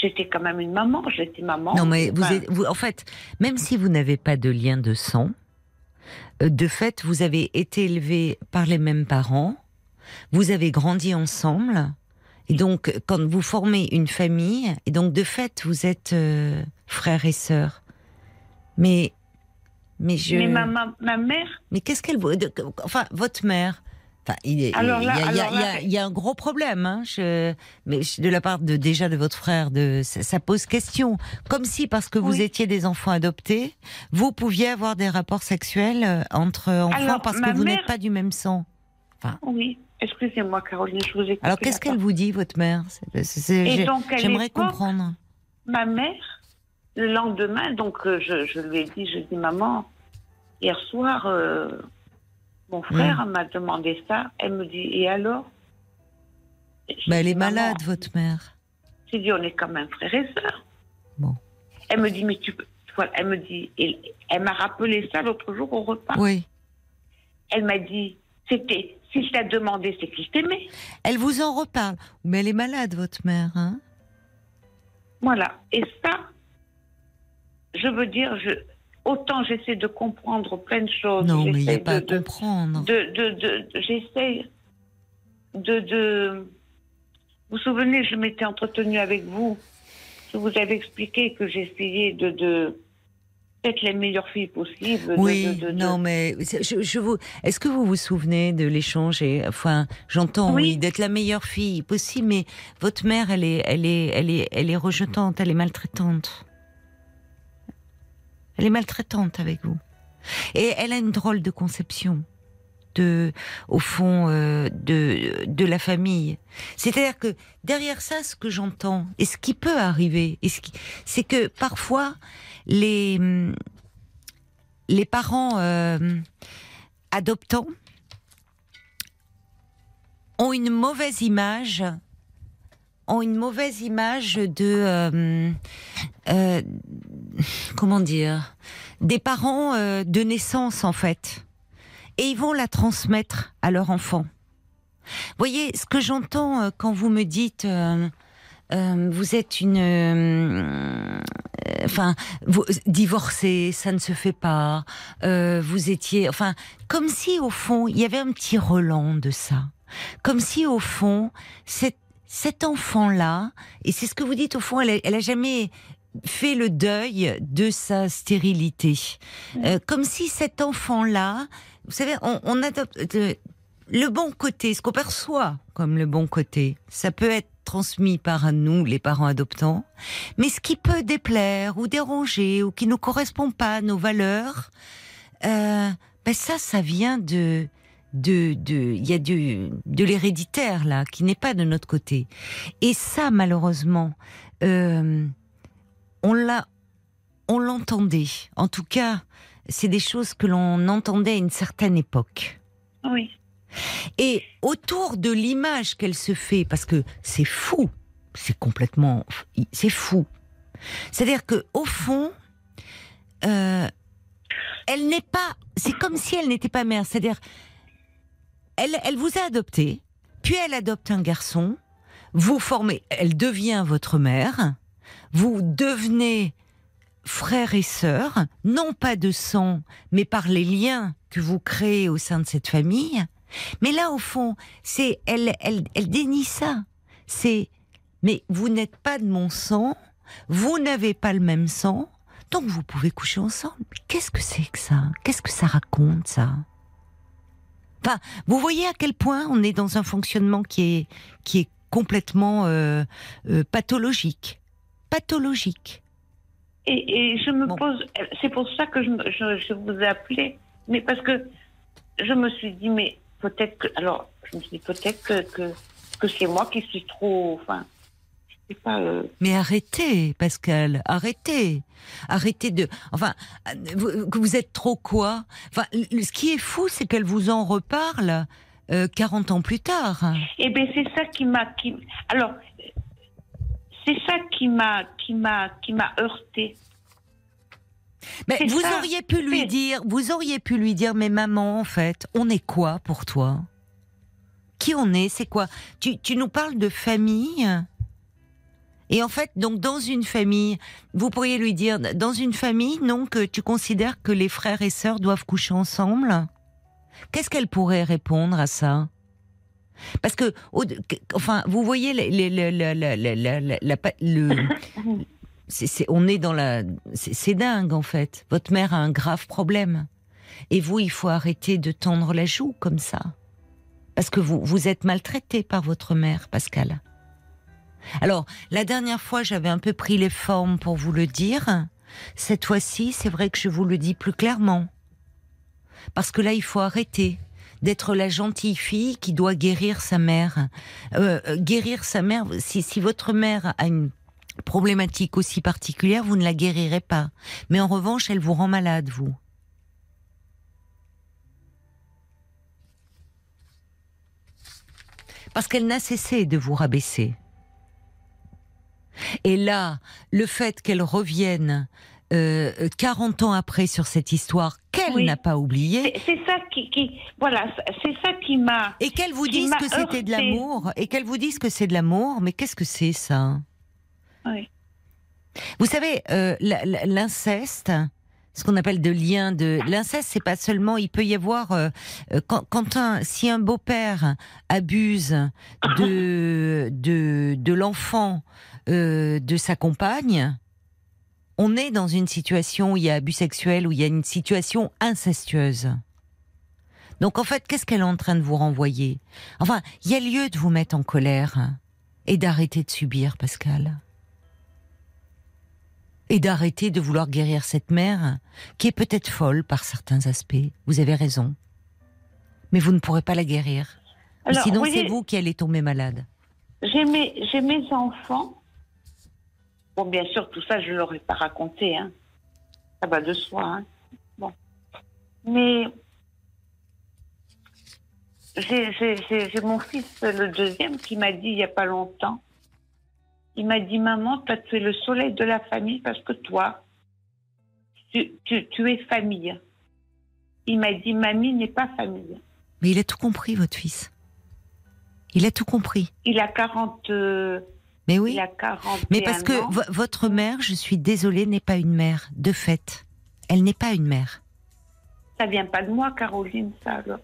j'étais quand même une maman. J'étais maman.
Non, mais vous
Enfin,
êtes, vous, en fait, même si vous n'avez pas de lien de sang, euh, de fait, vous avez été élevé par les mêmes parents, vous avez grandi ensemble, et donc, quand vous formez une famille, et donc, de fait, vous êtes euh, frères et sœurs. Mais, mais je.
Mais ma, ma, ma mère,
Mais qu'est-ce qu'elle. Enfin, votre mère. Enfin, il,
là-
y, a-
là-
il y un gros problème, hein, je- mais de la part de déjà de votre frère, de ça, ça pose question. Comme si parce que vous
Oui.
étiez des enfants adoptés, vous pouviez avoir des rapports sexuels euh, entre enfants
Alors,
parce que vous
mère-
n'êtes pas du même sang.
oui. Excusez-moi, Caroline, je vous ai
Alors qu'est-ce qu'elle vous dit, votre mère? J'aimerais comprendre.
Ma mère, le lendemain, donc euh, je, je lui ai dit, je dis maman, hier soir, euh, mon frère m'a demandé ça. Elle me dit et alors? Je
Bah, elle est malade, votre mère.
J'ai dit on est quand même frères et sœurs.
Bon.
Elle me dit mais tu peux. voilà, Elle me dit, elle m'a rappelé ça l'autre jour au repas.
Oui.
Elle m'a dit, c'était, s'il t'a demandé, c'est qu'il t'aimait.
Elle vous en reparle. Mais elle est malade, votre mère. Hein?
Voilà. Et ça, je veux dire, je, autant j'essaie de comprendre plein de choses.
non, mais il n'y a pas à
de,
comprendre.
de, de, de- j'essaie de, de. Vous vous souvenez, je m'étais entretenue avec vous. Je vous avais expliqué que j'essayais de, de être les meilleures filles possibles.
Oui,
de- de- de-
non, mais je, je vous. Est-ce que vous vous souvenez de l'échange et enfin, j'entends oui,
Oui.
d'être la meilleure fille possible, mais votre mère, elle est, elle est, elle est, elle est rejetante, elle est maltraitante. Elle est maltraitante avec vous, et elle a une drôle de conception de, au fond, euh, de la famille. C'est-à-dire que derrière ça, ce que j'entends et ce qui peut arriver, c'est que parfois les hum, parents euh, adoptants ont une mauvaise image ont une mauvaise image de euh, euh, comment dire des parents euh, de naissance en fait et ils vont la transmettre à leur enfant. Voyez ce que j'entends euh, quand vous me dites euh, vous êtes une euh, enfin divorcée ça ne se fait pas vous étiez enfin comme si au fond il y avait un petit relent de ça comme si au fond cet, cet enfant là et c'est ce que vous dites au fond elle a, elle a jamais fait le deuil de sa stérilité. Euh, comme si cet enfant là vous savez on, on adopte euh, le bon côté, ce qu'on perçoit comme le bon côté, ça peut être transmis par nous, les parents adoptants, mais ce qui peut déplaire ou déranger ou qui ne correspond pas à nos valeurs, euh, ben ça, ça vient de de de il y a du de l'héréditaire là qui n'est pas de notre côté et ça malheureusement euh, on l'a on l'entendait en tout cas c'est des choses que l'on entendait à une certaine époque
Oui.
et autour de l'image qu'elle se fait, parce que c'est fou, c'est complètement, c'est fou. C'est-à-dire que au fond, euh, elle n'est pas, c'est comme si elle n'était pas mère. C'est-à-dire, elle, elle vous a adopté, puis elle adopte un garçon, vous formez, elle devient votre mère, vous devenez frère et sœur, non pas de sang, mais par les liens que vous créez au sein de cette famille. Mais là, au fond, c'est elle, elle, elle dénie ça. C'est, mais vous n'êtes pas de mon sang, vous n'avez pas le même sang, donc vous pouvez coucher ensemble. Qu'est-ce que c'est que ça? Qu'est-ce que ça raconte ça? Enfin, vous voyez à quel point on est dans un fonctionnement qui est qui est complètement euh, euh, pathologique, pathologique.
Et, et je me
Bon.
pose, c'est pour ça que je, me- je, je vous ai appelé, mais parce que je me suis dit, mais peut-être que, alors, je me suis dit peut-être que, que, que c'est moi qui suis trop, enfin, pas, euh,
Mais arrêtez, Pascal, arrêtez. Arrêtez de. Enfin, vous, êtes trop quoi? Enfin, ce qui est fou, c'est qu'elle vous en reparle euh, 40 ans plus tard.
Eh bien, c'est ça qui m'a, qui, alors, c'est ça qui m'a, qui m'a, qui m'a heurté.
Mais vous
ça.
auriez pu lui dire, vous auriez pu lui dire, mais maman, en fait, on est quoi pour toi? Qui on est? C'est quoi? Tu, tu nous parles de famille? Et en fait, donc dans une famille, vous pourriez lui dire, dans une famille, non, que tu considères que les frères et sœurs doivent coucher ensemble? Qu'est-ce qu'elle pourrait répondre à ça? Parce que, enfin, vous voyez, on est dans la, c'est c'est dingue en fait. Votre mère a un grave problème, et vous, il faut arrêter de tendre la joue comme ça, parce que vous vous êtes maltraité par votre mère, Pascal. Alors, la dernière fois, j'avais un peu pris les formes pour vous le dire. Cette fois-ci, c'est vrai que je vous le dis plus clairement. Parce que là, il faut arrêter d'être la gentille fille qui doit guérir sa mère. Euh, euh, guérir sa mère, si, si votre mère a une problématique aussi particulière, vous ne la guérirez pas. Mais en revanche, elle vous rend malade, vous. Parce qu'elle n'a cessé de vous rabaisser. Et là, le fait qu'elle revienne euh, 40 ans après sur cette histoire qu'elle
Oui.
n'a pas oubliée,
C'est ça qui, qui- voilà, c'est ça qui m'a.
et qu'elle vous dise que c'était de l'amour, et qu'elle vous dise que c'est de l'amour, mais qu'est-ce que c'est ça?
Oui.
Vous savez, euh, l'inceste, ce qu'on appelle de lien de l'inceste, c'est pas seulement. Il peut y avoir euh, euh, quand, quand un si un beau-père abuse de de de l'enfant euh, de sa compagne. On est dans une situation où il y a abus sexuel, où il y a une situation incestueuse. Donc en fait, qu'est-ce qu'elle est en train de vous renvoyer? Enfin, il y a lieu de vous mettre en colère et d'arrêter de subir, Pascal et d'arrêter de vouloir guérir cette mère qui est peut-être folle par certains aspects. Vous avez raison. Mais vous ne pourrez pas la guérir.
Alors,
Sinon, c'est vous qui allez tomber malade.
J'ai mes, j'ai mes enfants. Bon, bien sûr, tout ça, je ne leur ai pas raconté. Hein. Ça va de soi. Hein. Bon. Mais j'ai mon fils, le deuxième, qui m'a dit il n'y a pas longtemps, il m'a dit, maman, toi, tu es le soleil de la famille parce que toi, tu, tu, tu es famille. Il m'a dit, mamie n'est pas famille.
Mais il a tout compris, votre fils. Il a tout compris.
Il a 40...
Mais oui.
Il a 41
Mais parce que
ans.
votre mère, je suis désolée, n'est pas une mère, de fait. Elle n'est pas une mère.
Ça vient pas de moi, Caroline, ça, alors.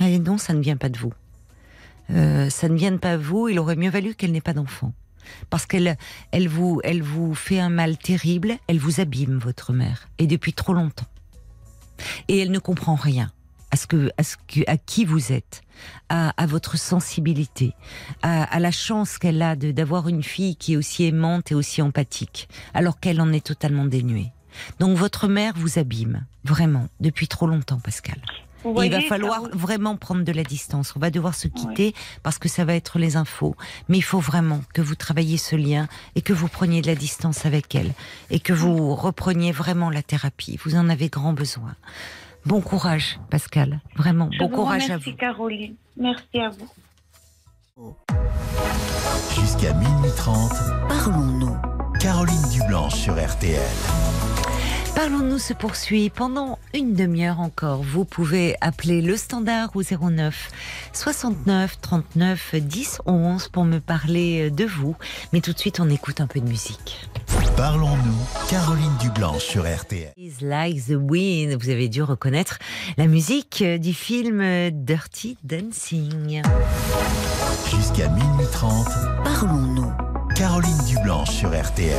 Non, ça ne vient pas de vous. Euh, ça ne vient pas de vous. Il aurait mieux valu qu'elle n'ait pas d'enfant. Parce qu'elle elle vous, elle vous fait un mal terrible, elle vous abîme, votre mère. Et depuis trop longtemps. Et elle ne comprend rien à, ce que, à, ce que, à qui vous êtes, à, à votre sensibilité, à, à la chance qu'elle a de- d'avoir une fille qui est aussi aimante et aussi empathique, alors qu'elle en est totalement dénuée. Donc votre mère vous abîme, vraiment, depuis trop longtemps, Pascal.
Voyez,
il va falloir vraiment prendre de la distance. On va devoir se quitter parce que ça va être les infos. Mais il faut vraiment que vous travailliez ce lien et que vous preniez de la distance avec elle et que vous repreniez vraiment la thérapie. Vous en avez grand besoin. Bon courage, Pascal. Vraiment,
je
bon
vous
courage à vous.
Caroline. Merci à vous.
Jusqu'à minuit 30,
Parlons-nous.
Caroline Dublanche sur RTL.
Parlons-nous se poursuit pendant une demi-heure encore. Vous pouvez appeler le standard au 09 69 39 10 11 pour me parler de vous. Mais tout de suite, on écoute un peu de musique.
Parlons-nous, Caroline Dublanche sur RTL.
Is Like the Wind. Vous avez dû reconnaître la musique du film Dirty Dancing.
Jusqu'à minuit 30,
Parlons-nous.
Caroline Dublanche sur RTL.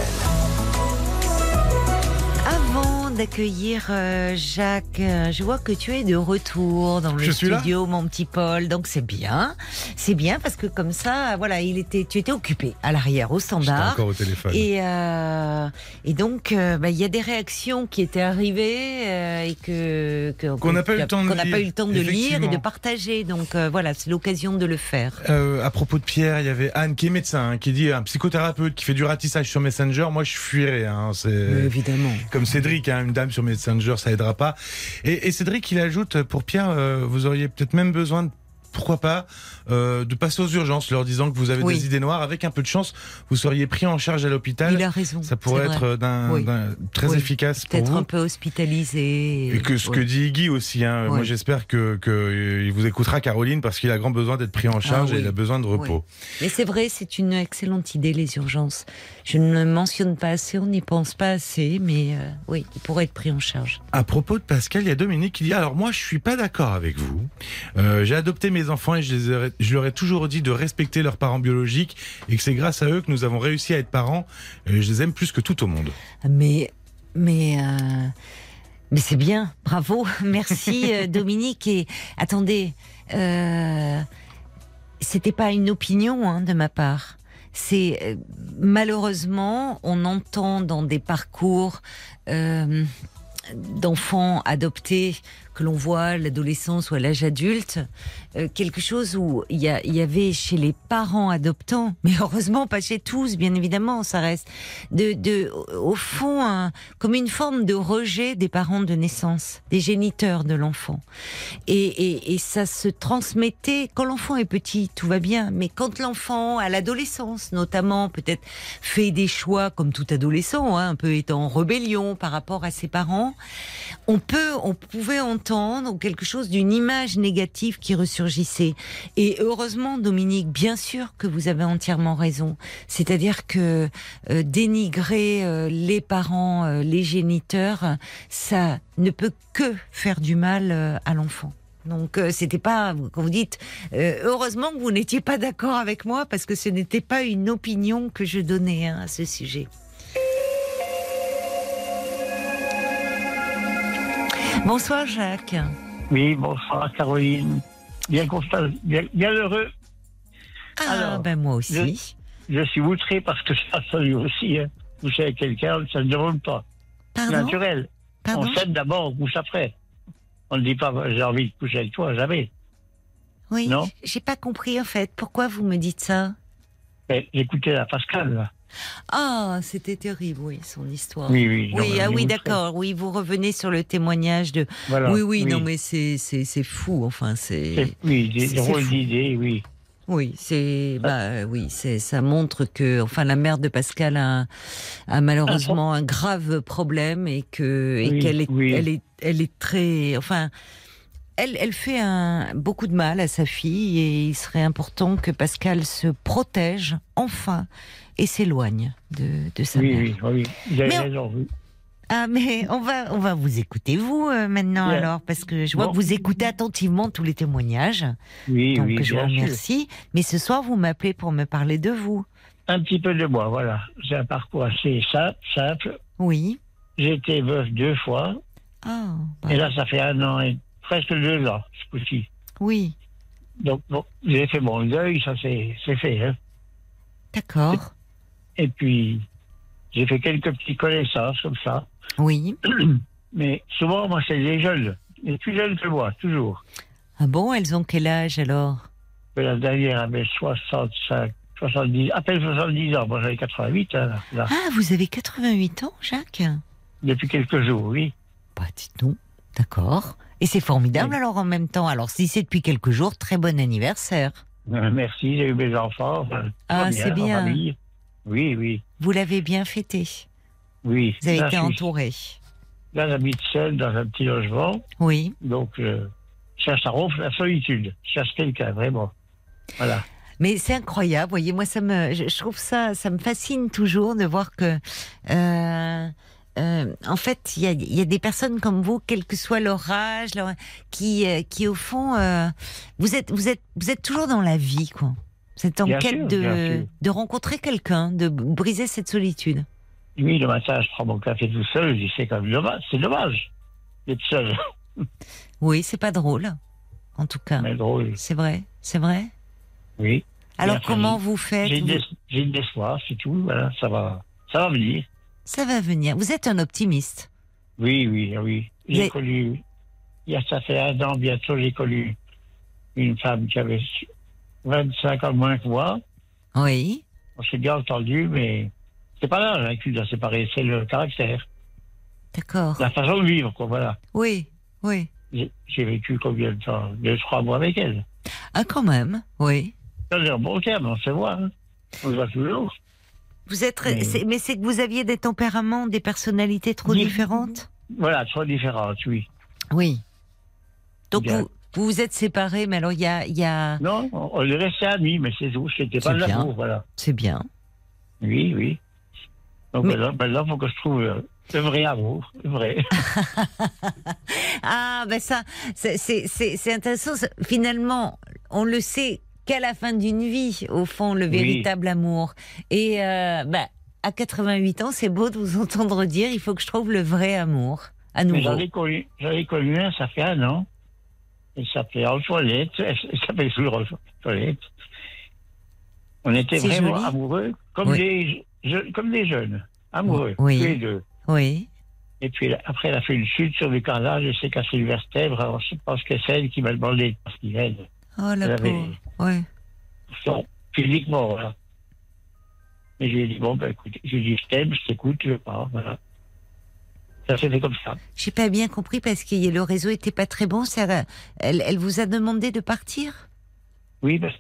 D'accueillir euh, Jacques, euh, je vois que tu es de retour dans le
Je
studio, mon petit Paul. Donc c'est bien, c'est bien parce que comme ça, voilà, il était, tu étais occupé à l'arrière au standard.
encore au téléphone.
Et, euh, et donc, euh, bah, il y a des réactions qui étaient arrivées et que
Qu'on n'a pas eu le temps de lire,
pas eu le temps de lire et de partager. Donc voilà, c'est l'occasion de le faire.
À propos de Pierre, il y avait Anne qui est médecin, hein, qui dit un psychothérapeute qui fait du ratissage sur Messenger. Moi, je fuirais. Hein, c'est
évidemment.
comme Cédric, hein, dame sur Messenger, ça aidera pas. Et, et Cédric, il ajoute pour Pierre, euh, vous auriez peut-être même besoin de pourquoi pas euh, de passer aux urgences, leur disant que vous avez
Oui.
des idées noires. Avec un peu de chance, vous seriez pris en charge à l'hôpital.
Il a raison.
Ça pourrait être
vrai.
d'un,
Oui.
d'un- très
Oui.
efficace pour
peut-être un peu hospitalisé.
Et que ce que dit Iggy aussi, hein,
Oui.
moi j'espère que, que euh, il vous écoutera Caroline parce qu'il a grand besoin d'être pris en charge
Ah oui.
et il a besoin de repos.
Mais c'est vrai, c'est une excellente idée, les urgences. Je ne le mentionne pas assez, on n'y pense pas assez, mais euh, oui, il pourrait être pris en charge.
À propos de Pascal, il y a Dominique qui dit alors moi je suis pas d'accord avec vous. Euh, J'ai adopté mes enfants et je, les je leur ai toujours dit de respecter leurs parents biologiques et que c'est grâce à eux que nous avons réussi à être parents. Euh, je les aime plus que tout au monde.
Mais, mais, euh, mais c'est bien, bravo, <laughs> merci euh, <laughs> Dominique. Et attendez, euh, c'était pas une opinion hein, de ma part. C'est euh, malheureusement, on entend dans des parcours euh, d'enfants adoptés que l'on voit à l'adolescence ou à l'âge adulte, euh, quelque chose où il y, avait chez les parents adoptants, <laughs> mais heureusement pas chez tous, bien évidemment, ça reste de, de au fond comme une forme de rejet des parents de naissance, des géniteurs de l'enfant. Et, et, et ça se transmettait quand l'enfant est petit, tout va bien, mais quand l'enfant à l'adolescence, notamment, peut-être fait des choix comme tout adolescent, hein, un peu étant en rébellion par rapport à ses parents, on peut, on pouvait entendre quelque chose d'une image négative qui ressurgissait. Et heureusement, Dominique, bien sûr que vous avez entièrement raison. C'est-à-dire que euh, dénigrer euh, les parents, euh, les géniteurs, ça ne peut que faire du mal à l'enfant. Donc c'était pas quand vous dites heureusement que vous n'étiez pas d'accord avec moi parce que ce n'était pas une opinion que je donnais hein, à ce sujet. Bonsoir Jacques.
Oui, bonsoir Caroline. Bien constat, bien, bien heureux.
Ah
Alors,
ben moi aussi.
Je suis outré parce que ça, ça lui aussi. Hein. Coucher avec quelqu'un, ça ne demande pas. C'est
Pardon.
naturel.
Pardon.
On s'aime d'abord, on couche après. On ne dit pas, j'ai envie de coucher avec toi, jamais.
Oui.
Non.
J'ai pas compris en fait. Pourquoi vous me dites ça?
Mais écoutez la Pascal, là.
Ah, c'était terrible, oui, son histoire.
Oui, oui.
ah oui, d'accord. Oui, vous revenez sur le témoignage de.
Voilà.
oui, oui, non, mais c'est fou. Enfin, c'est.
Oui, des drôles d'idées, oui.
Oui, c'est bah oui, c'est ça montre que enfin la mère de Pascal a, a malheureusement un grave problème et que et
Oui,
qu'elle est
oui.
elle est elle est très enfin elle, elle fait un, beaucoup de mal à sa fille et il serait important que Pascal se protège enfin et s'éloigne de, de sa
Oui,
mère.
oui, oui. Vous avez
Mais on-
raison.
Ah mais on va on va vous écouter vous euh, maintenant alors parce que je vois
Bon.
que vous écoutez attentivement tous les témoignages
Oui,
donc
oui,
je vous
sûr.
remercie. Mais ce soir vous m'appelez pour me parler de vous.
Un petit peu de moi, voilà. J'ai un parcours assez simple, simple.
Oui.
J'ai été veuf deux fois.
Ah bah,
Et là, ça fait un an et presque deux ans, ce coup-ci.
oui,
Donc, bon, j'ai fait mon deuil, ça c'est fait. Hein.
d'accord.
Et puis, j'ai fait quelques petites connaissances comme ça.
Oui. <clears throat>
Mais souvent, moi, c'est des jeunes. Les plus jeunes que moi, toujours.
Ah bon, elles ont quel âge alors?
La dernière avait 65, 70, à peine 70 ans. Moi, j'avais 88, hein, là,
Ah, vous avez 88 ans, Jacques?
Depuis quelques jours, oui.
Bah dites donc. D'accord. Et c'est formidable
Oui.
alors en même temps. Alors si c'est depuis quelques jours, très bon anniversaire.
Euh, Merci, j'ai eu mes enfants. tout
Ah, c'est
en
bien.
Oui, oui,
Vous l'avez bien fêté.
oui.
Vous avez
Là,
été entouré.
Là, j'habite seul dans un petit logement.
Oui.
Donc, euh, ça, ça ronfle la solitude. Je cherche quelqu'un, vraiment. Voilà.
Mais c'est incroyable, voyez, moi ça me, je, je trouve ça, ça me fascine toujours de voir que, euh, euh, en fait, il y a, il y a des personnes comme vous, quel que soit leur âge, leur- qui, euh, qui au fond, euh, vous êtes, vous êtes, vous êtes toujours dans la vie, quoi. Vous êtes en
Bien
quête
sûr,
de, de rencontrer quelqu'un, de briser cette solitude.
Oui, le matin, je prends mon café tout seul. Je dis, c'est quand même dommage. C'est dommage d'être seul. <laughs>
Oui, c'est pas drôle, en tout cas.
Mais drôle.
C'est vrai, c'est vrai.
Oui.
Alors comment vous faites
J'ai
Vous-
des, j'ai de l'espoir, c'est tout. Voilà, ça va, ça va venir.
Ça va venir. Vous êtes un optimiste.
Oui, oui, oui.
Mais-
J'ai connu, il y a ça fait un an bientôt, j'ai connu une femme qui avait 25 ans moins que moi.
Oui.
On s'est bien entendu, mais c'est pas là qui nous a séparés, c'est le caractère,
D'accord.
la façon de vivre, quoi, voilà.
Oui, oui.
J'ai vécu combien de temps? Deux, trois mois avec elle.
Ah, quand même. Oui.
On est en bon terme, on se voit. Hein. On se voit toujours.
Vous êtes,
Mais-
c'est- que vous aviez des tempéraments, des personnalités trop différentes?
Voilà, trop différentes, oui.
Oui. Donc
Bien.
vous, vous vous êtes séparés, mais alors il y a, il y a,
Non, on est resté amis, mais c'est tout. C'était pas l'amour, voilà.
c'est bien.
Oui, oui. Donc
Mais-
maintenant, maintenant, faut que je trouve le vrai amour, le vrai. <laughs>
Ah, ben ça, c'est, intéressant. Finalement, on le sait qu'à la fin d'une vie, au fond, le
Oui.
véritable amour. Et euh, ben, à 88 ans, c'est beau de vous <laughs> entendre dire, il faut que je trouve le vrai amour à nouveau.
j'en ai connu, connu un, ça fait un an. Il s'appelait Antoinette. <laughs> Il s'appelle toujours Antoinette. On était vraiment
joli.
amoureux, comme,
Oui.
des, je- comme des jeunes. Amoureux,
Oui.
tous les deux.
Oui.
Et puis après, elle a fait une chute sur le carrelage, elle s'est cassé une vertèbre. Alors je pense que c'est elle qui m'a demandé parce qu'il aide.
Oh la pauvre. Ouais.
Non, physiquement, voilà. Et j'ai dit, bon, ben écoute, j'ai dit, je t'aime, je t'écoute, je pars, voilà. Ça s'est fait comme ça.
J'ai pas bien compris parce que le réseau était pas très bon. Ça, elle, elle vous a demandé de partir?
Oui, parce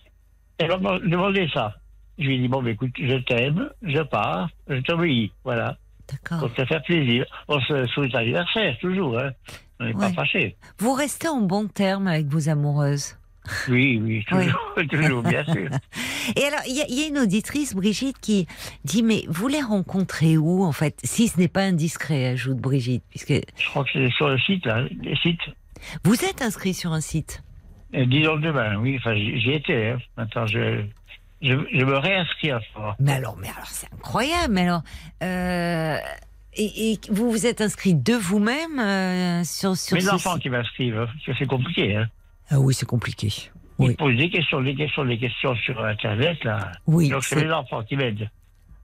qu'elle m'a demandé ça. Je lui ai dit, bon, ben écoute, je t'aime, je pars, je t'obéis, voilà.
D'accord.
Pour te faire plaisir. On se souhaite anniversaire, toujours, hein. On n'est
Ouais.
pas fâchés.
Vous restez en bon terme avec vos amoureuses?
Oui, oui, toujours, <laughs> toujours, bien sûr. <laughs>
Et alors, il y, a- il y a une auditrice, Brigitte, qui dit Mais vous les rencontrez où, en fait Si ce n'est pas indiscret, ajoute Brigitte, puisque
Je crois que c'est sur le site, là, le site.
vous êtes inscrit sur un site.
Euh, Disons demain, oui, enfin, j'y étais, hein. Maintenant, je, je, je me réinscris à ça.
Mais alors, mais alors c'est incroyable. Mais alors, euh, et, et vous vous êtes inscrit de vous-même euh, sur, sur
Mes
ce
enfants
site
qui m'inscrivent, hein, parce que c'est compliqué, hein.
Ah oui, c'est compliqué.
Ils posent des questions, des questions, des questions sur Internet, là.
Oui.
Donc, c'est mes enfants qui m'aident.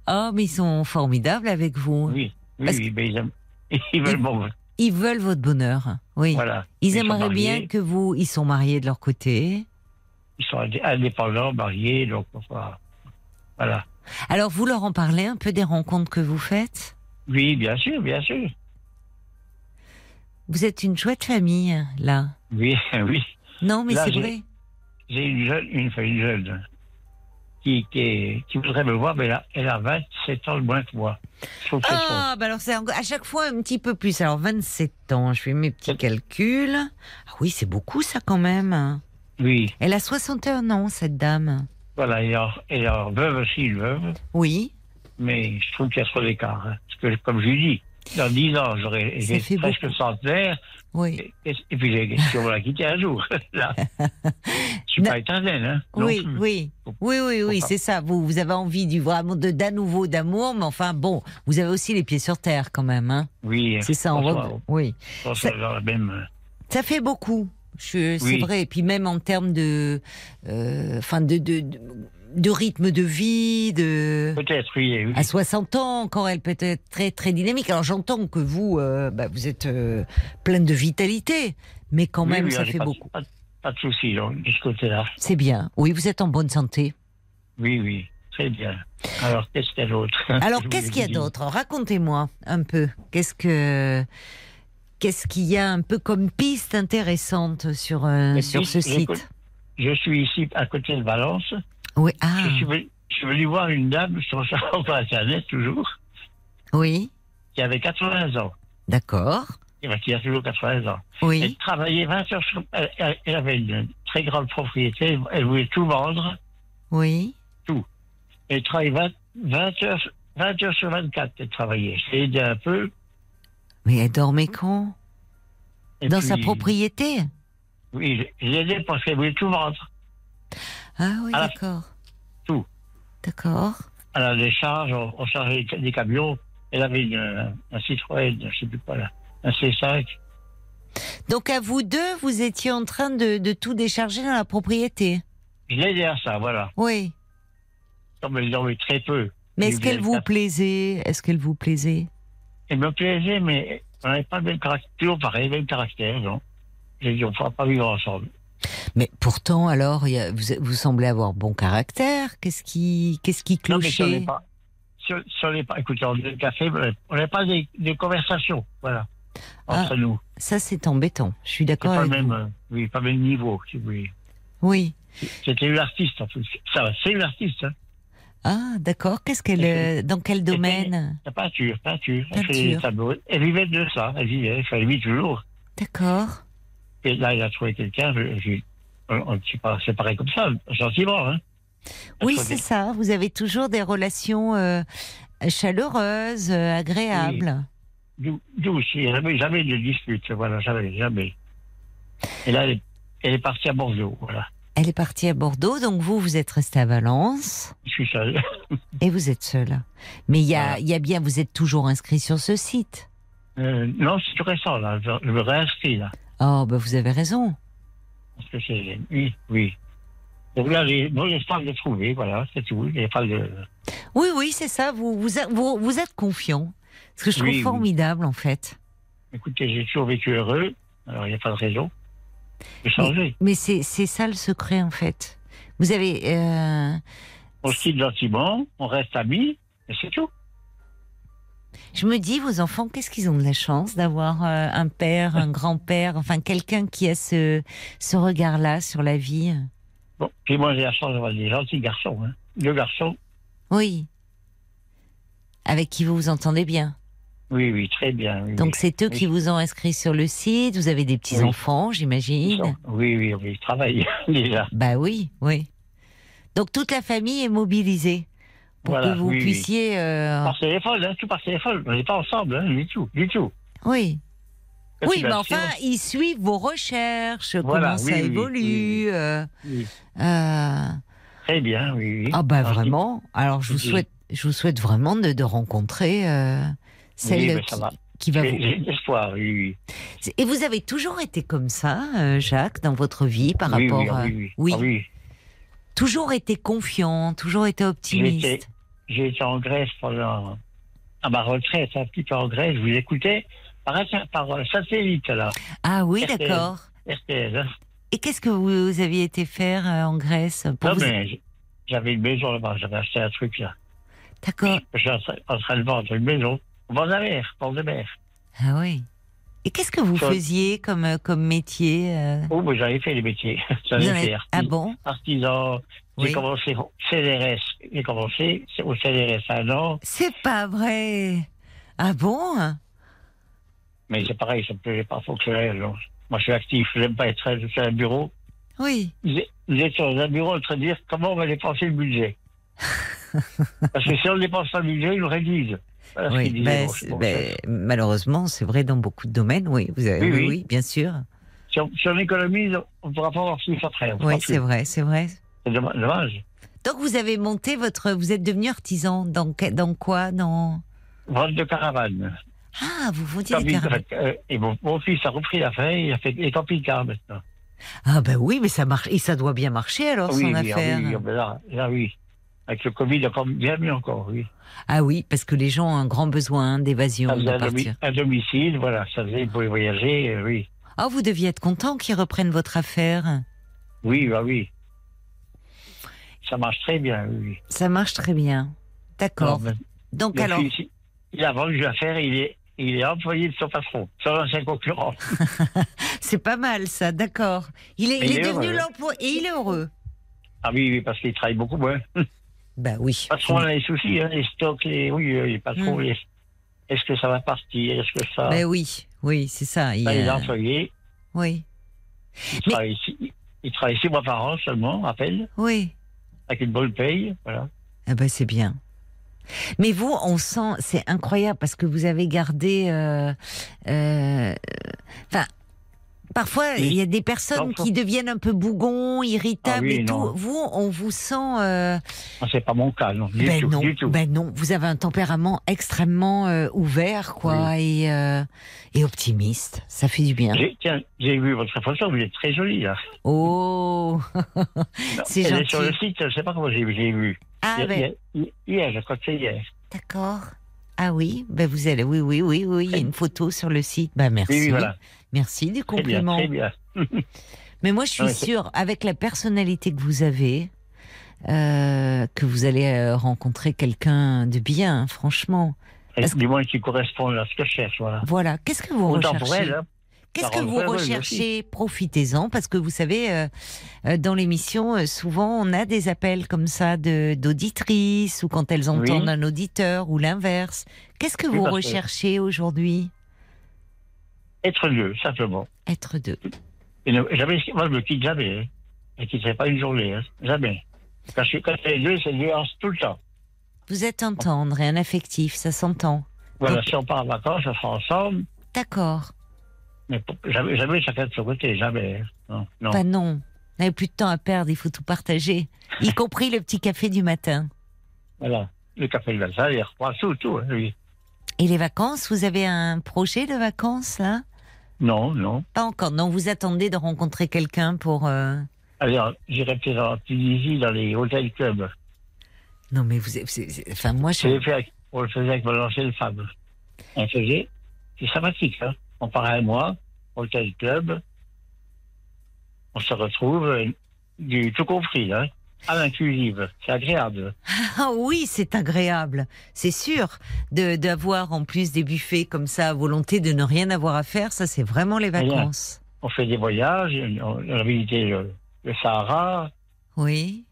Oh, mais ils sont formidables avec vous.
Oui, oui, oui, mais ils, aiment, <laughs> ils veulent
Ils-
bon.
Ils veulent votre bonheur. Oui.
Voilà.
Ils,
sont
aimeraient bien que vous. Ils sont mariés de leur côté.
Ils sont indé- indépendants, mariés, donc, voilà.
Alors, vous leur en parlez un peu des rencontres que vous faites?
Oui, bien sûr, bien sûr.
Vous êtes une chouette famille, là.
Oui, <laughs> oui.
Non, mais
Là,
c'est vrai.
J'ai une jeune, une, une jeune qui, qui, voudrait me voir, mais elle a, elle a 27 ans de moins que moi.
Ah, bah alors c'est à chaque fois un petit peu plus. Alors 27 ans, je fais mes petits calculs. Ah oui, c'est beaucoup ça quand même.
Oui,
Elle a 61 ans, cette dame.
voilà, elle en, elle en veuve aussi, une veuve,
Oui.
mais je trouve qu'il y a trop d'écart. hein. Parce que, comme je lui dis, dans 10 ans, j'aurai presque
beaucoup.
centenaire,
Oui.
et, et puis j'ai si on va la quitter un jour. <laughs> Là. Je suis
Non.
pas éternel, hein. non
Oui,
plus.
oui, oui, oui, oui, c'est ça. Vous, vous avez envie du vraiment de d'à nouveau d'amour, mais enfin bon, vous avez aussi les pieds sur terre quand même, hein.
Oui,
C'est ça, on voit. Oui, Ça-
la même. euh,
ça fait beaucoup. C'est
Oui.
vrai. Et puis même en termes de, euh, enfin de, de, de, de rythme de vie, de.
Peut-être, oui. oui.
À 60 ans, encore, elle peut être très très dynamique. Alors j'entends que vous, euh, bah, vous êtes euh, pleine de vitalité, mais quand
Oui,
même,
oui,
ça fait
pas,
beaucoup.
Pas, pas de soucis, donc, de ce côté-là.
C'est bien. Oui, vous êtes en bonne santé.
Oui, oui, très bien. Alors, qu'est-ce qu'il y a d'autre <laughs>
Alors, qu'est-ce qu'il y a d'autre? Racontez-moi un peu. Qu'est-ce que qu'est-ce qu'il y a un peu comme piste intéressante sur euh, sur
piste,
ce site?
Je suis ici, à côté de Valence.
Oui. Ah.
Je, suis venu, je suis venu voir une dame sur, <laughs> Internet, toujours,
Oui.
qui avait 80 ans.
D'accord.
Et ben, qui a toujours 80 ans. Elle
Oui.
travaillait 20 heures sur... Elle, elle- elle avait une très grande propriété. Elle voulait tout vendre.
Oui.
Elle travaillait 20, 20 heures, 20 heures sur 24. Elle travaillait. Je l'ai aidé un peu.
Mais elle dormait quand? Dans sa propriété?
Oui, l'ai aidé parce qu'elle voulait tout vendre.
Ah oui, d'accord.
Tout.
D'accord.
À la décharge, on, on chargeait des camions. Elle avait une, un Citroën, je sais plus quoi là, un C5.
Donc à vous deux, vous étiez en train de, de tout décharger dans la propriété.
Je l'ai à ça, voilà.
Oui.
Comme elle dormait très peu.
Mais est-ce qu'elle vous plaisait? Est-ce qu'elle vous plaisait?
Elle me plaisait, mais on n'avait pas le même caractère. Pareil, le même caractère, non J'ai dit, on ne pourra pas vivre ensemble.
Mais pourtant, alors, il y a- vous, vous semblez avoir bon caractère. Qu'est-ce qui, qu'est-ce qui
Non,
clochait
n'est pas. Si on- si on n'est pas. Écoutez, on le café, mais on n'a pas des, des conversations, voilà. Entre nous.
Ça, c'est embêtant. Je suis d'accord
pas le
avec
même,
vous.
euh, oui, pas même niveau, si vous voulez.
Oui.
C'était une artiste, en plus. Ça c'est une artiste, hein.
Ah, d'accord. Qu'est-ce qu'elle,
Elle
euh, dans quel domaine?
La peinture, peinture. Elle fait des
Peinture.
tableaux. Elle vivait de ça, elle vivait, elle vit toujours.
D'accord.
Et là, il a trouvé quelqu'un, on, s'est séparés comme ça, gentiment, hein.
Oui, c'est ça. Vous avez toujours des relations euh, chaleureuses, euh, agréables.
A jamais, jamais de dispute, voilà, jamais, jamais. Et là, elle est, elle est partie à Bordeaux, voilà.
Elle est partie à Bordeaux, donc vous, vous êtes resté à Valence
Je suis seul. <laughs>
et vous êtes seul. Mais il y a,
Voilà.
il y a bien, vous êtes toujours inscrit sur ce site.
Euh, non, c'est tout récent, là. Je, je me réinscris, là.
Oh, ben vous avez raison.
Parce que c'est. Oui, oui. Donc là, j'ai bon de le trouver, voilà, c'est tout. Il n'y a pas de.
Oui, oui, c'est ça. Vous, vous, êtes- vous, vous êtes confiant. Ce que je trouve
oui.
formidable, en fait.
écoutez, j'ai toujours vécu heureux, alors il n'y a pas de raison de changer.
Mais c'est c'est ça le secret en fait. Vous avez. euh,
On se quitte gentiment, on reste amis, et c'est tout.
Je me dis, vos enfants, qu'est-ce qu'ils ont de la chance d'avoir euh, un père, un grand-père, enfin quelqu'un qui a ce, ce regard-là sur la vie?
Bon, puis moi j'ai la chance d'avoir des gentils garçons, hein. Deux garçons,
Oui. Avec qui vous vous entendez bien?
oui, oui, très bien. oui,
Donc c'est eux
Oui.
qui vous ont inscrit sur le site. Vous avez des petits enfants,
Ils
j'imagine.
Oui, oui, oui, ils travaillent <laughs> déjà.
Bah oui, oui. Donc toute la famille est mobilisée pour
Voilà,
que vous
oui, oui.
puissiez. euh,
Par téléphone, hein, tout par téléphone. On n'est pas ensemble, hein, du tout, du tout.
Oui. Oui, mais enfin, ils suivent vos recherches,
Voilà,
comment
oui,
ça évolue. euh, euh,
Très bien, oui.
Ah bah
Alors,
vraiment. Alors je vous souhaite, je vous souhaite vraiment de, de rencontrer euh, celle
mais
qui,
va.
qui va vous.
j'ai de l'espoir, oui.
Et vous avez toujours été comme ça, euh, Jacques, dans votre vie par rapport
oui, oui, oui. Ah oui.
Toujours été confiant, toujours été optimiste.
J'ai été en Grèce pendant, à ma retraite, un petit peu en Grèce, je vous écoutais par, par euh, satellite, là,
Ah oui, d'accord.
Hein.
Et qu'est-ce que vous aviez été faire euh, en Grèce pour
Non,
vous...
mais j'avais une maison là-bas, j'avais acheté un truc là.
D'accord.
Je suis en train- de vendre une maison, de la mer, bord de mer.
Ah oui. Et qu'est-ce que vous faisiez comme, euh, comme métier euh,
Oh, j'avais fait les métiers. <laughs>
En
fait
Ah bon?
artisan. J'ai commencé au CDRS. J'ai commencé au CDRS un an,
C'est pas vrai. Ah bon?
Mais c'est pareil, ça me plaisait pas fonctionner. donc. Moi, je suis actif, je n'aime pas être sur un bureau.
Oui.
Vous êtes- sur un bureau en train de dire comment on va dépenser le budget. <laughs> Parce que si on ne dépense pas le budget, ils nous réduisent. Voilà ce
Oui, ben,
bon,
ben, malheureusement, c'est vrai dans beaucoup de domaines, oui, vous avez,
Oui,
oui,
oui.
oui, bien sûr.
Si on, si on économise, on ne pourra pas avoir plus après.
Oui, c'est vrai, c'est vrai.
C'est dommage.
Donc vous avez monté votre, vous êtes devenu artisan dans, dans quoi Dans?
Vente de caravane.
ah, vous vendiez des caravanes.
euh, et mon, mon fils a repris l'affaire, il a fait des camping-cars maintenant.
Ah ben oui, mais ça marche et ça doit bien marcher alors
oui,
son
oui, ah
affaire.
oui, ah ben là, là, oui. Avec le Covid, encore bien mieux encore, oui.
Ah oui, parce que les gens ont un grand besoin d'évasion,
Ça
de
un, domi-
partir.
un domicile, voilà, ça faisait, pouvaient voyager, euh, oui.
Ah, vous deviez être content qu'ils reprennent votre affaire.
Oui, bah oui. Ça marche très bien, oui. oui.
Ça marche très bien. D'accord. Donc alors,
fils, il- il a vendu l'affaire, il est, il est employé de son patron, son ancien concurrent. <laughs>
c'est pas mal ça, d'accord. Il est,
Mais
il
il
est
est
devenu l'emploi et il est heureux.
Ah oui, oui, parce qu'il travaille beaucoup moins. <laughs>
Ben oui.
Le patron a les soucis, hein, les stocks, les, oui, euh, les patrons,
Hmm.
les- est-ce que ça va partir, est-ce que ça...
Ben oui, oui, c'est ça. Il,
il est employé,
Oui,
il
Mais-
travaille, six, il travaille six mois par an seulement, peine,
oui.
Avec une bonne paye, voilà.
Ah ben c'est bien. Mais vous, on sent, c'est incroyable parce que vous avez gardé. euh, euh, Enfin, parfois
Oui.
il y a des personnes qui deviennent un peu bougons, irritables
Ah oui,
et
non.
tout. Vous, on vous sent. euh,
Ah, C'est pas mon cas, non, du
ben
tout,
non,
du tout.
ben non. Vous avez un tempérament extrêmement euh, ouvert, quoi, et euh, et optimiste. Ça fait du bien.
Tiens, j'ai vu votre photo, vous êtes très jolie, là.
Oh, <laughs> c'est
Elle est sur le
gentil.
site, je sais pas comment j'ai j'ai vu.
Ah
Hier,
ben,
hier, hier, je crois que c'est hier.
d'accord. Ah oui, ben vous allez, oui, oui, oui, oui. Il y a une photo sur le site. Ben merci.
Oui, oui, voilà.
Merci du
Très bien,
compliment.
très bien. <laughs>
Mais moi, je suis
Ouais,
sûre, avec la personnalité que vous avez, euh, que vous allez euh, rencontrer quelqu'un de bien, hein, franchement.
Du moins qui correspond à ce que je cherche, voilà.
Voilà. Qu'est-ce que vous recherchez
hein.
Qu'est-ce que vous recherchez Profitez-en, parce que vous savez, euh, dans l'émission, euh, souvent, on a des appels comme ça de d'auditrices ou quand elles entendent
Oui.
un auditeur ou l'inverse. Qu'est-ce que vous recherchez aujourd'hui?
Être deux, simplement.
Être deux.
Et ne- jamais, moi, je me quitte jamais. Hein. Je ne quitterai pas une journée, hein. jamais. Quand, je, quand c'est deux, c'est deux tout le temps.
Vous êtes un tendre et un affectif, ça s'entend.
Voilà,
Donc-
si on part en vacances, on sera ensemble,
D'accord.
mais pour- jamais, jamais chacun de son côté, jamais. hein. Non, non.
Bah non. Vous n'avez plus de temps à perdre, il faut tout partager. y compris le petit café du matin.
Voilà. Le café de Versailles, les repas, tout, tout. hein, oui.
Et les vacances, vous avez un projet de vacances là?
Non, non.
Pas encore. Non, vous attendez de rencontrer quelqu'un pour. euh,
Alors, j'irai peut-être en Tunisie, dans les hôtels clubs.
Non, mais vous. Enfin, moi,
Je
je.
fait on le faisait avec mon ancienne femme. On faisait, c'est sympathique, hein. on part un mois, hôtel club, on se retrouve, euh, du tout compris, hein, à l'inclusive. C'est agréable. <laughs>
Ah oui, c'est agréable, c'est sûr. D'avoir en plus des buffets comme ça à volonté, de ne rien avoir à faire, ça c'est vraiment les
Rien.
vacances.
On fait des voyages, on, on a visité le, le Sahara.
Oui.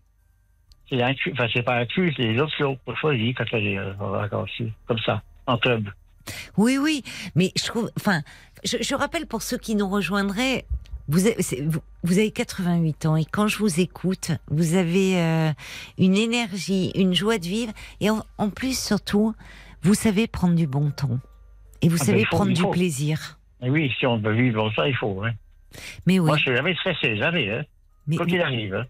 C'est inclus, enfin, c'est pas inclus, c'est des options qu'on choisit quand on est euh, en vacances, comme ça, en club.
Oui, oui, mais je trouve, enfin, je, je rappelle pour ceux qui nous rejoindraient, vous avez, c'est- vous- vous avez 88 ans et quand je vous écoute, vous avez euh, une énergie, une joie de vivre et en, en plus surtout, vous savez prendre du bon ton et vous
Ah ben,
savez
faut-
prendre du plaisir.
Et oui, si on veut vivre ça, il faut. Hein.
Mais oui,
Moi, je suis jamais stressé, jamais. Hein.
mais
Quoi qu'il arrive. Hein.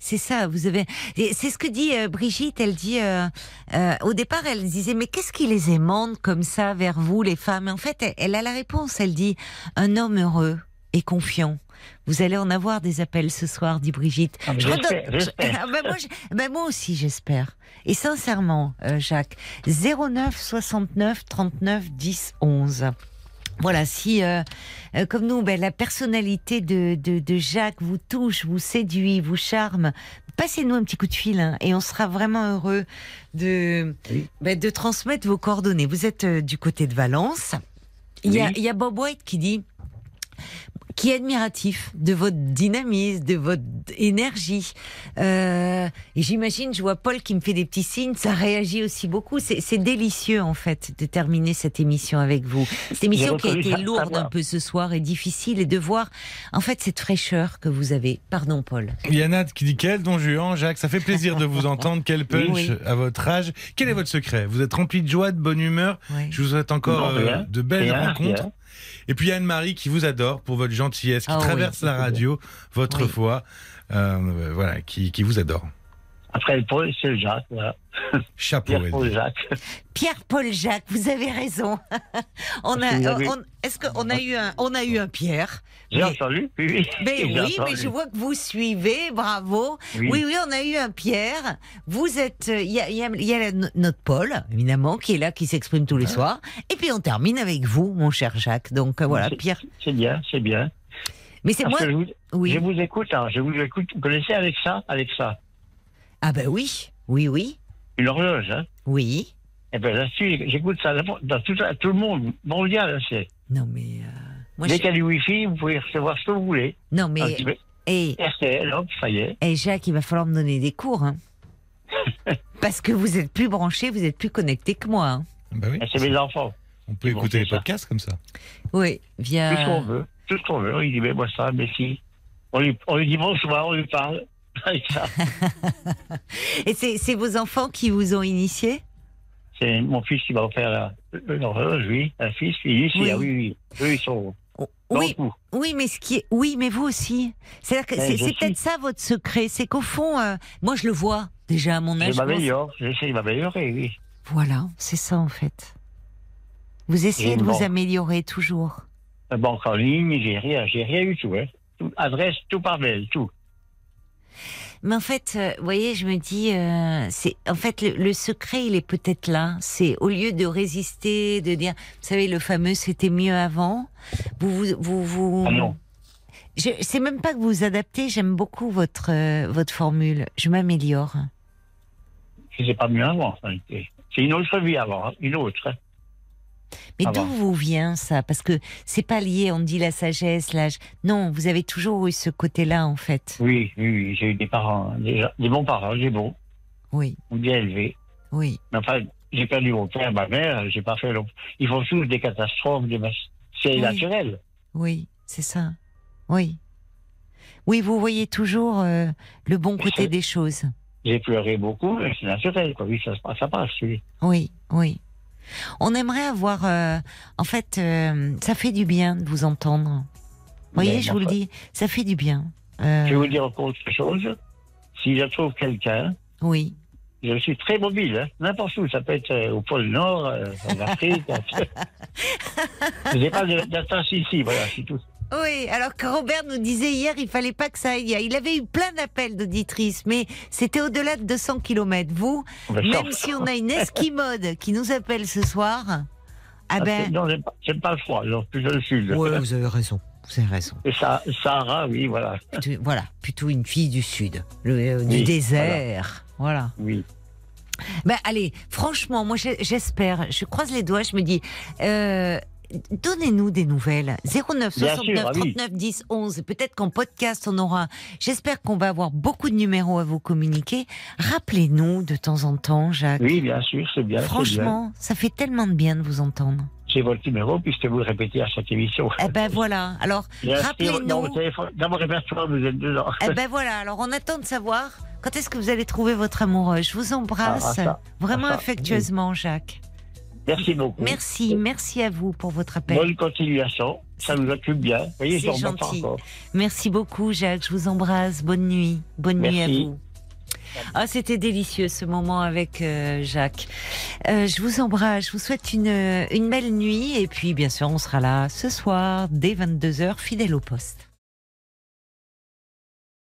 C'est ça. Vous avez, c'est ce que dit euh, Brigitte. Elle dit, euh, euh, au départ, elle disait, mais qu'est-ce qui les aimante comme ça vers vous, les femmes? En fait, elle, elle a la réponse. Elle dit, un homme heureux et confiant. Vous allez en avoir des appels ce soir, dit Brigitte.
Ah,
Je redonne-. Ah, ben moi, je- ben moi aussi, j'espère. Et sincèrement, Jacques, 09 69 39 10 11. Voilà, si euh, euh, comme nous, ben, la personnalité de, de, de Jacques vous touche, vous séduit, vous charme, passez-nous un petit coup de fil hein, et on sera vraiment heureux de,
Oui.
ben, de transmettre vos coordonnées. Vous êtes euh, du côté de Valence. Il y, a, y a Bob White qui dit qui est admiratif de votre dynamisme, de votre énergie. Euh, et j'imagine, je vois Paul qui me fait des petits signes, ça réagit aussi beaucoup. C'est délicieux en fait de terminer cette émission avec vous. Cette émission qui a été lourde un peu ce soir et difficile et de voir en fait cette fraîcheur que vous avez. Pardon Paul.
Il y a Nat qui dit quel don Juan, Jacques, ça fait plaisir de vous entendre, quel punch
Oui.
à votre âge. Quel est votre secret? Vous êtes rempli de joie, de bonne humeur.
Ouais.
Je vous souhaite encore
Non,
euh, de belles
Rien,
rencontres.
rien.
Et puis il y a Anne-Marie qui vous adore pour votre gentillesse, qui
Ah oui.
traverse la radio, votre
Oui.
foi, euh, voilà, qui, qui vous adore.
Après le Paul, c'est le Jacques. Voilà.
Chapeau.
Pierre-Paul. Jacques.
Pierre-Paul Jacques, vous avez raison. <laughs> on a, on- est-ce qu'on a eu un, on a eu un Pierre?
J'ai
Mais-
entendu. Oui, oui.
Mais
J'ai
oui, mais je vois que vous suivez, bravo. Oui,
Oui.
oui, on a eu un Pierre. Vous êtes, euh, il y a, il y a- il y a la- notre Paul, évidemment, qui est là, qui s'exprime tous les soirs. Et puis on termine avec vous, mon cher Jacques. Donc euh, voilà,
C'est-
Pierre.
C'est bien, c'est bien.
Mais c'est
Parce
moi.
je vous,
Oui.
je vous écoute, hein, je vous écoute. Vous connaissez Alexa Alexa,
Ah ben oui, oui, oui,
une horloge. Hein?
oui.
Eh ben là-dessus, j'écoute ça dans tout, tout le monde mondial. hein, c'est.
Non mais euh, moi,
Dès
je-
qu'il y a du Wi-Fi, vous pouvez recevoir ce que vous voulez.
non mais et
RTL, hop, ça y est.
et Jacques, il va falloir me donner des cours, hein. <laughs> Parce que vous êtes plus branché, vous êtes plus connecté que moi. hein.
Bah oui,
Et C'est mes enfants.
on peut écouter les
ça.
podcasts comme ça.
Oui,
Tout ce
via.
qu'on veut. Tout ce qu'on veut. On lui dit, mais moi ça, mais si. On lui, on lui dit bonsoir, on lui parle. Ça. <laughs>
Et c'est vos enfants qui vous ont initié?
C'est mon fils qui va faire la, l'horloge, oui. Un fils, ici,
Oui.
ah oui, oui. Eux, ils sont dans
Oui. Oui, mais ce qui est, oui, mais vous aussi. C'est
Ouais,
c'est peut-être ça votre secret, c'est qu'au fond, euh, moi je le vois déjà à mon âge. je
m'améliore, j'essaie de m'améliorer, oui.
Voilà, c'est ça en fait. Vous essayez de vous améliorer toujours.
La banque en ligne, j'ai rien, j'ai rien du tout, hein. Tout- adresse, tout par mail, tout.
Mais en fait, euh, vous voyez, je me dis, euh, c'est en fait le, le secret, il est peut-être là. C'est au lieu de résister, de dire, vous savez, le fameux c'était mieux avant. Vous vous vous, vous...
Ah non.
Je c'est même pas que vous vous adaptez. J'aime beaucoup votre euh, votre formule. Je m'améliore.
C'est pas mieux avant, en réalité. C'est une autre vie avant, hein, une autre.
Mais
Ah
d'où vous vient ça? Parce que c'est pas lié, on dit la sagesse, l'âge. Non, vous avez toujours eu ce côté-là, en fait.
Oui, oui, oui, j'ai eu des parents, des bons parents, des bons,
Oui,
bien élevés.
oui,
Mais enfin, j'ai perdu mon père, ma mère, j'ai pas fait. Ils font tous des catastrophes, des C'est
Oui.
naturel.
oui, c'est ça. Oui. Oui, vous voyez toujours euh, le bon côté des choses.
J'ai pleuré beaucoup, mais c'est naturel, quoi. Oui, ça, ça passe, oui.
Oui, oui. On aimerait avoir. euh, en fait, euh, ça fait du bien de vous entendre. Vous voyez,
Mais
je vous le
enfin,
dis, ça fait du bien. Euh,
Je vais vous dire encore autre chose. Si je trouve quelqu'un,
Oui.
je suis très mobile, hein. n'importe où. Ça peut être au pôle Nord, en <laughs> Afrique. Je n'ai pas d'attache ici, voilà, c'est tout.
Oui, alors que Robert nous disait hier, il fallait pas que ça aille. Il avait eu plein d'appels d'auditrices, mais c'était au-delà de 200 km. Vous, même si on a une esquimode qui nous appelle ce soir, Ah
Parce
ben-
Non, j'aime pas- pas le froid, alors plutôt le sud.
Ouais, vous avez raison. Vous avez raison.
Et ça, Sahara, oui, voilà.
Plutôt- voilà, plutôt une fille du sud, le, euh, du
Oui,
désert. Voilà.
Oui.
Ben allez, franchement, moi j'espère, je croise les doigts, je me dis, euh, donnez-nous des nouvelles. 09
Bien
69
sûr, ah oui.
39 10 11. Peut-être qu'en podcast on aura. J'espère qu'on va avoir beaucoup de numéros à vous communiquer. Rappelez-nous de temps en temps, Jacques.
Oui, bien sûr, c'est bien.
Franchement, ça fait tellement de bien de vous entendre.
C'est votre numéro, puisque vous le répétez à chaque émission.
Eh ben voilà. Alors rappelez-nous.
Dans, dans mon répertoire, vous êtes dedans.
Eh ben voilà, alors on attend de savoir quand est-ce que vous allez trouver votre amoureux. Je vous embrasse
Ah, ça,
vraiment
ça,
affectueusement, Jacques.
Merci beaucoup.
Merci, merci à vous pour votre appel.
Bonne continuation. Ça nous occupe bien. Vous voyez,
gentil.
encore.
Merci beaucoup, Jacques. Je vous embrasse. Bonne nuit. Bonne nuit à vous. Ah, c'était délicieux ce moment avec euh, Jacques. Euh, je vous embrasse. Je vous souhaite une, une belle nuit. Et puis, bien sûr, on sera là ce soir dès 22h, fidèle au poste.